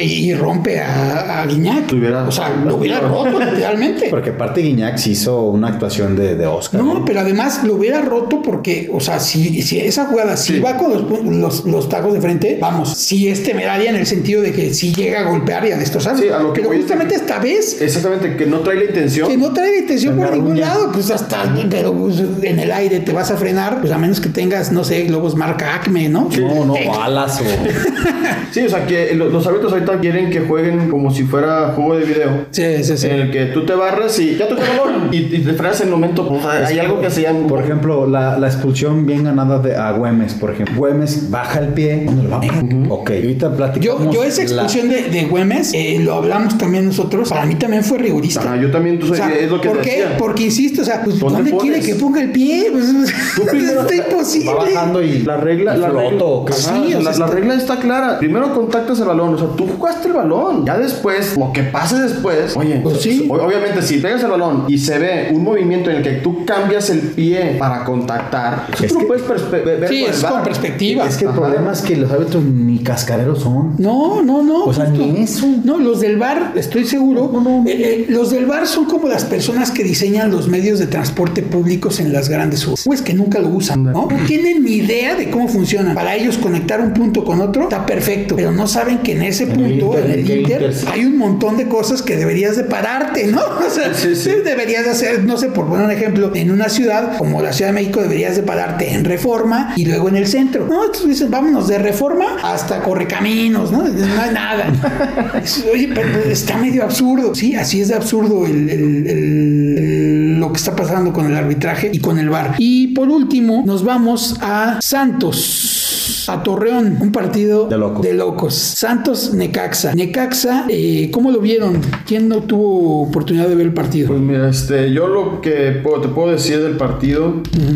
Y rompe a, a Guiñac. O sea, lo hubiera roto literalmente. Porque aparte Guiñac sí hizo una actuación de, de Oscar. No, pero además lo hubiera roto porque, o sea, si, si esa jugada, si Sí. va con los, los, los tacos de frente, vamos, si es temeraria en el sentido de que si llega a golpear y a destrozar. Sí, a lo que pero justamente esta vez, Exactamente, que no trae la intención. que no trae intención por ningún uña. lado, pues hasta, pero pues, en el aire te vas a frenar, pues a menos que tengas, no sé, globos marca Acme, ¿no? No, no, Eh, balas o. [laughs] Sí, o sea, que los árbitros ahorita quieren que jueguen como si fuera juego de video. Sí, sí, sí. En el que tú te barras y ya tocó el y, y te frenas en el momento. O sea, hay algo que se llama. Por ejemplo, la, la expulsión bien ganada de, a Güemes, por ejemplo. Güemes baja el pie. ¿dónde lo va? Ok, ahorita Yo, platicamos. yo esa la- expulsión de, de Güemes, eh, lo hablamos también nosotros, para mí también fue rigorista. Ajá, yo también, tú O sea, es lo que ¿Por qué? decía. Porque insisto, o sea, pues, ¿Dónde ¿dónde, quiere que ponga el pie? [laughs] Pues, Tú [laughs] primero- está imposible. Va bajando y La regla, la regla, floto, la, regla está clara. Primero contactas el balón, o sea, tú jugaste el balón. Ya después, lo que pase después, oye, Pues sí. o- obviamente si pegas el balón y se ve un movimiento en el que tú cambias el pie para contactar, eso Es tú que- puedes ver Sí, con es con perspectiva. Es que el Ajá. problema es que los árbitros ni cascareros son. No, no, no. O sea, ni eso. No, los del bar, estoy seguro. eh, eh, los del bar son como las personas que diseñan los medios de transporte públicos en las grandes ciudades. Pues que nunca lo usan, ¿no? No tienen ni idea de cómo funciona. Para ellos conectar un punto con otro está perfecto, pero no saben que en ese En el punto, Inter, en el Inter, sí. hay un montón de cosas que deberías de pararte, ¿no? [laughs] O sea, Sí, sí. deberías de hacer, no sé, por poner un ejemplo, en una ciudad como la Ciudad de México deberías de pararte en Reforma y luego en el centro. No, entonces dicen, vámonos de Reforma hasta Correcaminos, ¿no? No hay nada. [laughs] Oye, pero está medio absurdo. Sí, así es de absurdo el- el- lo que está pasando con el arbitraje y con el VAR. Y por último, nos vamos a Santos. A Torreón, un partido De locos. de locos. Santos Necaxa. Necaxa, eh, ¿cómo lo vieron? ¿Quién no tuvo oportunidad de ver el partido? Pues mira, este, yo lo que puedo- te puedo decir del partido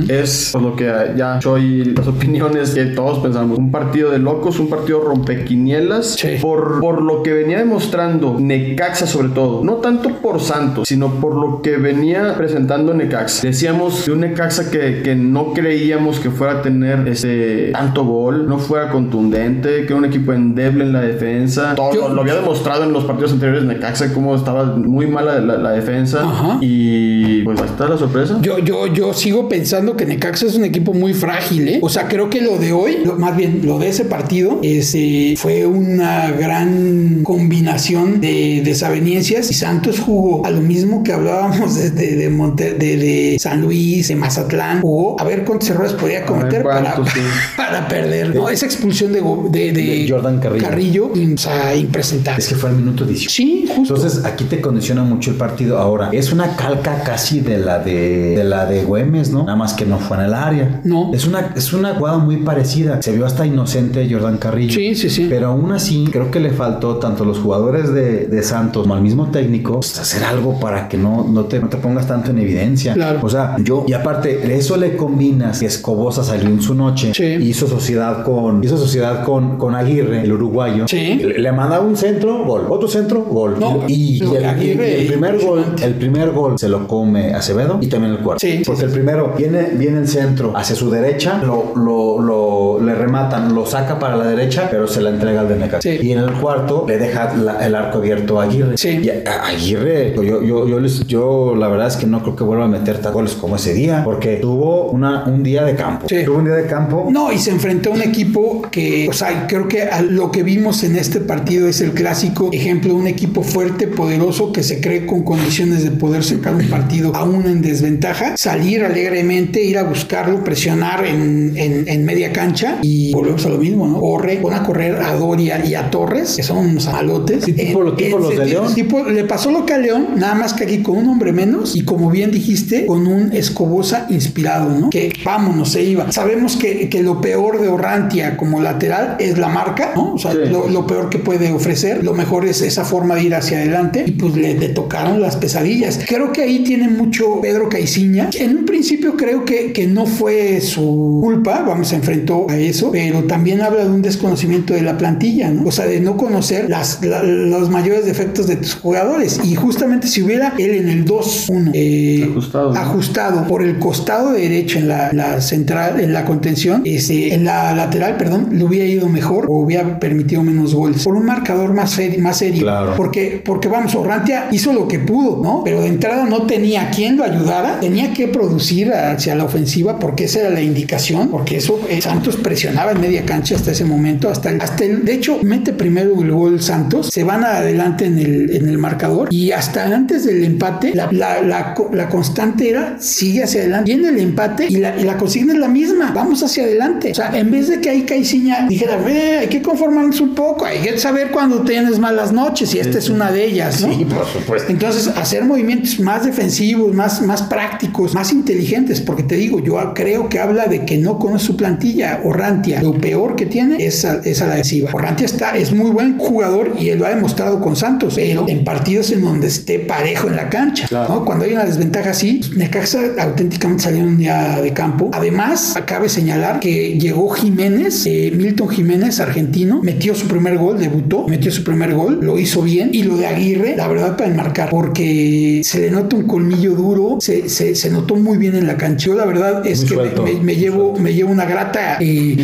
es por lo que ya soy las opiniones que todos pensamos. Un partido de locos, un partido rompequinielas. Sí. Por, por lo que venía demostrando Necaxa sobre todo. No tanto por Santos, sino por lo que venía presentando Necaxa. Decíamos de un Necaxa que, que no creíamos que fuera a tener este, tanto gol, no fuera contundente, que era un equipo endeble en la defensa. Todo Yo- lo, había demostrado en los partidos anteriores Necaxa cómo estaba muy mala la, la defensa. Ajá. Y pues ahí está la sorpresa. Yo, yo, yo sigo pensando que Necaxa es un equipo muy frágil, ¿eh? O sea, creo que lo de hoy, lo- más bien lo de ese partido, este, fue una gran combinación de desavenencias y Santos jugó a lo mismo que hablábamos [laughs] de, de, de Monte- de- de San Luis, de Mazatlán, jugó a ver cuántos errores podía cometer para, cuántos, sí. [laughs] para perder. ¿No? Esa expulsión de, go- de, de De Jordan Carrillo. o sea, impresentable. Es que fue al minuto 18. Sí, justo. Entonces aquí te condiciona mucho el partido. Ahora, es una calca casi de la de, de la de Güemes, ¿no? Nada más que no fue en el área. No. Es una, es una jugada muy parecida. Se vio hasta inocente Jordan Carrillo. Sí, sí, sí. Pero aún así, creo que le faltó tanto a los jugadores de, de Santos como al mismo técnico pues, hacer algo para que no, no, te, no te pongas tanto en evidencia. Claro. O sea, yo, y aparte, eso le combinas que Escobosa salió en su noche, Sí. hizo sociedad con, hizo sociedad con, con Aguirre, el uruguayo. Sí. Le, le manda un centro, gol. Otro centro, gol. No, y, el, Aguirre, y el primer gol, el primer gol se lo come Acevedo y también el cuarto. Sí, Porque sí. el primero viene, viene el centro hacia su derecha, lo, lo, lo- le rematan, lo saca para la derecha, pero se la entrega al de Necaxa. Y en el cuarto le deja la- el arco abierto a Aguirre. Sí. Y a- a- Aguirre, yo, yo, yo, les- yo la verdad es que no creo que vuelva a meter tantos goles como ese día, porque tuvo una, un día de campo. Tuvo un día de campo. No, y se enfrentó a un equipo que, o sea, creo que a lo que vimos en este partido es el clásico ejemplo de un equipo fuerte, poderoso, que se cree con condiciones de poder sacar un partido aún en desventaja, salir alegremente, ir a buscarlo, presionar en, en- en media cancha y volvemos a lo mismo, ¿no? Corre, pone a correr a Doria y a Torres, que son unos amalotes. Sí, tipo lo- tipo los de León. tipo, le pasó lo que a León, nada más que aquí con un hombre menos y como bien dijiste, con un Escobosa inspirado, ¿no? Que vámonos, se iba. Sabemos que, que lo peor de Orrantia como lateral es la marca, ¿no? O sea, Sí. lo, lo peor que puede ofrecer, lo mejor es esa forma de ir hacia adelante y pues le, le tocaron las pesadillas. Creo que ahí tiene mucho Pedro Caiciña. En un principio creo que, que no fue su culpa, vamos, se enfrentó a eso pero también habla de un desconocimiento de la plantilla, ¿no? O sea, de no conocer las, los mayores defectos de tus jugadores. Y justamente si hubiera él en el 2-1 eh, ajustado, ajustado, por el costado derecho en la, central, en la contención, este, en la lateral, perdón, le hubiera ido mejor o hubiera permitido menos goles. Por un marcador más, serio, más serio. Claro. Porque, porque vamos, Orrantia hizo lo que pudo, ¿no? Pero de entrada no tenía quien lo ayudara, tenía que producir hacia la ofensiva porque esa era la indicación, porque eso eh, Santos presionaba en media cancha hasta ese momento, hasta el, hasta el, de hecho, mete primero el gol Santos, se van adelante en el, en el marcador y hasta antes del empate, la, la, la, constante era sigue hacia adelante, viene el empate y la, y la consigna es la misma, vamos hacia adelante. O sea, en vez de que ahí Caiciña dijera, ve, hay que conformarnos un poco, hay que saber cuando tienes malas noches y esta es una de ellas, ¿no? Sí, por supuesto. Entonces, hacer movimientos más defensivos, más, más prácticos, más inteligentes, porque te digo, yo creo que habla de que no conoce su plantilla. Orrantia, lo peor que tiene es a, es a la defensiva. Orrantia está, es muy buen jugador y él lo ha demostrado con Santos, pero en partidos en donde esté parejo en la cancha, ¿no? Cuando hay una desventaja así, Necaxa auténticamente salió un día de campo. Además, acabe señalar que llegó Jiménez, eh, Milton Jiménez, argentino, metió su primer gol, debutó, metió su primer gol, lo hizo bien y lo de Aguirre, la verdad, para enmarcar, porque se le nota un colmillo duro, se, se, notó muy bien en la cancha. Yo la verdad es que me, llevo, me llevo una grata eh,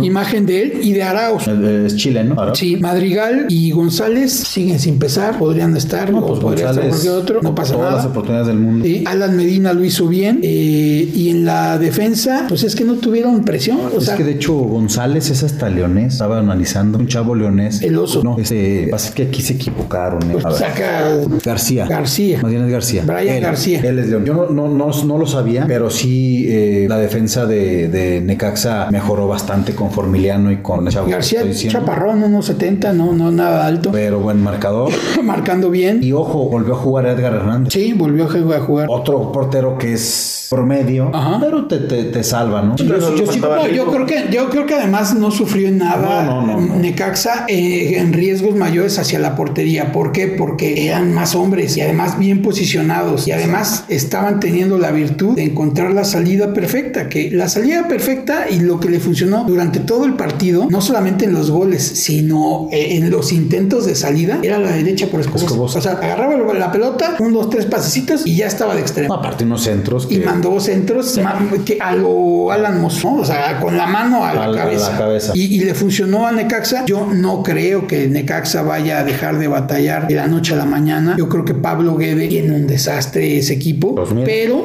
imagen, de él y de Arauz. Es chileno. ¿no? Sí, Madrigal y González siguen sin pesar, podrían estar, no, pues podría estar cualquier otro, no pasa todas nada. las oportunidades del mundo. Alan Medina lo hizo bien eh, y en la defensa, pues es que no tuvieron presión. O es que de hecho González es hasta leonés, estaba analizando un chavo leonés. El oso. No, este, pasa que aquí se equivocaron. Eh. Pues saca García. García. Más bien es García. Brian García. Él es León. Yo no, no, no, no lo sabía, pero sí eh, la defensa de, de, Necaxa mejoró bastante con Formiliano y con Chavo. García chaparrón, unos 70, no, no nada alto. Pero buen marcador. [laughs] Marcando bien. Y ojo, volvió a jugar Edgar Hernández. Sí, volvió a jugar. Otro portero que es promedio, pero te, te, te salva, ¿no? Yo, yo, creo que, yo creo que además no sufrió nada Necaxa eh, en riesgos mayores hacia la portería. ¿Por qué? Porque eran más hombres y además bien posicionados y además estaban teniendo la virtud de encontrar la salida perfecta, que la salida perfecta y lo que le funcionó durante todo el partido, no solamente en los goles, sino eh, en los intentos de salida, era la derecha por Escobosa. O sea, agarraba la pelota, un, dos, tres pasecitos y ya estaba de extremo. aparte unos centros y mandó centros que a lo Alan Moss, O sea, con la mano a la, cabeza. Y, le funcionó a Necaxa. Yo no creo que Necaxa vaya a dejar de batallar de la noche a la mañana. Yo creo que Pablo Guede tiene un desastre ese equipo. Pues pero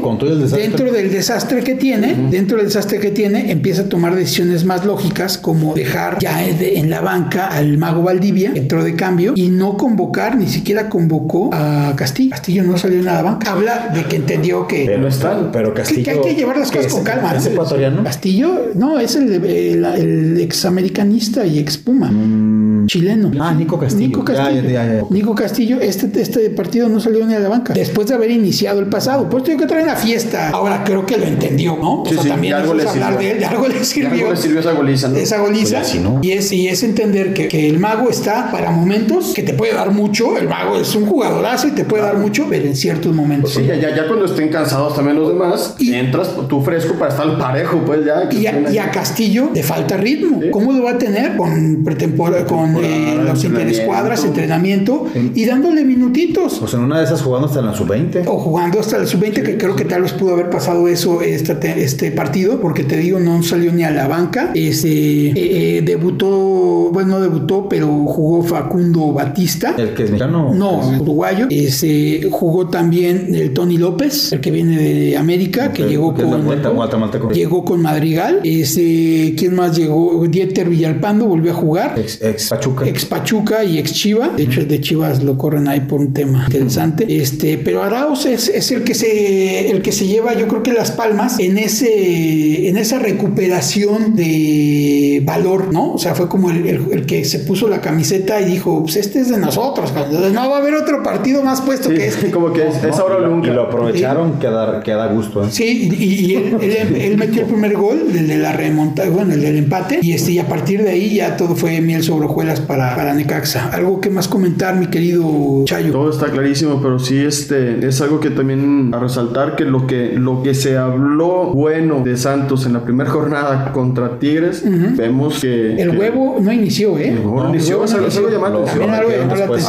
dentro del desastre que tiene, dentro del desastre que tiene, empieza a tomar decisiones más lógicas como dejar ya en la banca al mago Valdivia, entró de cambio y no convocar, ni siquiera convocó a Castillo. Castillo no salió en la banca. Habla de que entendió que... Pero está, pero Castillo... Que hay que llevar las cosas con calma. ¿Es ecuatoriano? Castillo, no, es el, el, el examericanista y ex Puma. Chileno. Ah, Nico Castillo. Nico Castillo. Nico Castillo, este, este partido no salió ni a la banca. Después de haber iniciado el pasado. Pues tengo que traer la fiesta. Ahora creo que lo entendió, ¿no? Sí, o sea, también algo le hablar de él, de algo le sirvió. algo le sirvió esa goliza. ¿no? Esa goliza. Pues ¿no? y, es, y es entender que, que, el mago está para momentos que te puede dar mucho. El mago es un jugadorazo y te puede dar mucho, pero en ciertos momentos. Pues sí, ya, ya, cuando estén cansados también los demás, y, entras tú fresco para estar parejo, pues ya. Y a, y a, Castillo le falta ritmo. ¿Cómo lo va a tener? Con pretemporada, con eh, los en escuadras, entrenamiento y dándole minutitos. Pues en una de esas jugando hasta la sub-20. O jugando hasta la sub-20, que creo que tal vez pudo haber pasado eso este, este partido, porque te digo, no salió ni a la banca. Este, eh, eh, debutó, bueno, no debutó, pero jugó Facundo Batista. ¿El que es mexicano? No, uruguayo. Este, jugó también el Tony López, el que viene de América, que llegó con, llegó con Madrigal. Este, ¿Quién más llegó? Dieter Villalpando volvió a jugar. Ex, ex Pachuca. Ex Pachuca y ex Chiva. De hecho, de Chivas lo corren ahí por un tema interesante. Este, pero Arauz es, es, el que se el que se lleva, yo creo que las palmas en ese en esa recuperación de valor, ¿no? O sea, fue como el, el, que se puso la camiseta y dijo, pues este es de nosotros, no va a haber otro partido más puesto que este. [laughs] Como que es, ahora nunca. Y lo aprovecharon, que, da, que da gusto. ¿eh? Sí, y, él, [laughs] metió el primer gol, el de la remontada, bueno, el del empate, y este, y a partir de ahí ya todo fue miel sobre hojuelas Chivas para, para Necaxa. ¿Algo que más comentar, mi querido Chayo? Todo está clarísimo, pero sí este, es algo que también a resaltar que lo que, lo que se habló bueno de Santos en la primera jornada contra Tigres, vemos que... El que huevo no inició, ¿eh? el huevo No, no inició, es no algo- es llamante. También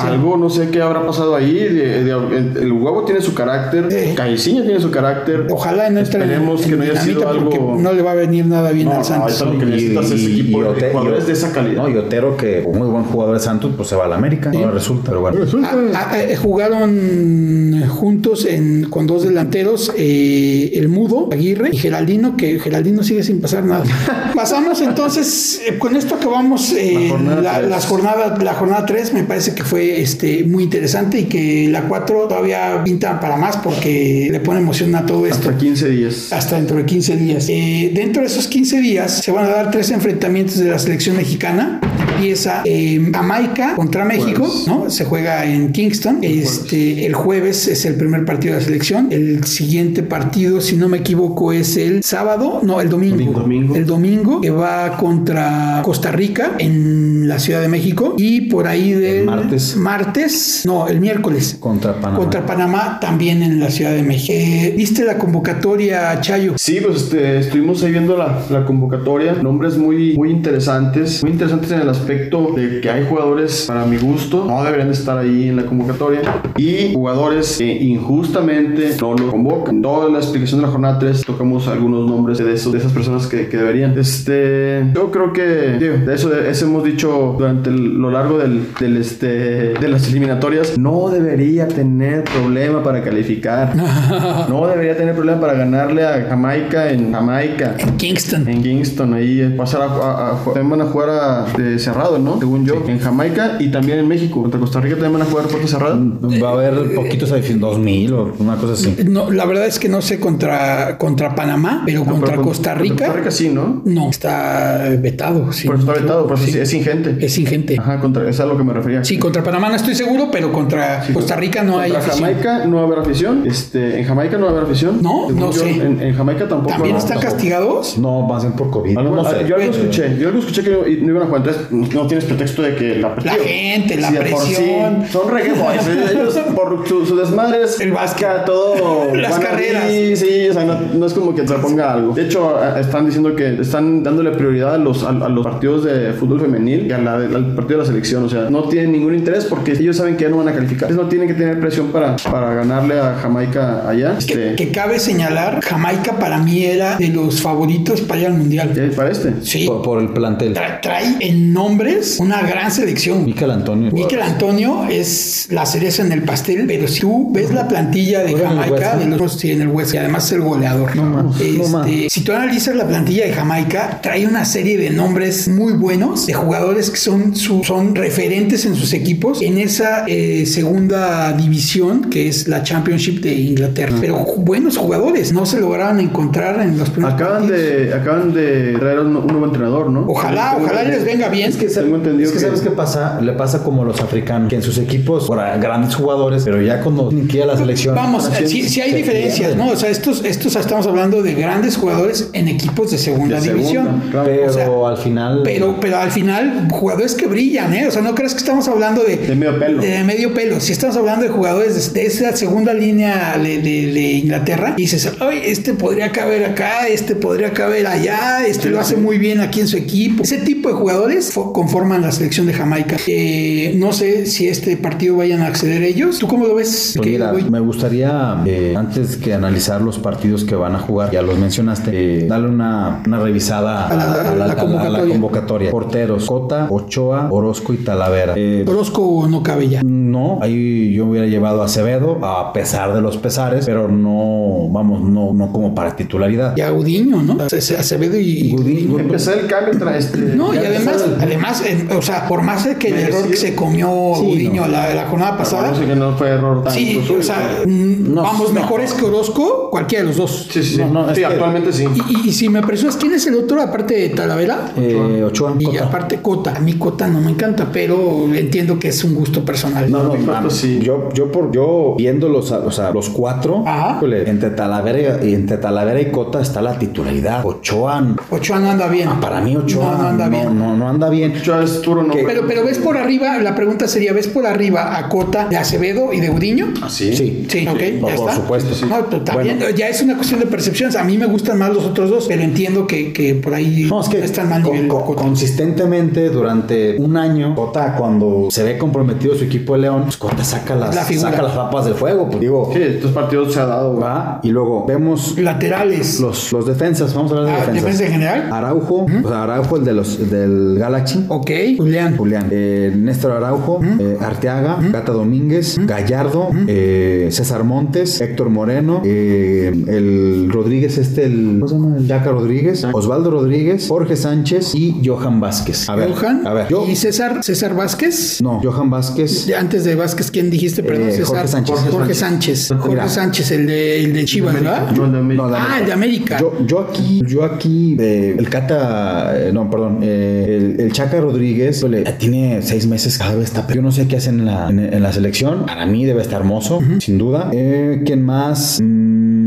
algo no sé qué habrá pasado ahí. de- de- el huevo tiene su carácter. Caiciña tiene su carácter. Ojalá no entre en, Esperemos que en no haya sido algo. no le va a venir nada bien No, al no, Santos. ahorita lo que necesitas es equipo de Ote- jugadores de esa calidad. No, y Otero, que muy buen jugador de Santos, pues se va a la América. No resulta, pero bueno. Ah, ah, eh, jugaron juntos en, con dos delanteros, eh, el Mudo, Aguirre y Geraldino, que Geraldino sigue sin pasar nada. [laughs] Pasamos entonces, eh, con esto acabamos eh, La jornada la, las jornadas, la jornada 3 me parece que fue este, muy interesante y que la 4 todavía pinta para más porque le pone emoción a todo esto Hasta 15 días. hasta dentro de 15 días. Eh, dentro de esos 15 días se van a dar tres enfrentamientos de la selección mexicana. Empieza eh, Jamaica contra México, Jueves. ¿no? Se juega en Kingston. Este, el jueves es el primer partido de la selección. El siguiente partido, si no me equivoco, es el sábado, no, el domingo. Domingo. El domingo que va contra Costa Rica en la Ciudad de México y por ahí del El martes. martes, no, el miércoles Contra Panamá. contra Panamá también en la Ciudad de México. Eh, ¿Viste la convocatoria, Chayo? Sí, pues este, estuvimos ahí viendo la, la convocatoria. Nombres muy, muy interesantes. Muy interesantes en el aspecto de que hay jugadores, para mi gusto, no deberían de estar ahí en la convocatoria. Y jugadores que injustamente no lo convocan. En toda la explicación de la jornada 3 tocamos algunos nombres de, esos, de esas personas que, que deberían. Este, yo creo que, digo, de eso, de eso hemos dicho durante el- lo largo del, del, este, de las eliminatorias. No debería tener problema para calificar. [laughs] No debería tener problema para ganarle a Jamaica en Jamaica. Kingston. En Kingston, ahí eh, pasar a, a- a- van a jugar a, de cerrado, ¿no? Según yo, en Jamaica y también en México. Contra Costa Rica también van a jugar a puerta cerrada. Va a haber poquitos ahí, 2000 o una cosa así. No, la verdad es que no sé contra, contra Panamá, pero Ah, contra pero con- Costa contra Rica. Costa Rica sí, ¿no? No, está vetado. sí. Por eso está vetado, por eso Sí. es ingente. Es ingente. Ajá, contra, es a lo que me refería. Sí, contra Panamá no estoy seguro, pero contra Costa Rica no hay Contra afición. Jamaica no va a haber afición. Este, en Jamaica no va a haber afición. No, Según no yo, sé. En, en Jamaica tampoco. ¿También no. están No. castigados? No, más bien por COVID. Algo- no sé. Yo algo escuché, yo algo escuché que no, no iban a jugar, entonces no tienes pretexto de que la La gente, la de por sí, presión. son reggae boys, ellos por su, su desmadre es El básquet. todo [laughs] Las carreras. Sí, sí, o sea, no, no es como que te ponga algo. De hecho, están diciendo que están dándole prioridad a los, a, a los partidos de fútbol femenil y a la- al partido de la selección, o sea, no tienen ningún interés porque ellos saben que ya no van a calificar. Entonces no tienen que tener presión para, para ganarle a Jamaica allá. Que, Este, que cabe señalar, Jamaica para mí era de los favoritos para ir al Mundial. ¿qué para este? Sí, Por, por el plantel. tra- trae en nombres una gran selección. Miquel Antonio. Miquel Antonio es la cereza en el pastel, pero si tú ves la plantilla de Juega en el Jamaica, West sí, en el West, y además es el goleador. Este, si tú analizas la plantilla de Jamaica, trae una serie de nombres muy buenos, de jugadores que son, su- son referentes en sus equipos en esa eh, segunda división que es la Championship de Inglaterra. Pero ju- buenos jugadores, no se lograron encontrar en los primeros Acaban partidos. de, acaban de traer un, un nuevo entrenador, ¿no? Ojalá, ojalá les venga bien. Es que, Tengo entendido es que, que- ¿sabes qué pasa? Le pasa como a los africanos, que en sus equipos, ahora, grandes jugadores, pero ya cuando a la selección. Vamos, así sí, sí hay diferencias. ¿no? O sea, estos, estos estamos hablando de grandes jugadores en equipos de segunda De segunda, división. claro. Pero O sea, al final. Pero, pero al final, jugadores que brillan, ¿eh? O sea, no crees que estamos hablando de, De medio pelo. de medio pelo. Si estamos hablando de jugadores de, de esa segunda línea de, de- de Inglaterra, y dices, ay, este podría caber acá, este podría caber allá, este lo hace muy bien aquí en su equipo. Ese tipo de jugadores fo- la selección de Jamaica. Eh, no sé si este partido vayan a acceder ellos. ¿Tú cómo lo ves? Pues mira, me gustaría, eh, antes que analizar los partidos que van a jugar, ya los mencionaste, eh, darle una, una revisada A la- a la convocatoria. convocatoria. Porteros, Cota, Ochoa, Orozco y Talavera. Eh, Orozco no cabe ya. no, ahí yo hubiera llevado a Acevedo, a pesar de los pesares, pero no, vamos, no, no como para titularidad. Y a Gudiño, ¿no? Ace- Acevedo y Gudiño, Empezar el cambio tra- este, No, y además, además, en- o sea, por más de que el error que se comió Sí, Gudiño no. la, la jornada pasada, Parece que no fue error tan sí, o sea, No, vamos, no. mejores que Orozco, cualquiera de los dos. Sí, sí, sí. No, no, es sí, que- actualmente sí. Y, si me presumes, ¿quién es el otro aparte de Talavera? eh, Ochoa, Y Cota. aparte Cota. A mí Cota no me encanta, pero entiendo que es un gusto personal. No, no, mi cuarto mano. sí. Yo, yo por yo viendo los, o sea, los cuatro, híjole, entre Talavera y entre Talavera y Cota está la titularidad. Ochoa, Ochoa no anda bien. para mí Ochoa no, no anda bien. no, no anda bien. Ochoa es nombre. Pero, pero ves por arriba, la pregunta sería, ¿ves por arriba a Cota de Acevedo y de Udiño? ¿Ah, sí? Sí. Sí, ok, ya por está. supuesto. No, pero también ya es una cuestión de percepciones. A mí me gustan más los otros dos, pero entiendo que, que por ahí No, es que están mal con- nivel. con- Cota. consistentemente durante un año, Cota, cuando se ve comprometido su equipo de León, pues Cota saca las, La saca las papas del fuego. Pues digo, Sí, estos partidos se ha dado. va. Y luego vemos Laterales. los, los defensas. Vamos a hablar de Ah, defensas. defensa en general. Araujo, o sea, Araujo, el de los del Galaxy. Ok, Julián. Julián, eh, Néstor Araujo, eh, Arteaga, Gata Domínguez, Gallardo, eh, César Montes, Héctor Moreno, el Rodríguez, este, el, ¿cómo se llama? El Jaca Rodríguez, Osvaldo Rodríguez, Jorge Sánchez y Johan Vázquez. A ver, Johan. a ver, yo, ¿Y César, César Vázquez? no, Johan Vázquez, Antes de Vázquez, ¿quién dijiste? Perdón, César. Jorge Sánchez. Jorge, Jorge Sánchez. Jorge Mira. Sánchez, el de, el de Chivas, ¿verdad? No, de América. No, de Ah, el de América. Yo, yo aquí, yo aquí, el Cata, no, perdón, el, el Chaca Rodríguez, tiene seis meses, cada vez está. Yo no sé qué hacen en la, en, en la selección. Para mí debe estar hermoso, sin duda. Eh, ¿Quién más? Mm,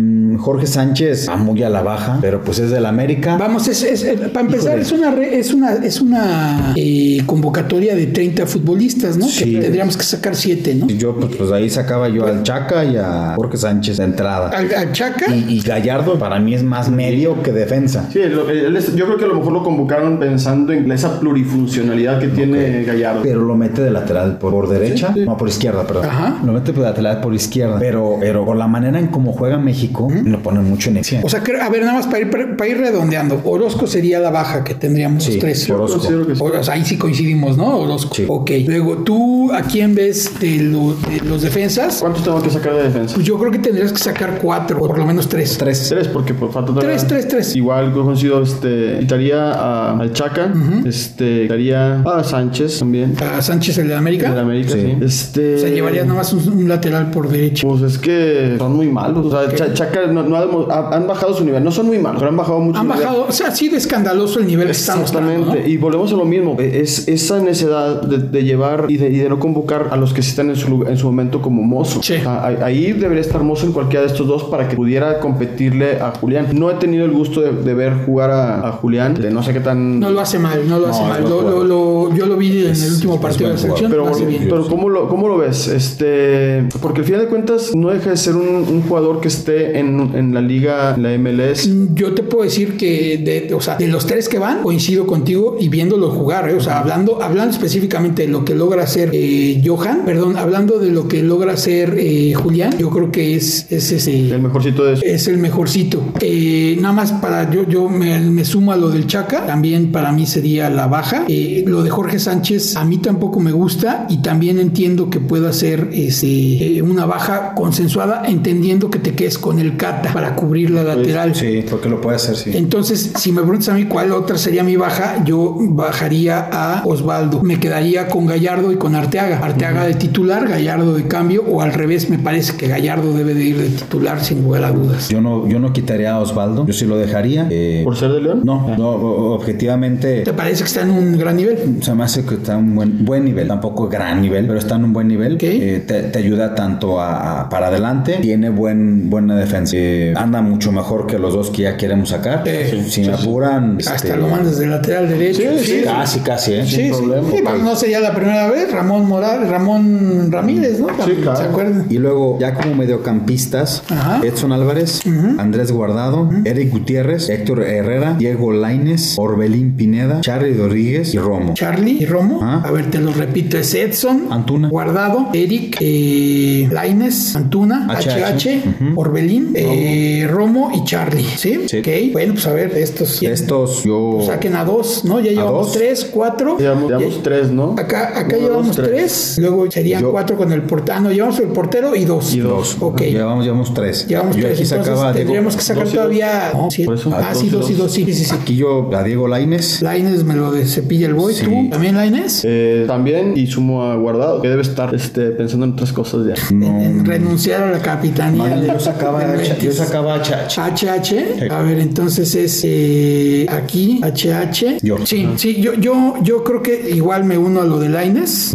Jorge Sánchez, va muy a la baja, pero pues es del América. Vamos, es, es- eh, para empezar, Híjole. es una re- es una, es una eh, convocatoria de 30 futbolistas, ¿no? Sí. Que tendríamos que sacar 7, ¿no? Y yo, pues, pues ahí sacaba yo al Chaca y a Jorge Sánchez de entrada. Al, al Chaca, Y, y Gallardo para mí es más medio que defensa. Sí, lo- él es- yo creo que a lo mejor lo convocaron pensando en esa plurifuncionalidad que tiene Gallardo. Pero lo mete de lateral por, por derecha, no por izquierda, perdón. Ajá. Lo mete de lateral por izquierda. Pero, pero por la manera en cómo juega México, lo pone mucho en acción. o sea, que- a ver, nada más para ir, para ir redondeando. Orozco sería la baja que tendríamos Sí, los tres. Orozco. Sí. O sea, ahí sí coincidimos, ¿no? Orozco. Sí. Ok. Luego, ¿tú a quién ves de, lo- de los defensas? ¿Cuántos tengo que sacar de defensa? Pues yo creo que tendrías que sacar cuatro, o por lo menos tres. Tres. Tres, porque pues, falta todavía- Tres, tres, tres. Igual considero, este, quitaría a- al Chaca, este, quitaría a Sánchez también, A Sánchez, el de América. de América, Sí. sí. Este, O sea, llevarías nada más un, un lateral por derecha. Pues es que son muy malos. O sea, Cha- Chaca no, no ha demo- ha- han bajado su nivel. No son muy malos, pero han bajado mucho Han nivel. bajado, o sea, ha sido escandaloso el nivel que Exactamente. ¿no? Y volvemos a lo mismo. Es esa necesidad de, de llevar y de, y de no convocar a los que sí están en su, en su momento como mozo. Sí. O sea, ahí- debería estar mozo en cualquiera de estos dos para que pudiera competirle a Julián. No he tenido el gusto de, de ver jugar a, a Julián. De no sé qué tan. No lo hace mal, no lo hace No, mal. Lo- yo lo vi en Es- el último partido de la selección. pero, pero ¿cómo lo, ¿cómo lo ves? Este, porque al final de cuentas no deja de ser un, un jugador que esté en, en la liga, en la MLS. Yo te puedo decir que de, o sea, de los tres que van, coincido contigo y viéndolo jugar, ¿eh? o sea, hablando, hablando específicamente de lo que logra hacer eh, Johan, perdón, hablando de lo que logra hacer eh, Julián, yo creo que es, es ese- El mejorcito de eso. es el mejorcito. Eh, nada más para yo, yo me, me sumo a lo del Chaca, también para mí sería la baja. Eh, lo de Jorge Sánchez a mí tampoco me gusta y también entiendo que pueda ser este, eh, una baja consensuada, entendiendo que te quedes con el Para cubrir la lateral. Sí, porque lo puede hacer, sí. Entonces, si me preguntas a mí cuál otra sería mi baja, yo bajaría a Osvaldo. Me quedaría con Gallardo y con Arteaga. Arteaga de titular, Gallardo de cambio, o al revés, me parece que Gallardo debe de ir de titular sin lugar a dudas. Yo no, yo no quitaría a Osvaldo, yo sí lo dejaría. Eh, ¿Por ser de León? no, no, o- objetivamente ¿Te parece que está en un gran nivel? se me hace que está en un buen, buen nivel, tampoco gran nivel, pero está en un buen nivel. Ok. Eh, te, te ayuda tanto a, a- para adelante, tiene buen, buena defensa. Eh, anda mucho mejor que los dos que ya queremos sacar. Sí, si me apuran, Hasta este, lo mandas de lateral derecho. Casi, casi, ¿eh? Sí, Sin sí. problema. Sí, bueno, no sería la primera vez. Ramón Morales, Ramón Ramírez, ¿no? También, claro. ¿Se acuerdan? Y luego, ya como mediocampistas, Ajá. Edson Álvarez, Andrés Guardado, Eric Gutiérrez, Héctor Herrera, Diego Laines, Orbelín Pineda, Charlie Rodríguez y Romo. Charlie y Romo. Ah. A ver, te lo repito. Es Edson, Antuna. Guardado, Eric, eh, Laines, Antuna, HH, HH, Orbelín, eh, Romo y Charlie. ¿Sí? Sí. Ok. Bueno, pues a ver, estos estos, yo. saquen a dos, ¿no? Ya llevamos dos? tres, cuatro. Llevamos, llevamos tres, ¿no? Acá, acá Uno, llevamos dos, tres. luego serían Yo- cuatro con el portero. No, llevamos el portero y dos. Y dos. Ok. Llevamos, llevamos tres. Llevamos yo tres. aquí Entonces sacaba a Diego. tendríamos que sacar todavía. no, sí. Por eso. Ah, Dos sí, dos y dos. dos. Sí, sí, sí. Aquí yo a Diego Laines. Laines me lo de cepilla el boy. Sí. ¿Tú también Laines? Eh, también, y sumo a Guardado, que debe estar este, pensando en otras cosas ya. No. En renunciar a la capitanía de yo los sacaba Yo sacaba HH. HH. A ver, entonces es eh, aquí, HH. Yo. Sí, sí, yo, yo, yo creo que igual me uno a lo de Laines.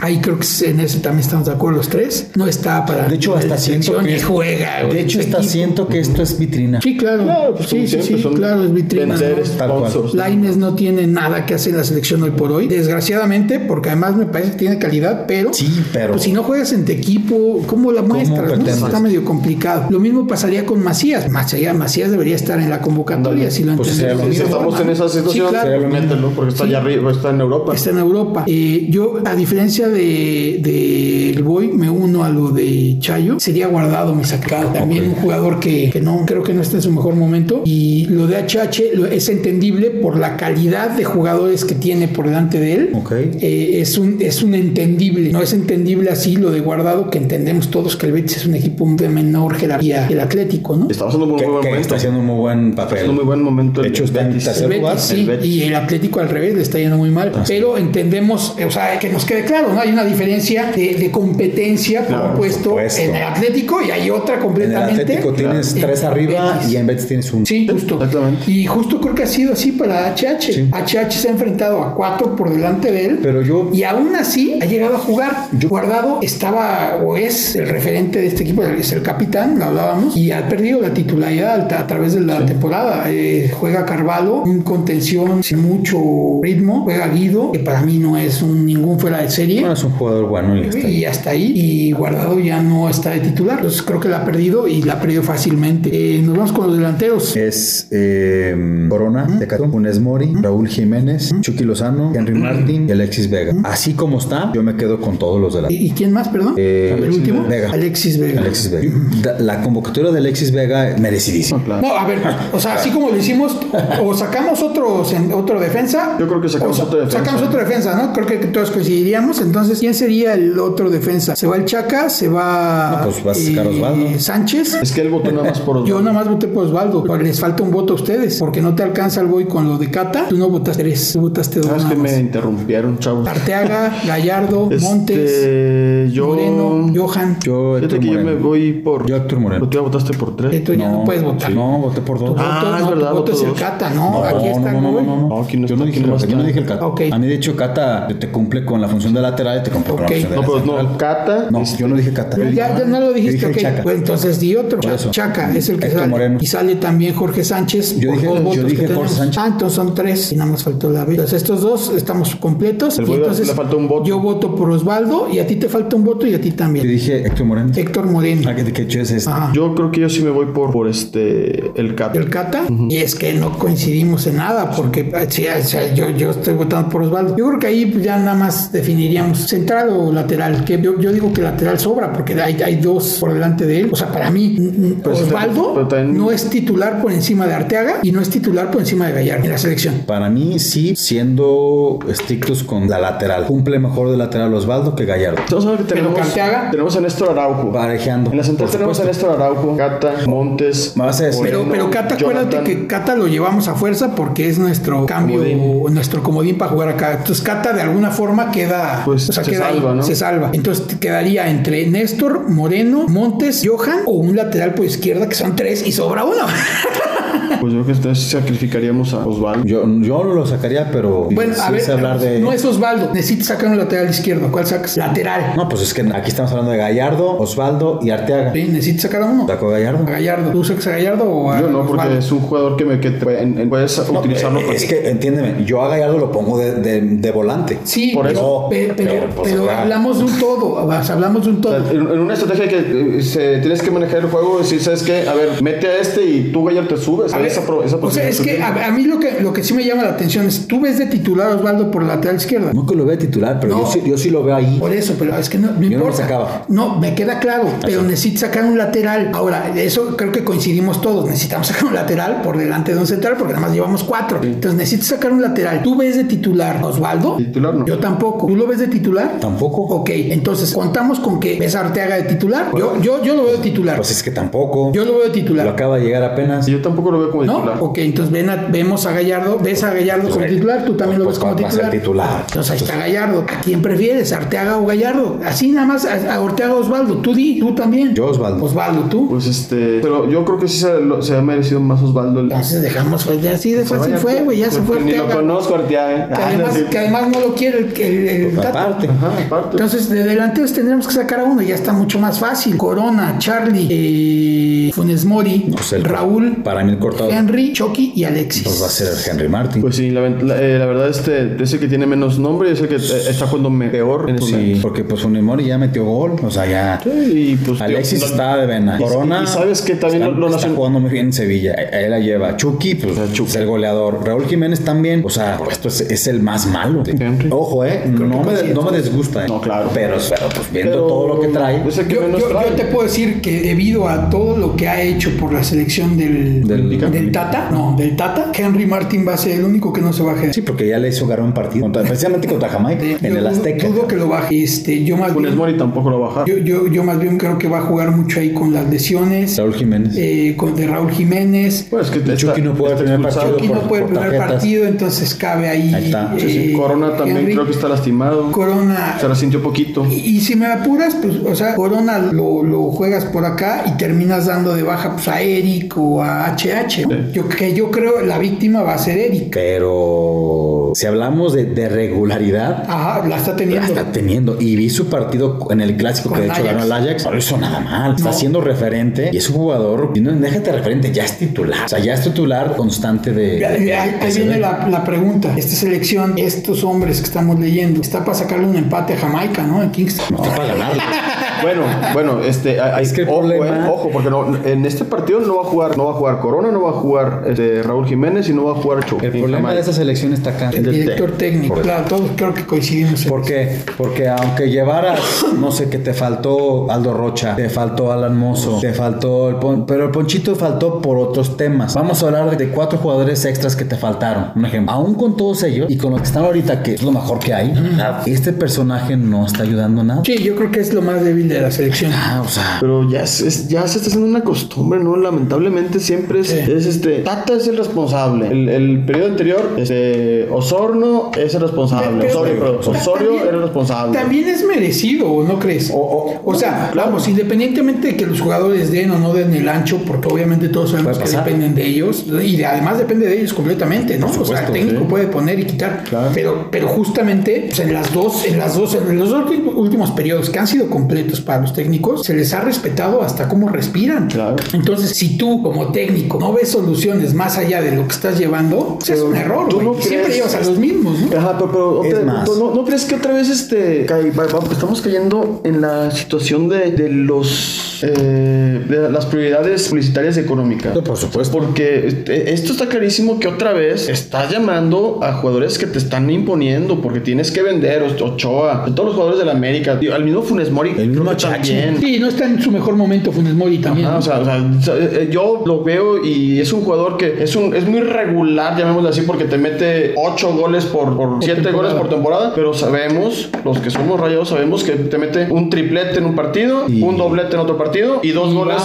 Ahí creo que en ese también estamos de acuerdo los tres. No está para. De hecho, hasta siento que es- juega. De hecho, hasta equipo. siento que esto es vitrina. Sí, claro. Claro, pues sí, sí, sí, claro, es vitrina. ¿no? Laines no tiene nada que hacer en la selección hoy por hoy, desgraciadamente, porque además me parece que tiene calidad, pero, Sí, pero- pues si no juegas en tu equipo, ¿cómo la muestras? no? Está medio complicado. Lo mismo pasaría con Macías. Macías, Macías debería estar en la convocatoria, si lo Pues entendemos. Si estamos forma, en esa ¿no? situación, Sí, claro. mételo, porque está Sí. allá arriba, está en Europa. Está en Europa. Eh, yo, a diferencia de, de el Boy, me uno a lo de Chayo. Sería guardado mi sacado. También un jugador que, que no, creo que no está en su mejor momento. Y lo de HH lo- es entendible por la calidad de jugadores que tiene por delante de él. Ok. Eh, es, un, es un entendible. No es entendible así lo de guardado, que entendemos todos que el Betis es un equipo de menor jerarquía que el Atlético, ¿no? Está pasando un muy buen momento. está haciendo un muy buen Está papel. haciendo un muy buen momento. De hecho, está en tercer lugar, sí, el y el Atlético al revés le está yendo muy mal. pero entendemos, o sea, que nos quede claro, ¿no? Hay una diferencia de, de competencia, por Claro, por supuesto, supuesto. en el Atlético y hay otra En el completamente. Atlético tienes en tres arriba Betis. y en Betis tienes un. Sí, justo. exactamente. Y justo creo que ha sido así para HH. Sí. HH se ha enfrentado a cuatro por delante de él. Pero yo. Y aún así ha llegado a jugar. Yo- Guardado estaba o es el referente de este equipo, es el capitán, lo hablábamos, y ha perdido la titularidad a, través de la temporada. Eh, juega Carvalho, un contención sin mucho ritmo, juega Guido, que para mí no es un, ningún fuera de serie. Bueno, es un jugador bueno y está ahí. Y hasta ahí, y Guardado ya no está de titular. Entonces creo que la ha perdido y la ha perdido fácilmente. Eh, nos vamos con los delanteros. Es eh, Corona, Tecatón, Funes Mori, Raúl Jiménez, Chucky Lozano, Henry Martin y Alexis Vega. Así como está, yo me quedo con todos los de la. ¿Y, y quién más, perdón? Eh, el último. Vega. Alexis Vega. Alexis Vega. La convocatoria de Alexis Vega merecidísima. No, claro. No, a ver, o sea, así como lo hicimos, o sacamos otro, otro defensa. Yo creo que sacamos otro defensa. Sacamos otro defensa, ¿no? Creo que todos coincidiríamos. Entonces, ¿quién sería el otro defensa? ¿Se va el Chaca? ¿Se va. No, pues vas a sacar a Osvaldo. Sánchez. Es que él votó nada más por [laughs] Osvaldo. Yo nada más voté por Osvaldo, les falta un voto a ustedes, porque no te alcanza el boy con lo de Cata. Tú no votaste tres, tú votaste dos. Sabes que me interrumpieron, chavos. Arteaga, Gallardo, [laughs] Montes, Este, yo. Moreno, Johan. Yo, Fíjate que yo me voy por. Yo, Héctor Moreno. Tú ya votaste por tres. Esto ya no, puedes votar. No, voté por dos. voto, Ah, es no, tu verdad, voto voto es el. Cata, no, aquí está no, no, no, no, No, aquí no yo está, no aquí dije, yo no dije el Cata. Ok. A mí, de hecho, Cata te cumple con la función de lateral y te cumple con Ok. la función de No, pero no, Cata. No, este, yo no dije Cata. Ya, ya no lo dijiste, Yo ok. Pues entonces di otro. Chaca es el que Héctor sale. Moreno. Y sale también Jorge Sánchez. Yo dije- yo Jorge. Sánchez. Ah, entonces son tres. Y nada más faltó la B. Entonces estos dos estamos completos. Y entonces le falta un voto. Yo voto por Osvaldo y a ti te falta un voto y a ti Yo también. dije Héctor Moreno. Héctor Moreno. Ah, que que hecho es este. Yo creo que yo sí me voy por, por este. El Cata. El Cata, y es que no coincidimos en nada, porque eh, sí, o sea, yo, yo estoy votando por Osvaldo. Yo creo que ahí pues, ya nada más definiríamos central o lateral, que yo, yo digo que lateral sobra, porque hay, hay dos por delante de él. O sea, para mí, mm, mm, Pues, Osvaldo pero no es titular por encima de Arteaga y no es titular por encima de Gallardo en la selección. Para mí, sí, siendo estrictos con la lateral. Cumple mejor de lateral Osvaldo que Gallardo. Pero tenemos, Arteaga. tenemos a Néstor Araujo. Parejeando. En la central tenemos a. Néstor Araujo, Cata, Montes. Pero, pero Cata, acuérdate Jonathan. que Cata lo llevamos a fuerza porque es nuestro cambio, Comodín. nuestro comodín para jugar acá. Entonces Cata de alguna forma queda, Pues, o sea, se queda ahí, salva, ¿no? se salva. Entonces te quedaría entre Néstor, Moreno, Montes, Johan o un lateral por izquierda que son tres y sobra uno. [laughs] Pues yo creo que entonces sacrificaríamos a Osvaldo. Yo, yo no lo sacaría, pero bueno, sí a ver, es hablar de. no es Osvaldo. Necesitas sacar un lateral izquierdo. ¿Cuál sacas? Lateral. No, pues es que aquí estamos hablando de Gallardo, Osvaldo y Arteaga. Sí, necesitas sacar a uno. Saco a Gallardo. A Gallardo. ¿Tú sacas a Gallardo o a Yo no, porque Osvaldo? es un jugador que, me, que te- en- en- puedes utilizarlo Eh, para- Es que, entiéndeme, yo a Gallardo lo pongo de, de- de volante. Sí, Por pero, eso. pe- pero, Pero, pues, pero acá- hablamos de un todo. o sea, hablamos de un O todo. sea, en, en una estrategia que eh, se, tienes que manejar el juego, decir, ¿sabes qué? A ver, mete a este y tú, Gallardo, te subes. A ver, esa, pro- esa o sea, es que a, a mí lo que, lo que sí me llama la atención es, tú ves de titular a Osvaldo por la lateral izquierda. No que lo vea titular, pero No. yo, sí, yo sí lo veo ahí. Por eso, pero es que no, no Yo no me importa. sacaba. No, me queda claro, pero necesitas sacar un lateral. Ahora, de eso creo que coincidimos todos. Necesitamos sacar un lateral por delante de un central porque nada más llevamos cuatro. Entonces necesitas sacar un lateral. ¿Tú ves de titular a Osvaldo? Titular no. Yo tampoco. ¿Tú lo ves de titular? Tampoco. Ok, entonces contamos con que ves a Arteaga de titular. Yo, yo, yo lo veo de titular. Pues es que tampoco. Yo lo veo de Lo titular. acaba de llegar apenas. Yo tampoco lo veo como como ¿No? titular. Ok, entonces ven a- vemos a Gallardo, ves a Gallardo como titular, tú también lo Pues ves como ser titular. titular. Entonces ahí está Gallardo. ¿A quién prefieres? ¿Arteaga o Gallardo? Así nada más a, a Orteaga o Osvaldo. Tú di, tú también. Yo, Osvaldo. Osvaldo, tú. Pues este, pero yo creo que sí se, lo- se ha merecido más Osvaldo. el- Entonces dejamos, pues ya así de fácil fue, güey, ya se fue Ni lo conozco, Arteaga. Que Ah, además, sí. que además no lo quiere el, el, Pues aparte. Ajá, aparte. Entonces, de delanteros tendremos que sacar a uno, ya está mucho más fácil. Corona, Charlie, eh, Funes Mori, Pues el- Raúl, Para mí el cortado Henry, Chucky y Alexis. pues va a ser el Henry Martin. Pues sí, la, la- eh, la verdad este es el que tiene menos nombre y es el que eh, está jugando peor en sí, momento. porque pues Funemori ya metió gol. O sea, ya. Sí, y pues Alexis tío, está de vena. y- Corona. y sabes que también está, lo- lo está nacion- jugando muy bien en Sevilla. Él la lleva. Chucky, pues es el goleador. Raúl Jiménez también. O sea, esto es, es el más malo. Henry. Ojo, eh. No me, no me desgusta. eh. No, claro. Pero, pero, pues viendo Pero- todo lo que trae. Es el que Yo, menos yo- trae. yo te puedo decir que debido a todo lo que ha hecho por la selección del, Del- del Tata, no, del Tata, Henry Martin va a ser el único que no se baje. Sí, porque ya le hizo ganar un partido. Contra- especialmente contra Jamaica. Eh, en el Azteca. Dudo que lo baje. Este, yo más Funes bien, Mori tampoco lo baja. yo, yo, yo más bien creo que va a jugar mucho ahí con las lesiones. Raúl Jiménez. eh, con de Raúl Jiménez. Pues que Chucky está- no puede tener partido. Aquí no puede tarjetas. partido, entonces cabe ahí. Ahí está. Sí, sí, eh, Corona también Henry. creo que está lastimado. Corona. Se resintió poquito. Y, y si me apuras, pues, o sea, Corona lo, lo juegas por acá y terminas dando de baja pues, a Eric o a HH. ¿No? Yo, que yo creo la víctima va a ser Eric. Pero si hablamos de, de regularidad, Ajá, la está la teniendo. está teniendo. Y vi su partido en el clásico Con que de hecho Ajax. ganó el Ajax. No lo hizo nada mal. Está No. siendo referente y es un jugador. Y no déjate referente, ya es titular. O sea, ya es titular constante de. Ahí, de- ahí- viene la, la pregunta. Esta selección, estos hombres que estamos leyendo, está para sacarle un empate a Jamaica, ¿no? En Kingston. No está para ganarle. [laughs] Bueno, bueno, este, hay- Es que el ojo, problema- eh, ojo, porque no, en este partido no va a jugar, no va a jugar Corona, no va a jugar este, Raúl Jiménez y no va a jugar Chucky. El problema de esa selección está acá. El director técnico. Claro, todos creo que coincidimos. ¿Por qué? Porque aunque llevaras, no sé, que te faltó Aldo Rocha, te faltó Alan Mozo, te faltó el Pon- pero el Ponchito faltó por otros temas. Vamos a hablar de cuatro jugadores extras que te faltaron. Un ejemplo, aún con todos ellos y con los que están ahorita, que es lo mejor que hay, este personaje no está ayudando nada. Sí, yo creo que es lo más débil de la selección. Ah, o sea, Pero ya, es- es- ya se está haciendo una costumbre, ¿no? Lamentablemente siempre es, Sí. es este. Tata es el responsable. El, el periodo anterior, este, Osorno es el responsable. Pero- Osorio, pero- Osorio también- era el responsable. También es merecido, ¿no crees? O, o sea, vamos, independientemente de que los jugadores den o no den el ancho, porque obviamente todos sabemos que dependen de ellos, y de- además depende de ellos completamente, ¿no? o sea, el técnico sí. puede poner y quitar, Claro. pero, pero justamente pues, en las dos, en las dos, en los dos últimos- últimos periodos que han sido completos para los técnicos, se les ha respetado hasta cómo respiran. Claro. Entonces, si tú como técnico no ves soluciones más allá de lo que estás llevando, es un error, tú no Siempre llevas a los mismos, ¿no? Ajá, pero, pero Es otra- más. ¿no, no crees que otra vez este, cae- va- va- estamos cayendo en la situación de, de los eh, de las prioridades publicitarias y económicas? por supuesto. Porque este, esto está clarísimo que otra vez estás llamando a jugadores que te están imponiendo porque tienes que vender Ochoa, todos los jugadores de la América, al mismo Funes Mori, El mismo también. Sí, no está en su mejor momento Funes Mori también. Ajá, ¿no? o sea, o sea, sea, eh, yo lo veo y es un jugador que es un es muy regular, llamémoslo así, porque te mete 8 goles por, por 7 temporada. goles por temporada, pero sabemos, los que somos rayados sabemos que te mete un triplete en un partido, Y- un doblete en otro partido y dos goles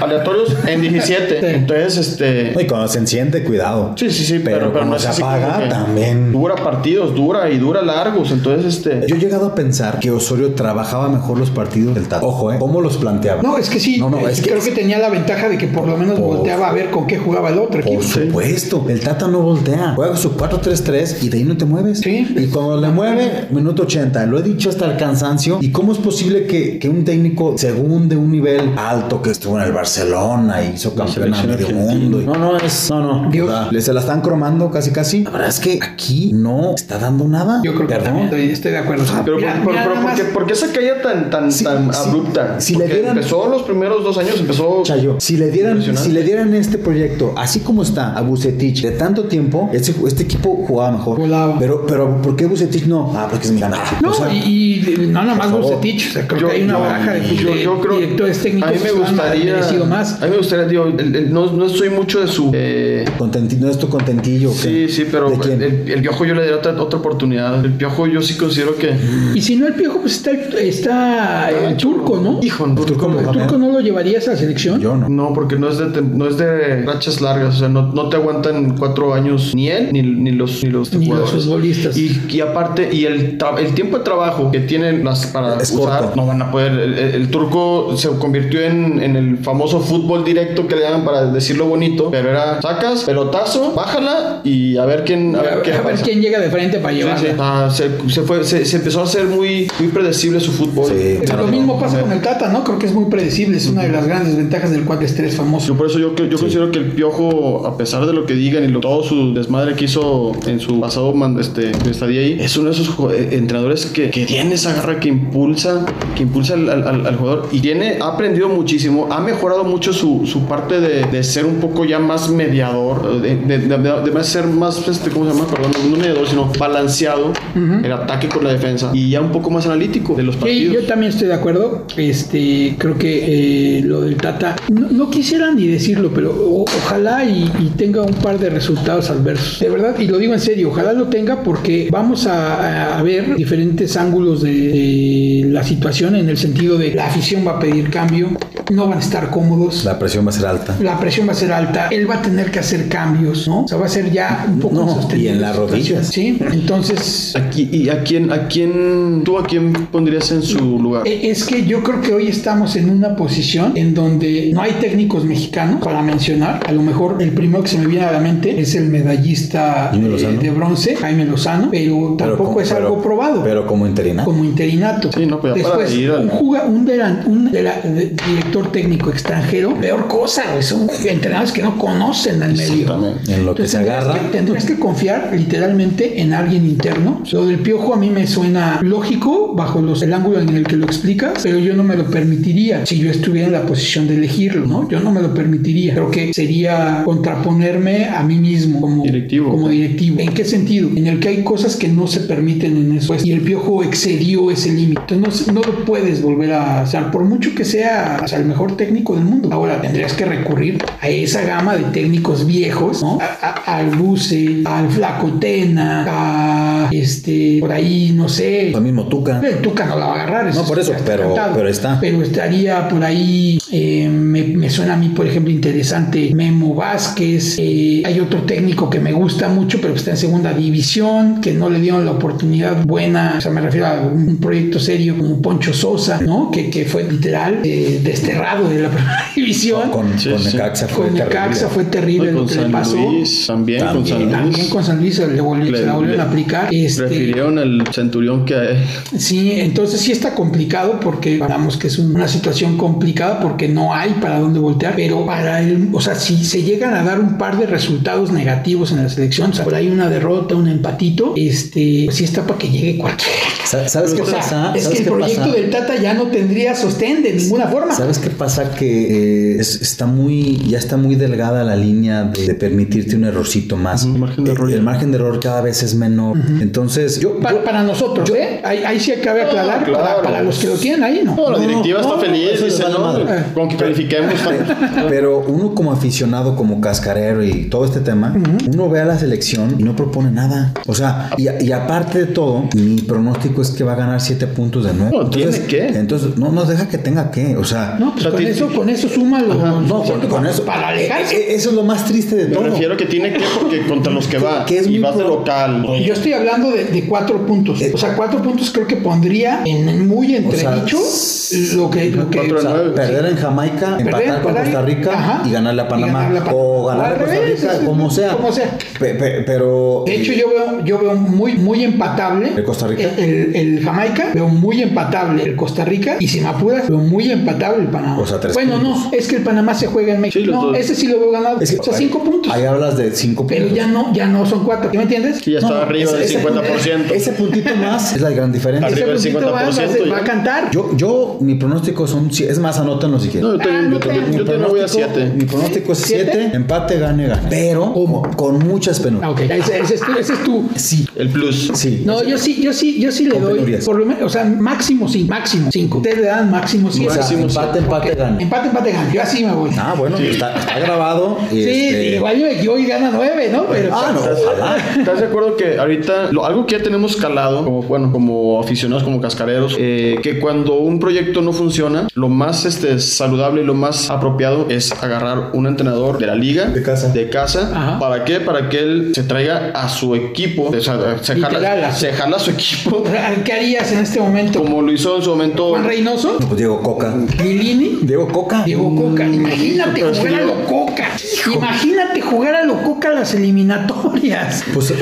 aleatorios en 17. [laughs] Sí. Entonces, este Y cuando se enciende, cuidado. Sí, sí, sí, pero, Pero, pero cuando no es se apaga, también. Dura partidos, dura y dura largos. Entonces, este. Yo he llegado a pensar que Osorio trabajaba mejor los partidos del Tata. Ojo, ¿eh? ¿Cómo los planteaba? No, es que sí. No, no, es que- creo que tenía la ventaja de que por lo menos Por- volteaba a ver con qué jugaba el otro equipo. Por supuesto, el Tata no voltea. Juega su 4-3-3 y de ahí no te mueves. Sí. Y cuando le mueve, minuto 80. Lo he dicho hasta el cansancio. ¿Y cómo es posible que, que un técnico, según de un nivel alto, que estuvo en el Barcelona y hizo campeón a medio mundo? y- No, no, es. No, no. Dios. O sea, se la están cromando casi, casi. La verdad es que aquí no está dando nada. Yo creo que Perdón. también estoy, estoy de acuerdo. Pero, Mira, por, mira pero- nada ¿por, qué, más- por qué esa caída tan, tan, Sí, tan sí. abrupta? Si le Porque dieran- empezó los primeros dos años, empezó. Chayo, si le dieran, si le dieran este proyecto, así como está a Bucetich de tanto tiempo, este, este equipo jugaba mejor. Volaba. Pero, pero, ¿por qué Bucetich no? Ah, porque es mi canal. No, O sea, y, y no nada más. Bucetich. O sea, creo Yo- que hay una baraja de, yo- de yo creo- directores técnicos A mí me gustaría. más. A mí me gustaría, digo, el- el- no, no estoy mucho de su. eh, Contenti- ¿No es tu contentillo? sí, sí, pero el, el piojo yo le daría otra, otra oportunidad. El piojo yo sí considero que. Y si no el piojo, pues está, el- está el turco, ¿no? Hijo, no, Turco ¿El Mohamed. turco no lo llevarías a la selección? Yo no. No, porque no es de no es de rachas largas, o sea, no, no te aguantan cuatro años ni él ni, ni los ni los, Ni los jugadores. futbolistas. Y, y aparte y el, tra- el tiempo de trabajo que tienen las para Es usar corto. no van a poder. El, el- el turco se convirtió en, en el famoso fútbol directo que le llaman para decirlo bonito, pero era sacas pelotazo, bájala y a ver quién a A ver ver, qué a ver pasa. quién llega de frente para llevarla. sí. Ah, se, se fue, se, se empezó a hacer muy, muy predecible su fútbol. Sí. Lo mismo pasa con el Tata, ¿no? Creo que es muy predecible. Es una de las grandes ventajas del 4-3 famoso. Yo por eso yo, yo considero que el Piojo, a pesar de lo que digan y lo, todo su desmadre que hizo en su pasado este, estadía ahí, es uno de esos eh, entrenadores que, que tiene esa garra que impulsa, que impulsa al, al- al- al jugador y tiene, ha aprendido muchísimo, ha mejorado mucho su, su parte de, de ser un poco ya más mediador, de, de, de- ser más, este, ¿cómo se llama? Perdón, no mediador, sino balanceado el ataque con la defensa y ya un poco más analítico de los Sí, partidos. yo también estoy de acuerdo. Este, creo que eh, lo del Tata, no, no quisiera ni decirlo, pero o- ojalá y, y tenga un par de resultados adversos. De verdad, y lo digo en serio, ojalá lo tenga porque vamos a, a ver diferentes ángulos de, de la situación en el sentido de la afición va a pedir cambio, no van a estar cómodos. La presión va a ser alta. La presión va a ser alta, él va a tener que hacer cambios, ¿no? O sea, va a ser ya un poco No, insostenible y en la las rodillas. Sí, entonces Aquí, ¿Y a quién, a quién, tú a quién pondrías en su lugar? Eh, Es que yo creo que hoy estamos en una posición en donde no hay técnicos mexicanos para mencionar. A lo mejor el primero que se me viene a la mente es el medallista eh, de bronce, Jaime Lozano, pero tampoco como- es pero- algo probado. Pero como interinato. como interinato. Sí, no, pues ya para Después, ir al- un, juga- un, delan- un director técnico extranjero, peor cosa, güey, son entrenadores que no conocen al medio. Exactamente. En lo que se tendrías agarra. que- tendrías que confiar literalmente en alguien interno. Lo del piojo a mí me suena lógico bajo los, el ángulo en el que lo explicas, pero yo no me lo permitiría si yo estuviera en la posición de elegirlo, ¿no? Yo no me lo permitiría. Creo que sería contraponerme a mí mismo como Directivo. Como directivo. ¿En qué sentido? En el que hay cosas que no se permiten en eso. Y el piojo excedió ese límite. Entonces no, no lo puedes volver a hacer, por mucho que sea o sea, el mejor técnico del mundo. Ahora tendrías que recurrir a esa gama de técnicos viejos, ¿no? A- a- al Buce, al Flaco Tena, a este, por ahí, no sé. Lo mismo Tuca. El Tuca no la va a agarrar. No, por eso, está pero- pero está. Pero estaría por ahí, eh, me, me suena a mí, por ejemplo, interesante Memo Vázquez. eh, hay otro técnico que me gusta mucho, pero que está en segunda división, que no le dieron la oportunidad buena. O sea, me refiero a un proyecto serio como Poncho Sosa, ¿no? Que, que fue literal eh, desterrado de la [laughs] primera división. Con, Sí, con sí. Necaxa fue Con terrible. Necaxa fue terrible lo con que le San pasó. Luis, también, con También, San Luis. También con San Luis se, le se la volvieron a aplicar. Este, Refirieron al centurión que Sí, entonces sí está complicado porque vamos que es un- una situación complicada porque no hay para dónde voltear, pero para el, o sea, si se llegan a dar un par de resultados negativos en la selección, o sea, por ahí una derrota, un empatito, este, pues sí está para que llegue cualquiera. Sa- ¿Sabes qué O sea, pasa? es ¿Sabes que el proyecto pasa? del Tata ya no tendría sostén de ninguna forma. ¿Sabes qué pasa? Que eh, es- está muy, ya está muy delgada la línea de, de permitirte un errorcito más. Ujú, margen de Eh, error. El margen de error cada vez es menor. Entonces, yo, Pa- yo- para nosotros, ¿eh? Ahí, ahí sí cabe aclarar, claro. para, para los que lo tienen ahí, ¿no? No, la directiva no, está no, feliz, dice, no, madre. con que califiquemos. pero uno como aficionado, como cascarero y todo este tema, uno ve a la selección y no propone nada. O sea, y, y aparte de todo, mi pronóstico es que va a ganar siete puntos de nuevo. No, ¿tiene qué? Entonces, no nos deja que tenga que. O sea, No, pues O sea, con eso, con eso súmalo. no, con, con eso. Para alejarse. Eh, Eso es lo más triste de Me todo. refiero que tiene que porque contra los que va. Que es y vas de local. Yo estoy hablando de, de cuatro puntos. Eh, O sea, cuatro puntos creo que pondría en muy entredicho lo que, lo que O sea, perder en Jamaica, empatar con. Costa Rica Ajá. y ganarle a Panamá. Y ganarle a Panamá. O ganar O a Costa revés, Rica, es- como sea. como sea. Pe- pe- pero. De hecho, yo veo, yo veo muy, muy empatable. ¿El Costa Rica? El, el Jamaica, veo muy empatable el Costa Rica. Y si me apuras, veo muy empatable el Panamá. O sea, tres bueno, puntos. no, es que el Panamá se juega en México. Sí, no, dos. ese sí lo veo ganado. Es que- o sea, cinco puntos. Ahí hablas de cinco Pero puntos. ya no, ya no son cuatro. ¿Sí me entiendes? Sí, ya está No, arriba del ese- 50%. Ese puntito más es la gran diferencia. Ese Arriba del puntito va, va a- 50% va a cantar. Yo, yo, mi pronóstico son. Es más, anótenlo si quieren. No, yo Ah, también, no yo te- yo también voy a 7. Mi pronóstico es ¿Siete? 7, empate, gane, gane. Pero con, con muchas Ah, penurias. ok, ese, ese es tu, ese es tu, Sí, El plus. sí. No, yo sí, yo sí, yo sí le doy, penurias. por lo menos, o sea, máximo cinco, máximo cinco. Ustedes le dan máximo siete. Sea, decimos empate, empate, gana. Empate, empate, gana. Yo así me voy. Ah, bueno, está, está grabado. y sí, este- igual yo me equivoco y gana nueve, ¿no? Pero Ah, no, ojalá. ¿Estás de acuerdo que ahorita lo- algo que ya tenemos calado, como bueno, como aficionados, como cascareros, eh, que cuando un proyecto no funciona, lo más este, saludable y lo más apropiado es agarrar un entrenador de la liga, De casa. de casa. Ajá. ¿Para qué? Para que él se traiga a su equipo, o sea, se jala, a- se jala a su equipo, [laughs] ¿Qué harías en este momento? como lo hizo en su momento. Juan Reynoso, Pues Diego Coca. Lilini, Diego Coca. Diego Coca. Imagínate es que jugar a lo Coca. Imagínate jugar a lo Coca las eliminatorias. Pues,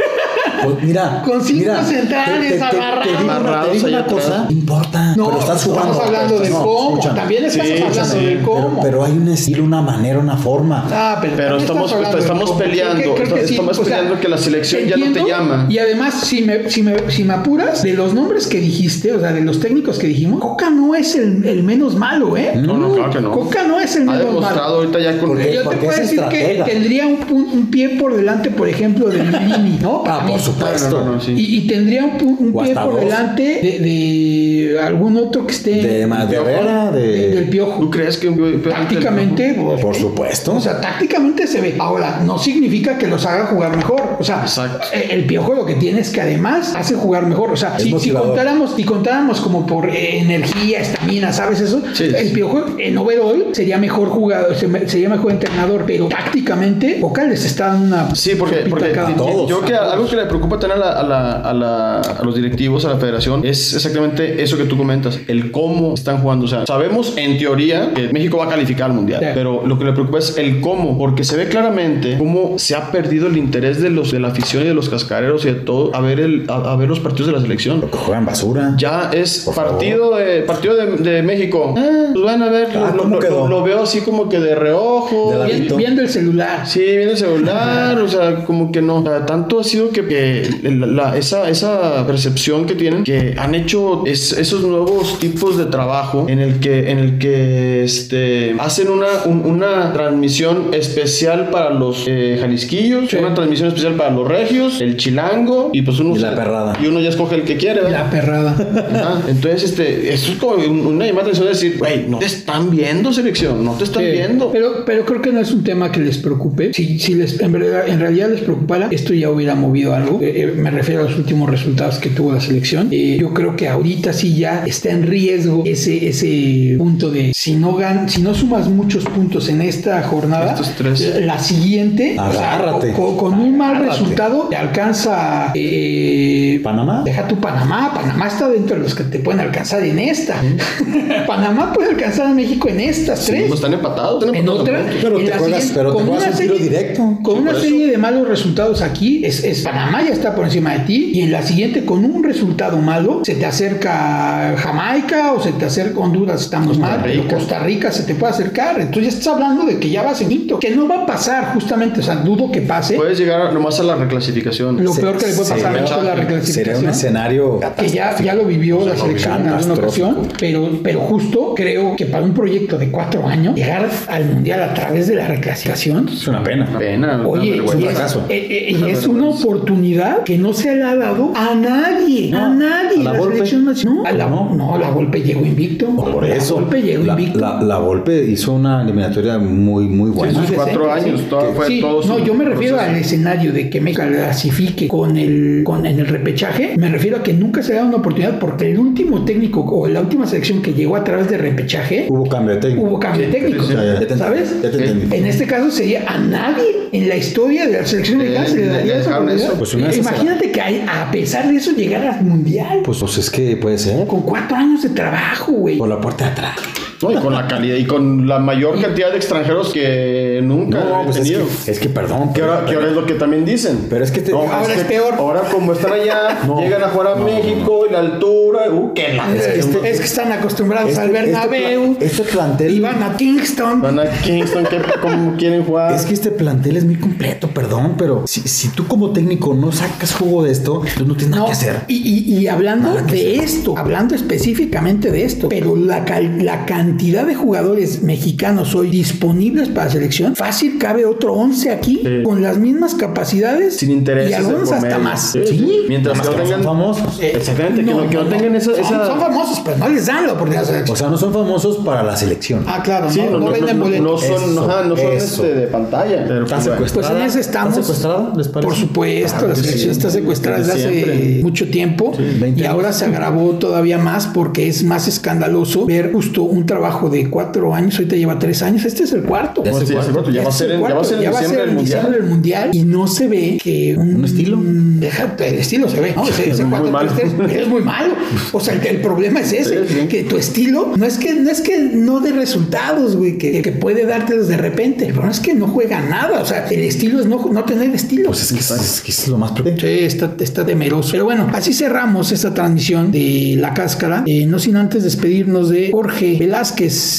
pues mira. Con cinco mira, centrales amarrados. te digo te digo ahí una cosa. No importa. No, pero estás jugando. estamos hablando de No, cómo. escúchame. También estás Sí, hablando sí, de sí. cómo. Pero, pero hay un estilo, una manera, una forma. Ah, pero, estamos- estamos peleando, estamos peleando que la selección ya no te llama. Y además, si me, si, me, si me apuras, de los nombres que dijiste, o sea, de los técnicos que dijimos, Coca no es el, el menos malo, ¿eh? No, no, claro que no. Coca no es el Ha menos demostrado malo. ahorita ya con Porque- Yo te puedo decir que tendría un, pie por delante, por ejemplo, de Lilini, ¿no? Ah, por supuesto. No, no, no, sí. Y, y tendría un, un pie por dos. delante de, de algún otro que esté De Ma- de de- del de. piojo. ¿Tú crees que un- Tácticamente, pues, Por supuesto. O sea, tácticamente se ve. Ahora, no significa que los haga jugar mejor. O sea, Exacto. eh, el piojo lo que tiene es que además hace jugar mejor. O sea, si, contáramos, si contáramos como por eh, energía, estamina, ¿sabes eso? Sí, el sí. piojo en overall sería mejor jugador, sería mejor entrenador, pero tácticamente, Boca les está dando una. Sí, porque, porque todos. yo creo que algo que le preocupa tener a, la- a la- a la- a los directivos, a la federación, es exactamente eso que tú comentas, el cómo están jugando. O sea, sabemos en teoría que México va a calificar al Mundial, Sí. pero lo que le preocupa es el cómo, porque se ve claramente cómo se ha perdido el interés de los de la afición y de los cascareros y de todo a ver, el, a, a ver los partidos de la selección. Que juegan basura. Ya es Por partido de partido de, de México. Ah, pues van a ver, Ah, lo, ¿cómo lo- quedó? lo veo así como que de reojo. De Viendo, viendo el celular. Sí, viene el celular, o sea, como que no. O sea, tanto ha sido que, que la- la- esa, esa percepción que tienen, que han hecho es- esos nuevos tipos de trabajo en el que, en el que este, hacen una, un- una transmisión especial para los eh, jalisquillos, Sí. una transmisión especial para los regios, el chilango, y pues uno, Y la perrada. y uno ya escoge el que quiere, ¿verdad? La perrada. Ajá, Entonces, este, eso es como un- una llamada de atención de decir, güey, no te están viendo selección, no te están Sí, viendo. Pero, pero creo que no es un tema que les preocupe. Si, si les, en, verdad, en realidad les preocupara, esto ya hubiera movido algo. Eh, eh, me refiero a los últimos resultados que tuvo la selección. Eh, yo creo que ahorita sí ya está en riesgo ese, ese punto de si no gan, si no sumas muchos puntos en esta jornada, Estos tres. la siguiente, o sea, Agárrate. con, con un mal Agárrate. resultado, te alcanza eh, ¿Panamá? Deja tu Panamá. Panamá está dentro de los que te pueden alcanzar en esta. [laughs] Panamá puede alcanzar a México en estas Sí, tres. pues están empatados, están En otra. Pero en te juegas- pero te con juegas un tiro serie- directo. Con Sí, una serie de malos resultados aquí, es, es Panamá ya está por encima de ti. Y en la siguiente, con un resultado malo, se te acerca Jamaica o se te acerca Honduras, estamos mal, pero Rica. Costa Rica se te puede acercar. Entonces ya estás hablando de que ya vas en quinto. Que no va a pasar, justamente. O sea, dudo que pase. Puedes llegar nomás a la reclasificación. Lo peor que le puede pasar a la Sería un reclasificación escenario que ya, ya lo vivió la selección en alguna ocasión, pero, pero justo creo que para un proyecto de cuatro años, llegar al mundial a través de la reclasificación, Es una pena. Pena, oye, y es, fracaso. eh, eh, y es una oportunidad que no se le ha dado a nadie, a nadie. ¿a la la Volpe? selección nacional. No, a la, No. no, la Volpe llegó invicto. Por la eso. Volpe llegó la, invicto. la, la Volpe hizo una eliminatoria muy, muy buena. Sí, cuatro años, todo- fue Sí, todo no, yo me refiero proceso. al escenario de que México clasifique con el, con, en el repechaje. Me refiero a que nunca se da una oportunidad porque el último técnico o la última selección que llegó a través de repechaje Hubo cambio de técnico. hubo cambio de técnico. sí, sí. Te ¿Sabes? entendí, Ya te entendí. En este caso sería a nadie en la historia de la selección mexicana se le daría esa eso. Pues Imagínate que hay- a pesar de eso llegar al mundial Pues, pues es que puede ser. con cuatro años de trabajo, güey. Por la puerta de atrás. No, y con la calidad y con la mayor cantidad de extranjeros que nunca No, he pues es tenido. que, es que perdón. Que ahora, que ahora es lo que también dicen. Pero es que te- Ahora que es peor. Ahora, como están allá, [laughs] No. llegan a jugar a No, México y la altura. Uh, que la. es, que este- es que están acostumbrados este- al Bernabéu. Este, este plantel. y van a Kingston. Van a Kingston, que como quieren jugar. Es que este plantel es muy completo, perdón, pero si, si tú como técnico no sacas jugo de esto, pues no tienes nada No, que hacer. y, y- y hablando Nada de esto, hablando específicamente de esto, pero la, la cantidad de jugadores mexicanos hoy disponibles para la selección, fácil cabe otro 11 aquí con las mismas capacidades Sin interés. y algunos hasta más. Sí. Mientras que no tengan. famosos. Eh, Exactamente, que no, que no tengan esa. son, esa- son famosos, pero no les dan la oportunidad de la O selección. sea, no son famosos para la selección. Ah, claro, Sí, no, no venden no, boletos. no son, Eso, ajá, no son este, de pantalla. Pero ¿Está pues, bueno. Pues en ese estamos. ¿Está secuestrada? ¿Les parece? Por supuesto, Claro la que selección sí. está secuestrada desde hace mucho tiempo 20 y ahora se agravó todavía más porque es más escandaloso ver justo un trabajo de cuatro años, ahorita lleva tres años, este es el cuarto. Ya No, se sí, cuarto. ya va a Este ser es en, el ya va a ser cuarto, diciembre del mundial. y no se ve que un, ¿Un estilo? Déjate, el estilo se ve, ¿no? [laughs] Ese, ese Muy 4-3-3 malo. es muy malo. O sea, el, el problema es ese, Sí, sí. que tu estilo no es que no es que no dé resultados, güey, que, que puede dártelos de repente. El problema es que no juega nada. O sea, el estilo es no, no tener estilo. Pues es que, es, que es lo más. Sí, está, está temeroso. Pero bueno, así cerramos esta transmisión de La Cáscara. Eh, no sin antes despedirnos de Jorge Velázquez.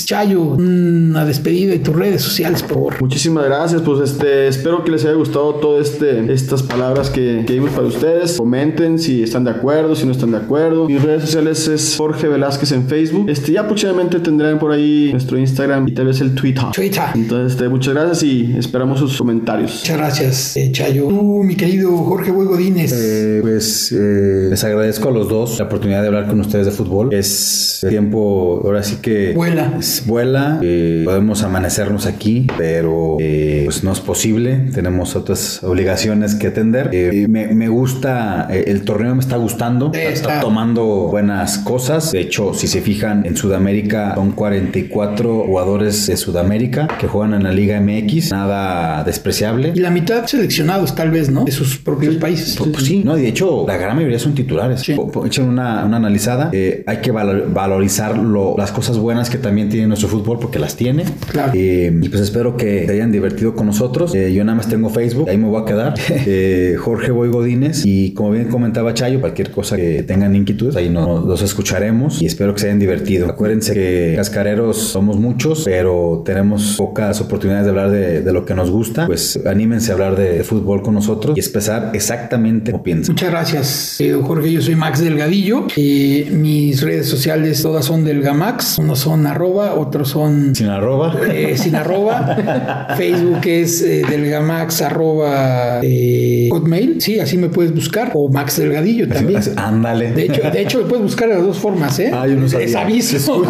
Chayo, una despedida de tus redes sociales, por favor. Muchísimas gracias, pues este espero que les haya gustado todas este, estas palabras que, que dimos para ustedes. Comenten si están de acuerdo, si no están de acuerdo. Mis redes sociales es Jorge Velázquez en Facebook. Este ya próximamente tendrán por ahí nuestro Instagram y tal vez el Twitter. Twitter. Entonces, este, muchas gracias y esperamos sus comentarios. Muchas gracias, eh, Chayo. Tú, mi querido Jorge Buey Godínez. Eh, pues eh, les agradezco a los dos la oportunidad de hablar con ustedes de fútbol. Es tiempo, ahora sí que Vuela. vuela. eh, podemos amanecernos aquí, pero eh, pues no es posible. Tenemos otras obligaciones que atender. Eh, me, me gusta, el torneo me está gustando. Está, está. tomando buenas cosas. De hecho, si se fijan en Sudamérica, son 44 jugadores de Sudamérica que juegan en la Liga MX. Nada despreciable. Y la mitad seleccionados, tal vez, ¿no? De sus propios países. Pues, pues sí, no, y de hecho, la gran mayoría son titulares. Sí. Echen una, una analizada. Hay que valor- valorizar lo- las cosas buenas que también tiene nuestro fútbol, porque las tiene. Claro. Eh, y pues espero que se hayan divertido con nosotros. Eh, yo nada más tengo Facebook, ahí me voy a quedar. [laughs] Eh, Jorge Boy Godínez. Y como bien comentaba Chayo, cualquier cosa que tengan inquietudes, ahí nos, los escucharemos y espero que se hayan divertido. Acuérdense que cascareros somos muchos, pero tenemos pocas oportunidades de hablar de, de lo que nos gusta. Pues anímense a hablar de, fútbol con nosotros y expresar exactamente como piensan. Muchas gracias, querido Jorge. Yo soy Max Delgadillo. Eh, mis redes sociales todas son Delgamax. Unos son arroba, otros son Sin arroba. eh, sin arroba. [laughs] Facebook es eh, delgamax arroba eh, hotmail. Sí, así me puedes buscar. O Max Delgadillo también. Así- Ándale. De hecho, de hecho, lo puedes buscar de las dos formas, ¿eh? Ah, yo no sabía. Les aviso. [laughs]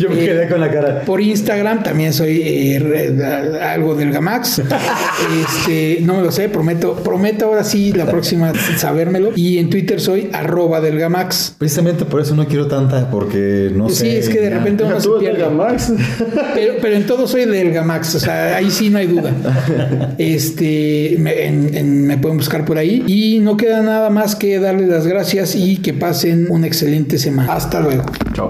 Yo me Eh, quedé con la cara. Por Instagram también soy eh, algo del Gamax. [laughs] Este, no me lo sé, prometo, prometo ahora sí la próxima sabérmelo. Y en Twitter soy arroba del Gamax. Precisamente por eso no quiero tanta, porque no Sí, sé. es que de ya. repente uno se pierde. Pero, pero en todo soy del Gamax, o sea, ahí sí no hay duda. Este, me, en- en- me pueden buscar por ahí. Y no queda nada más que darles las gracias y que pasen una excelente semana. Hasta luego. Chao.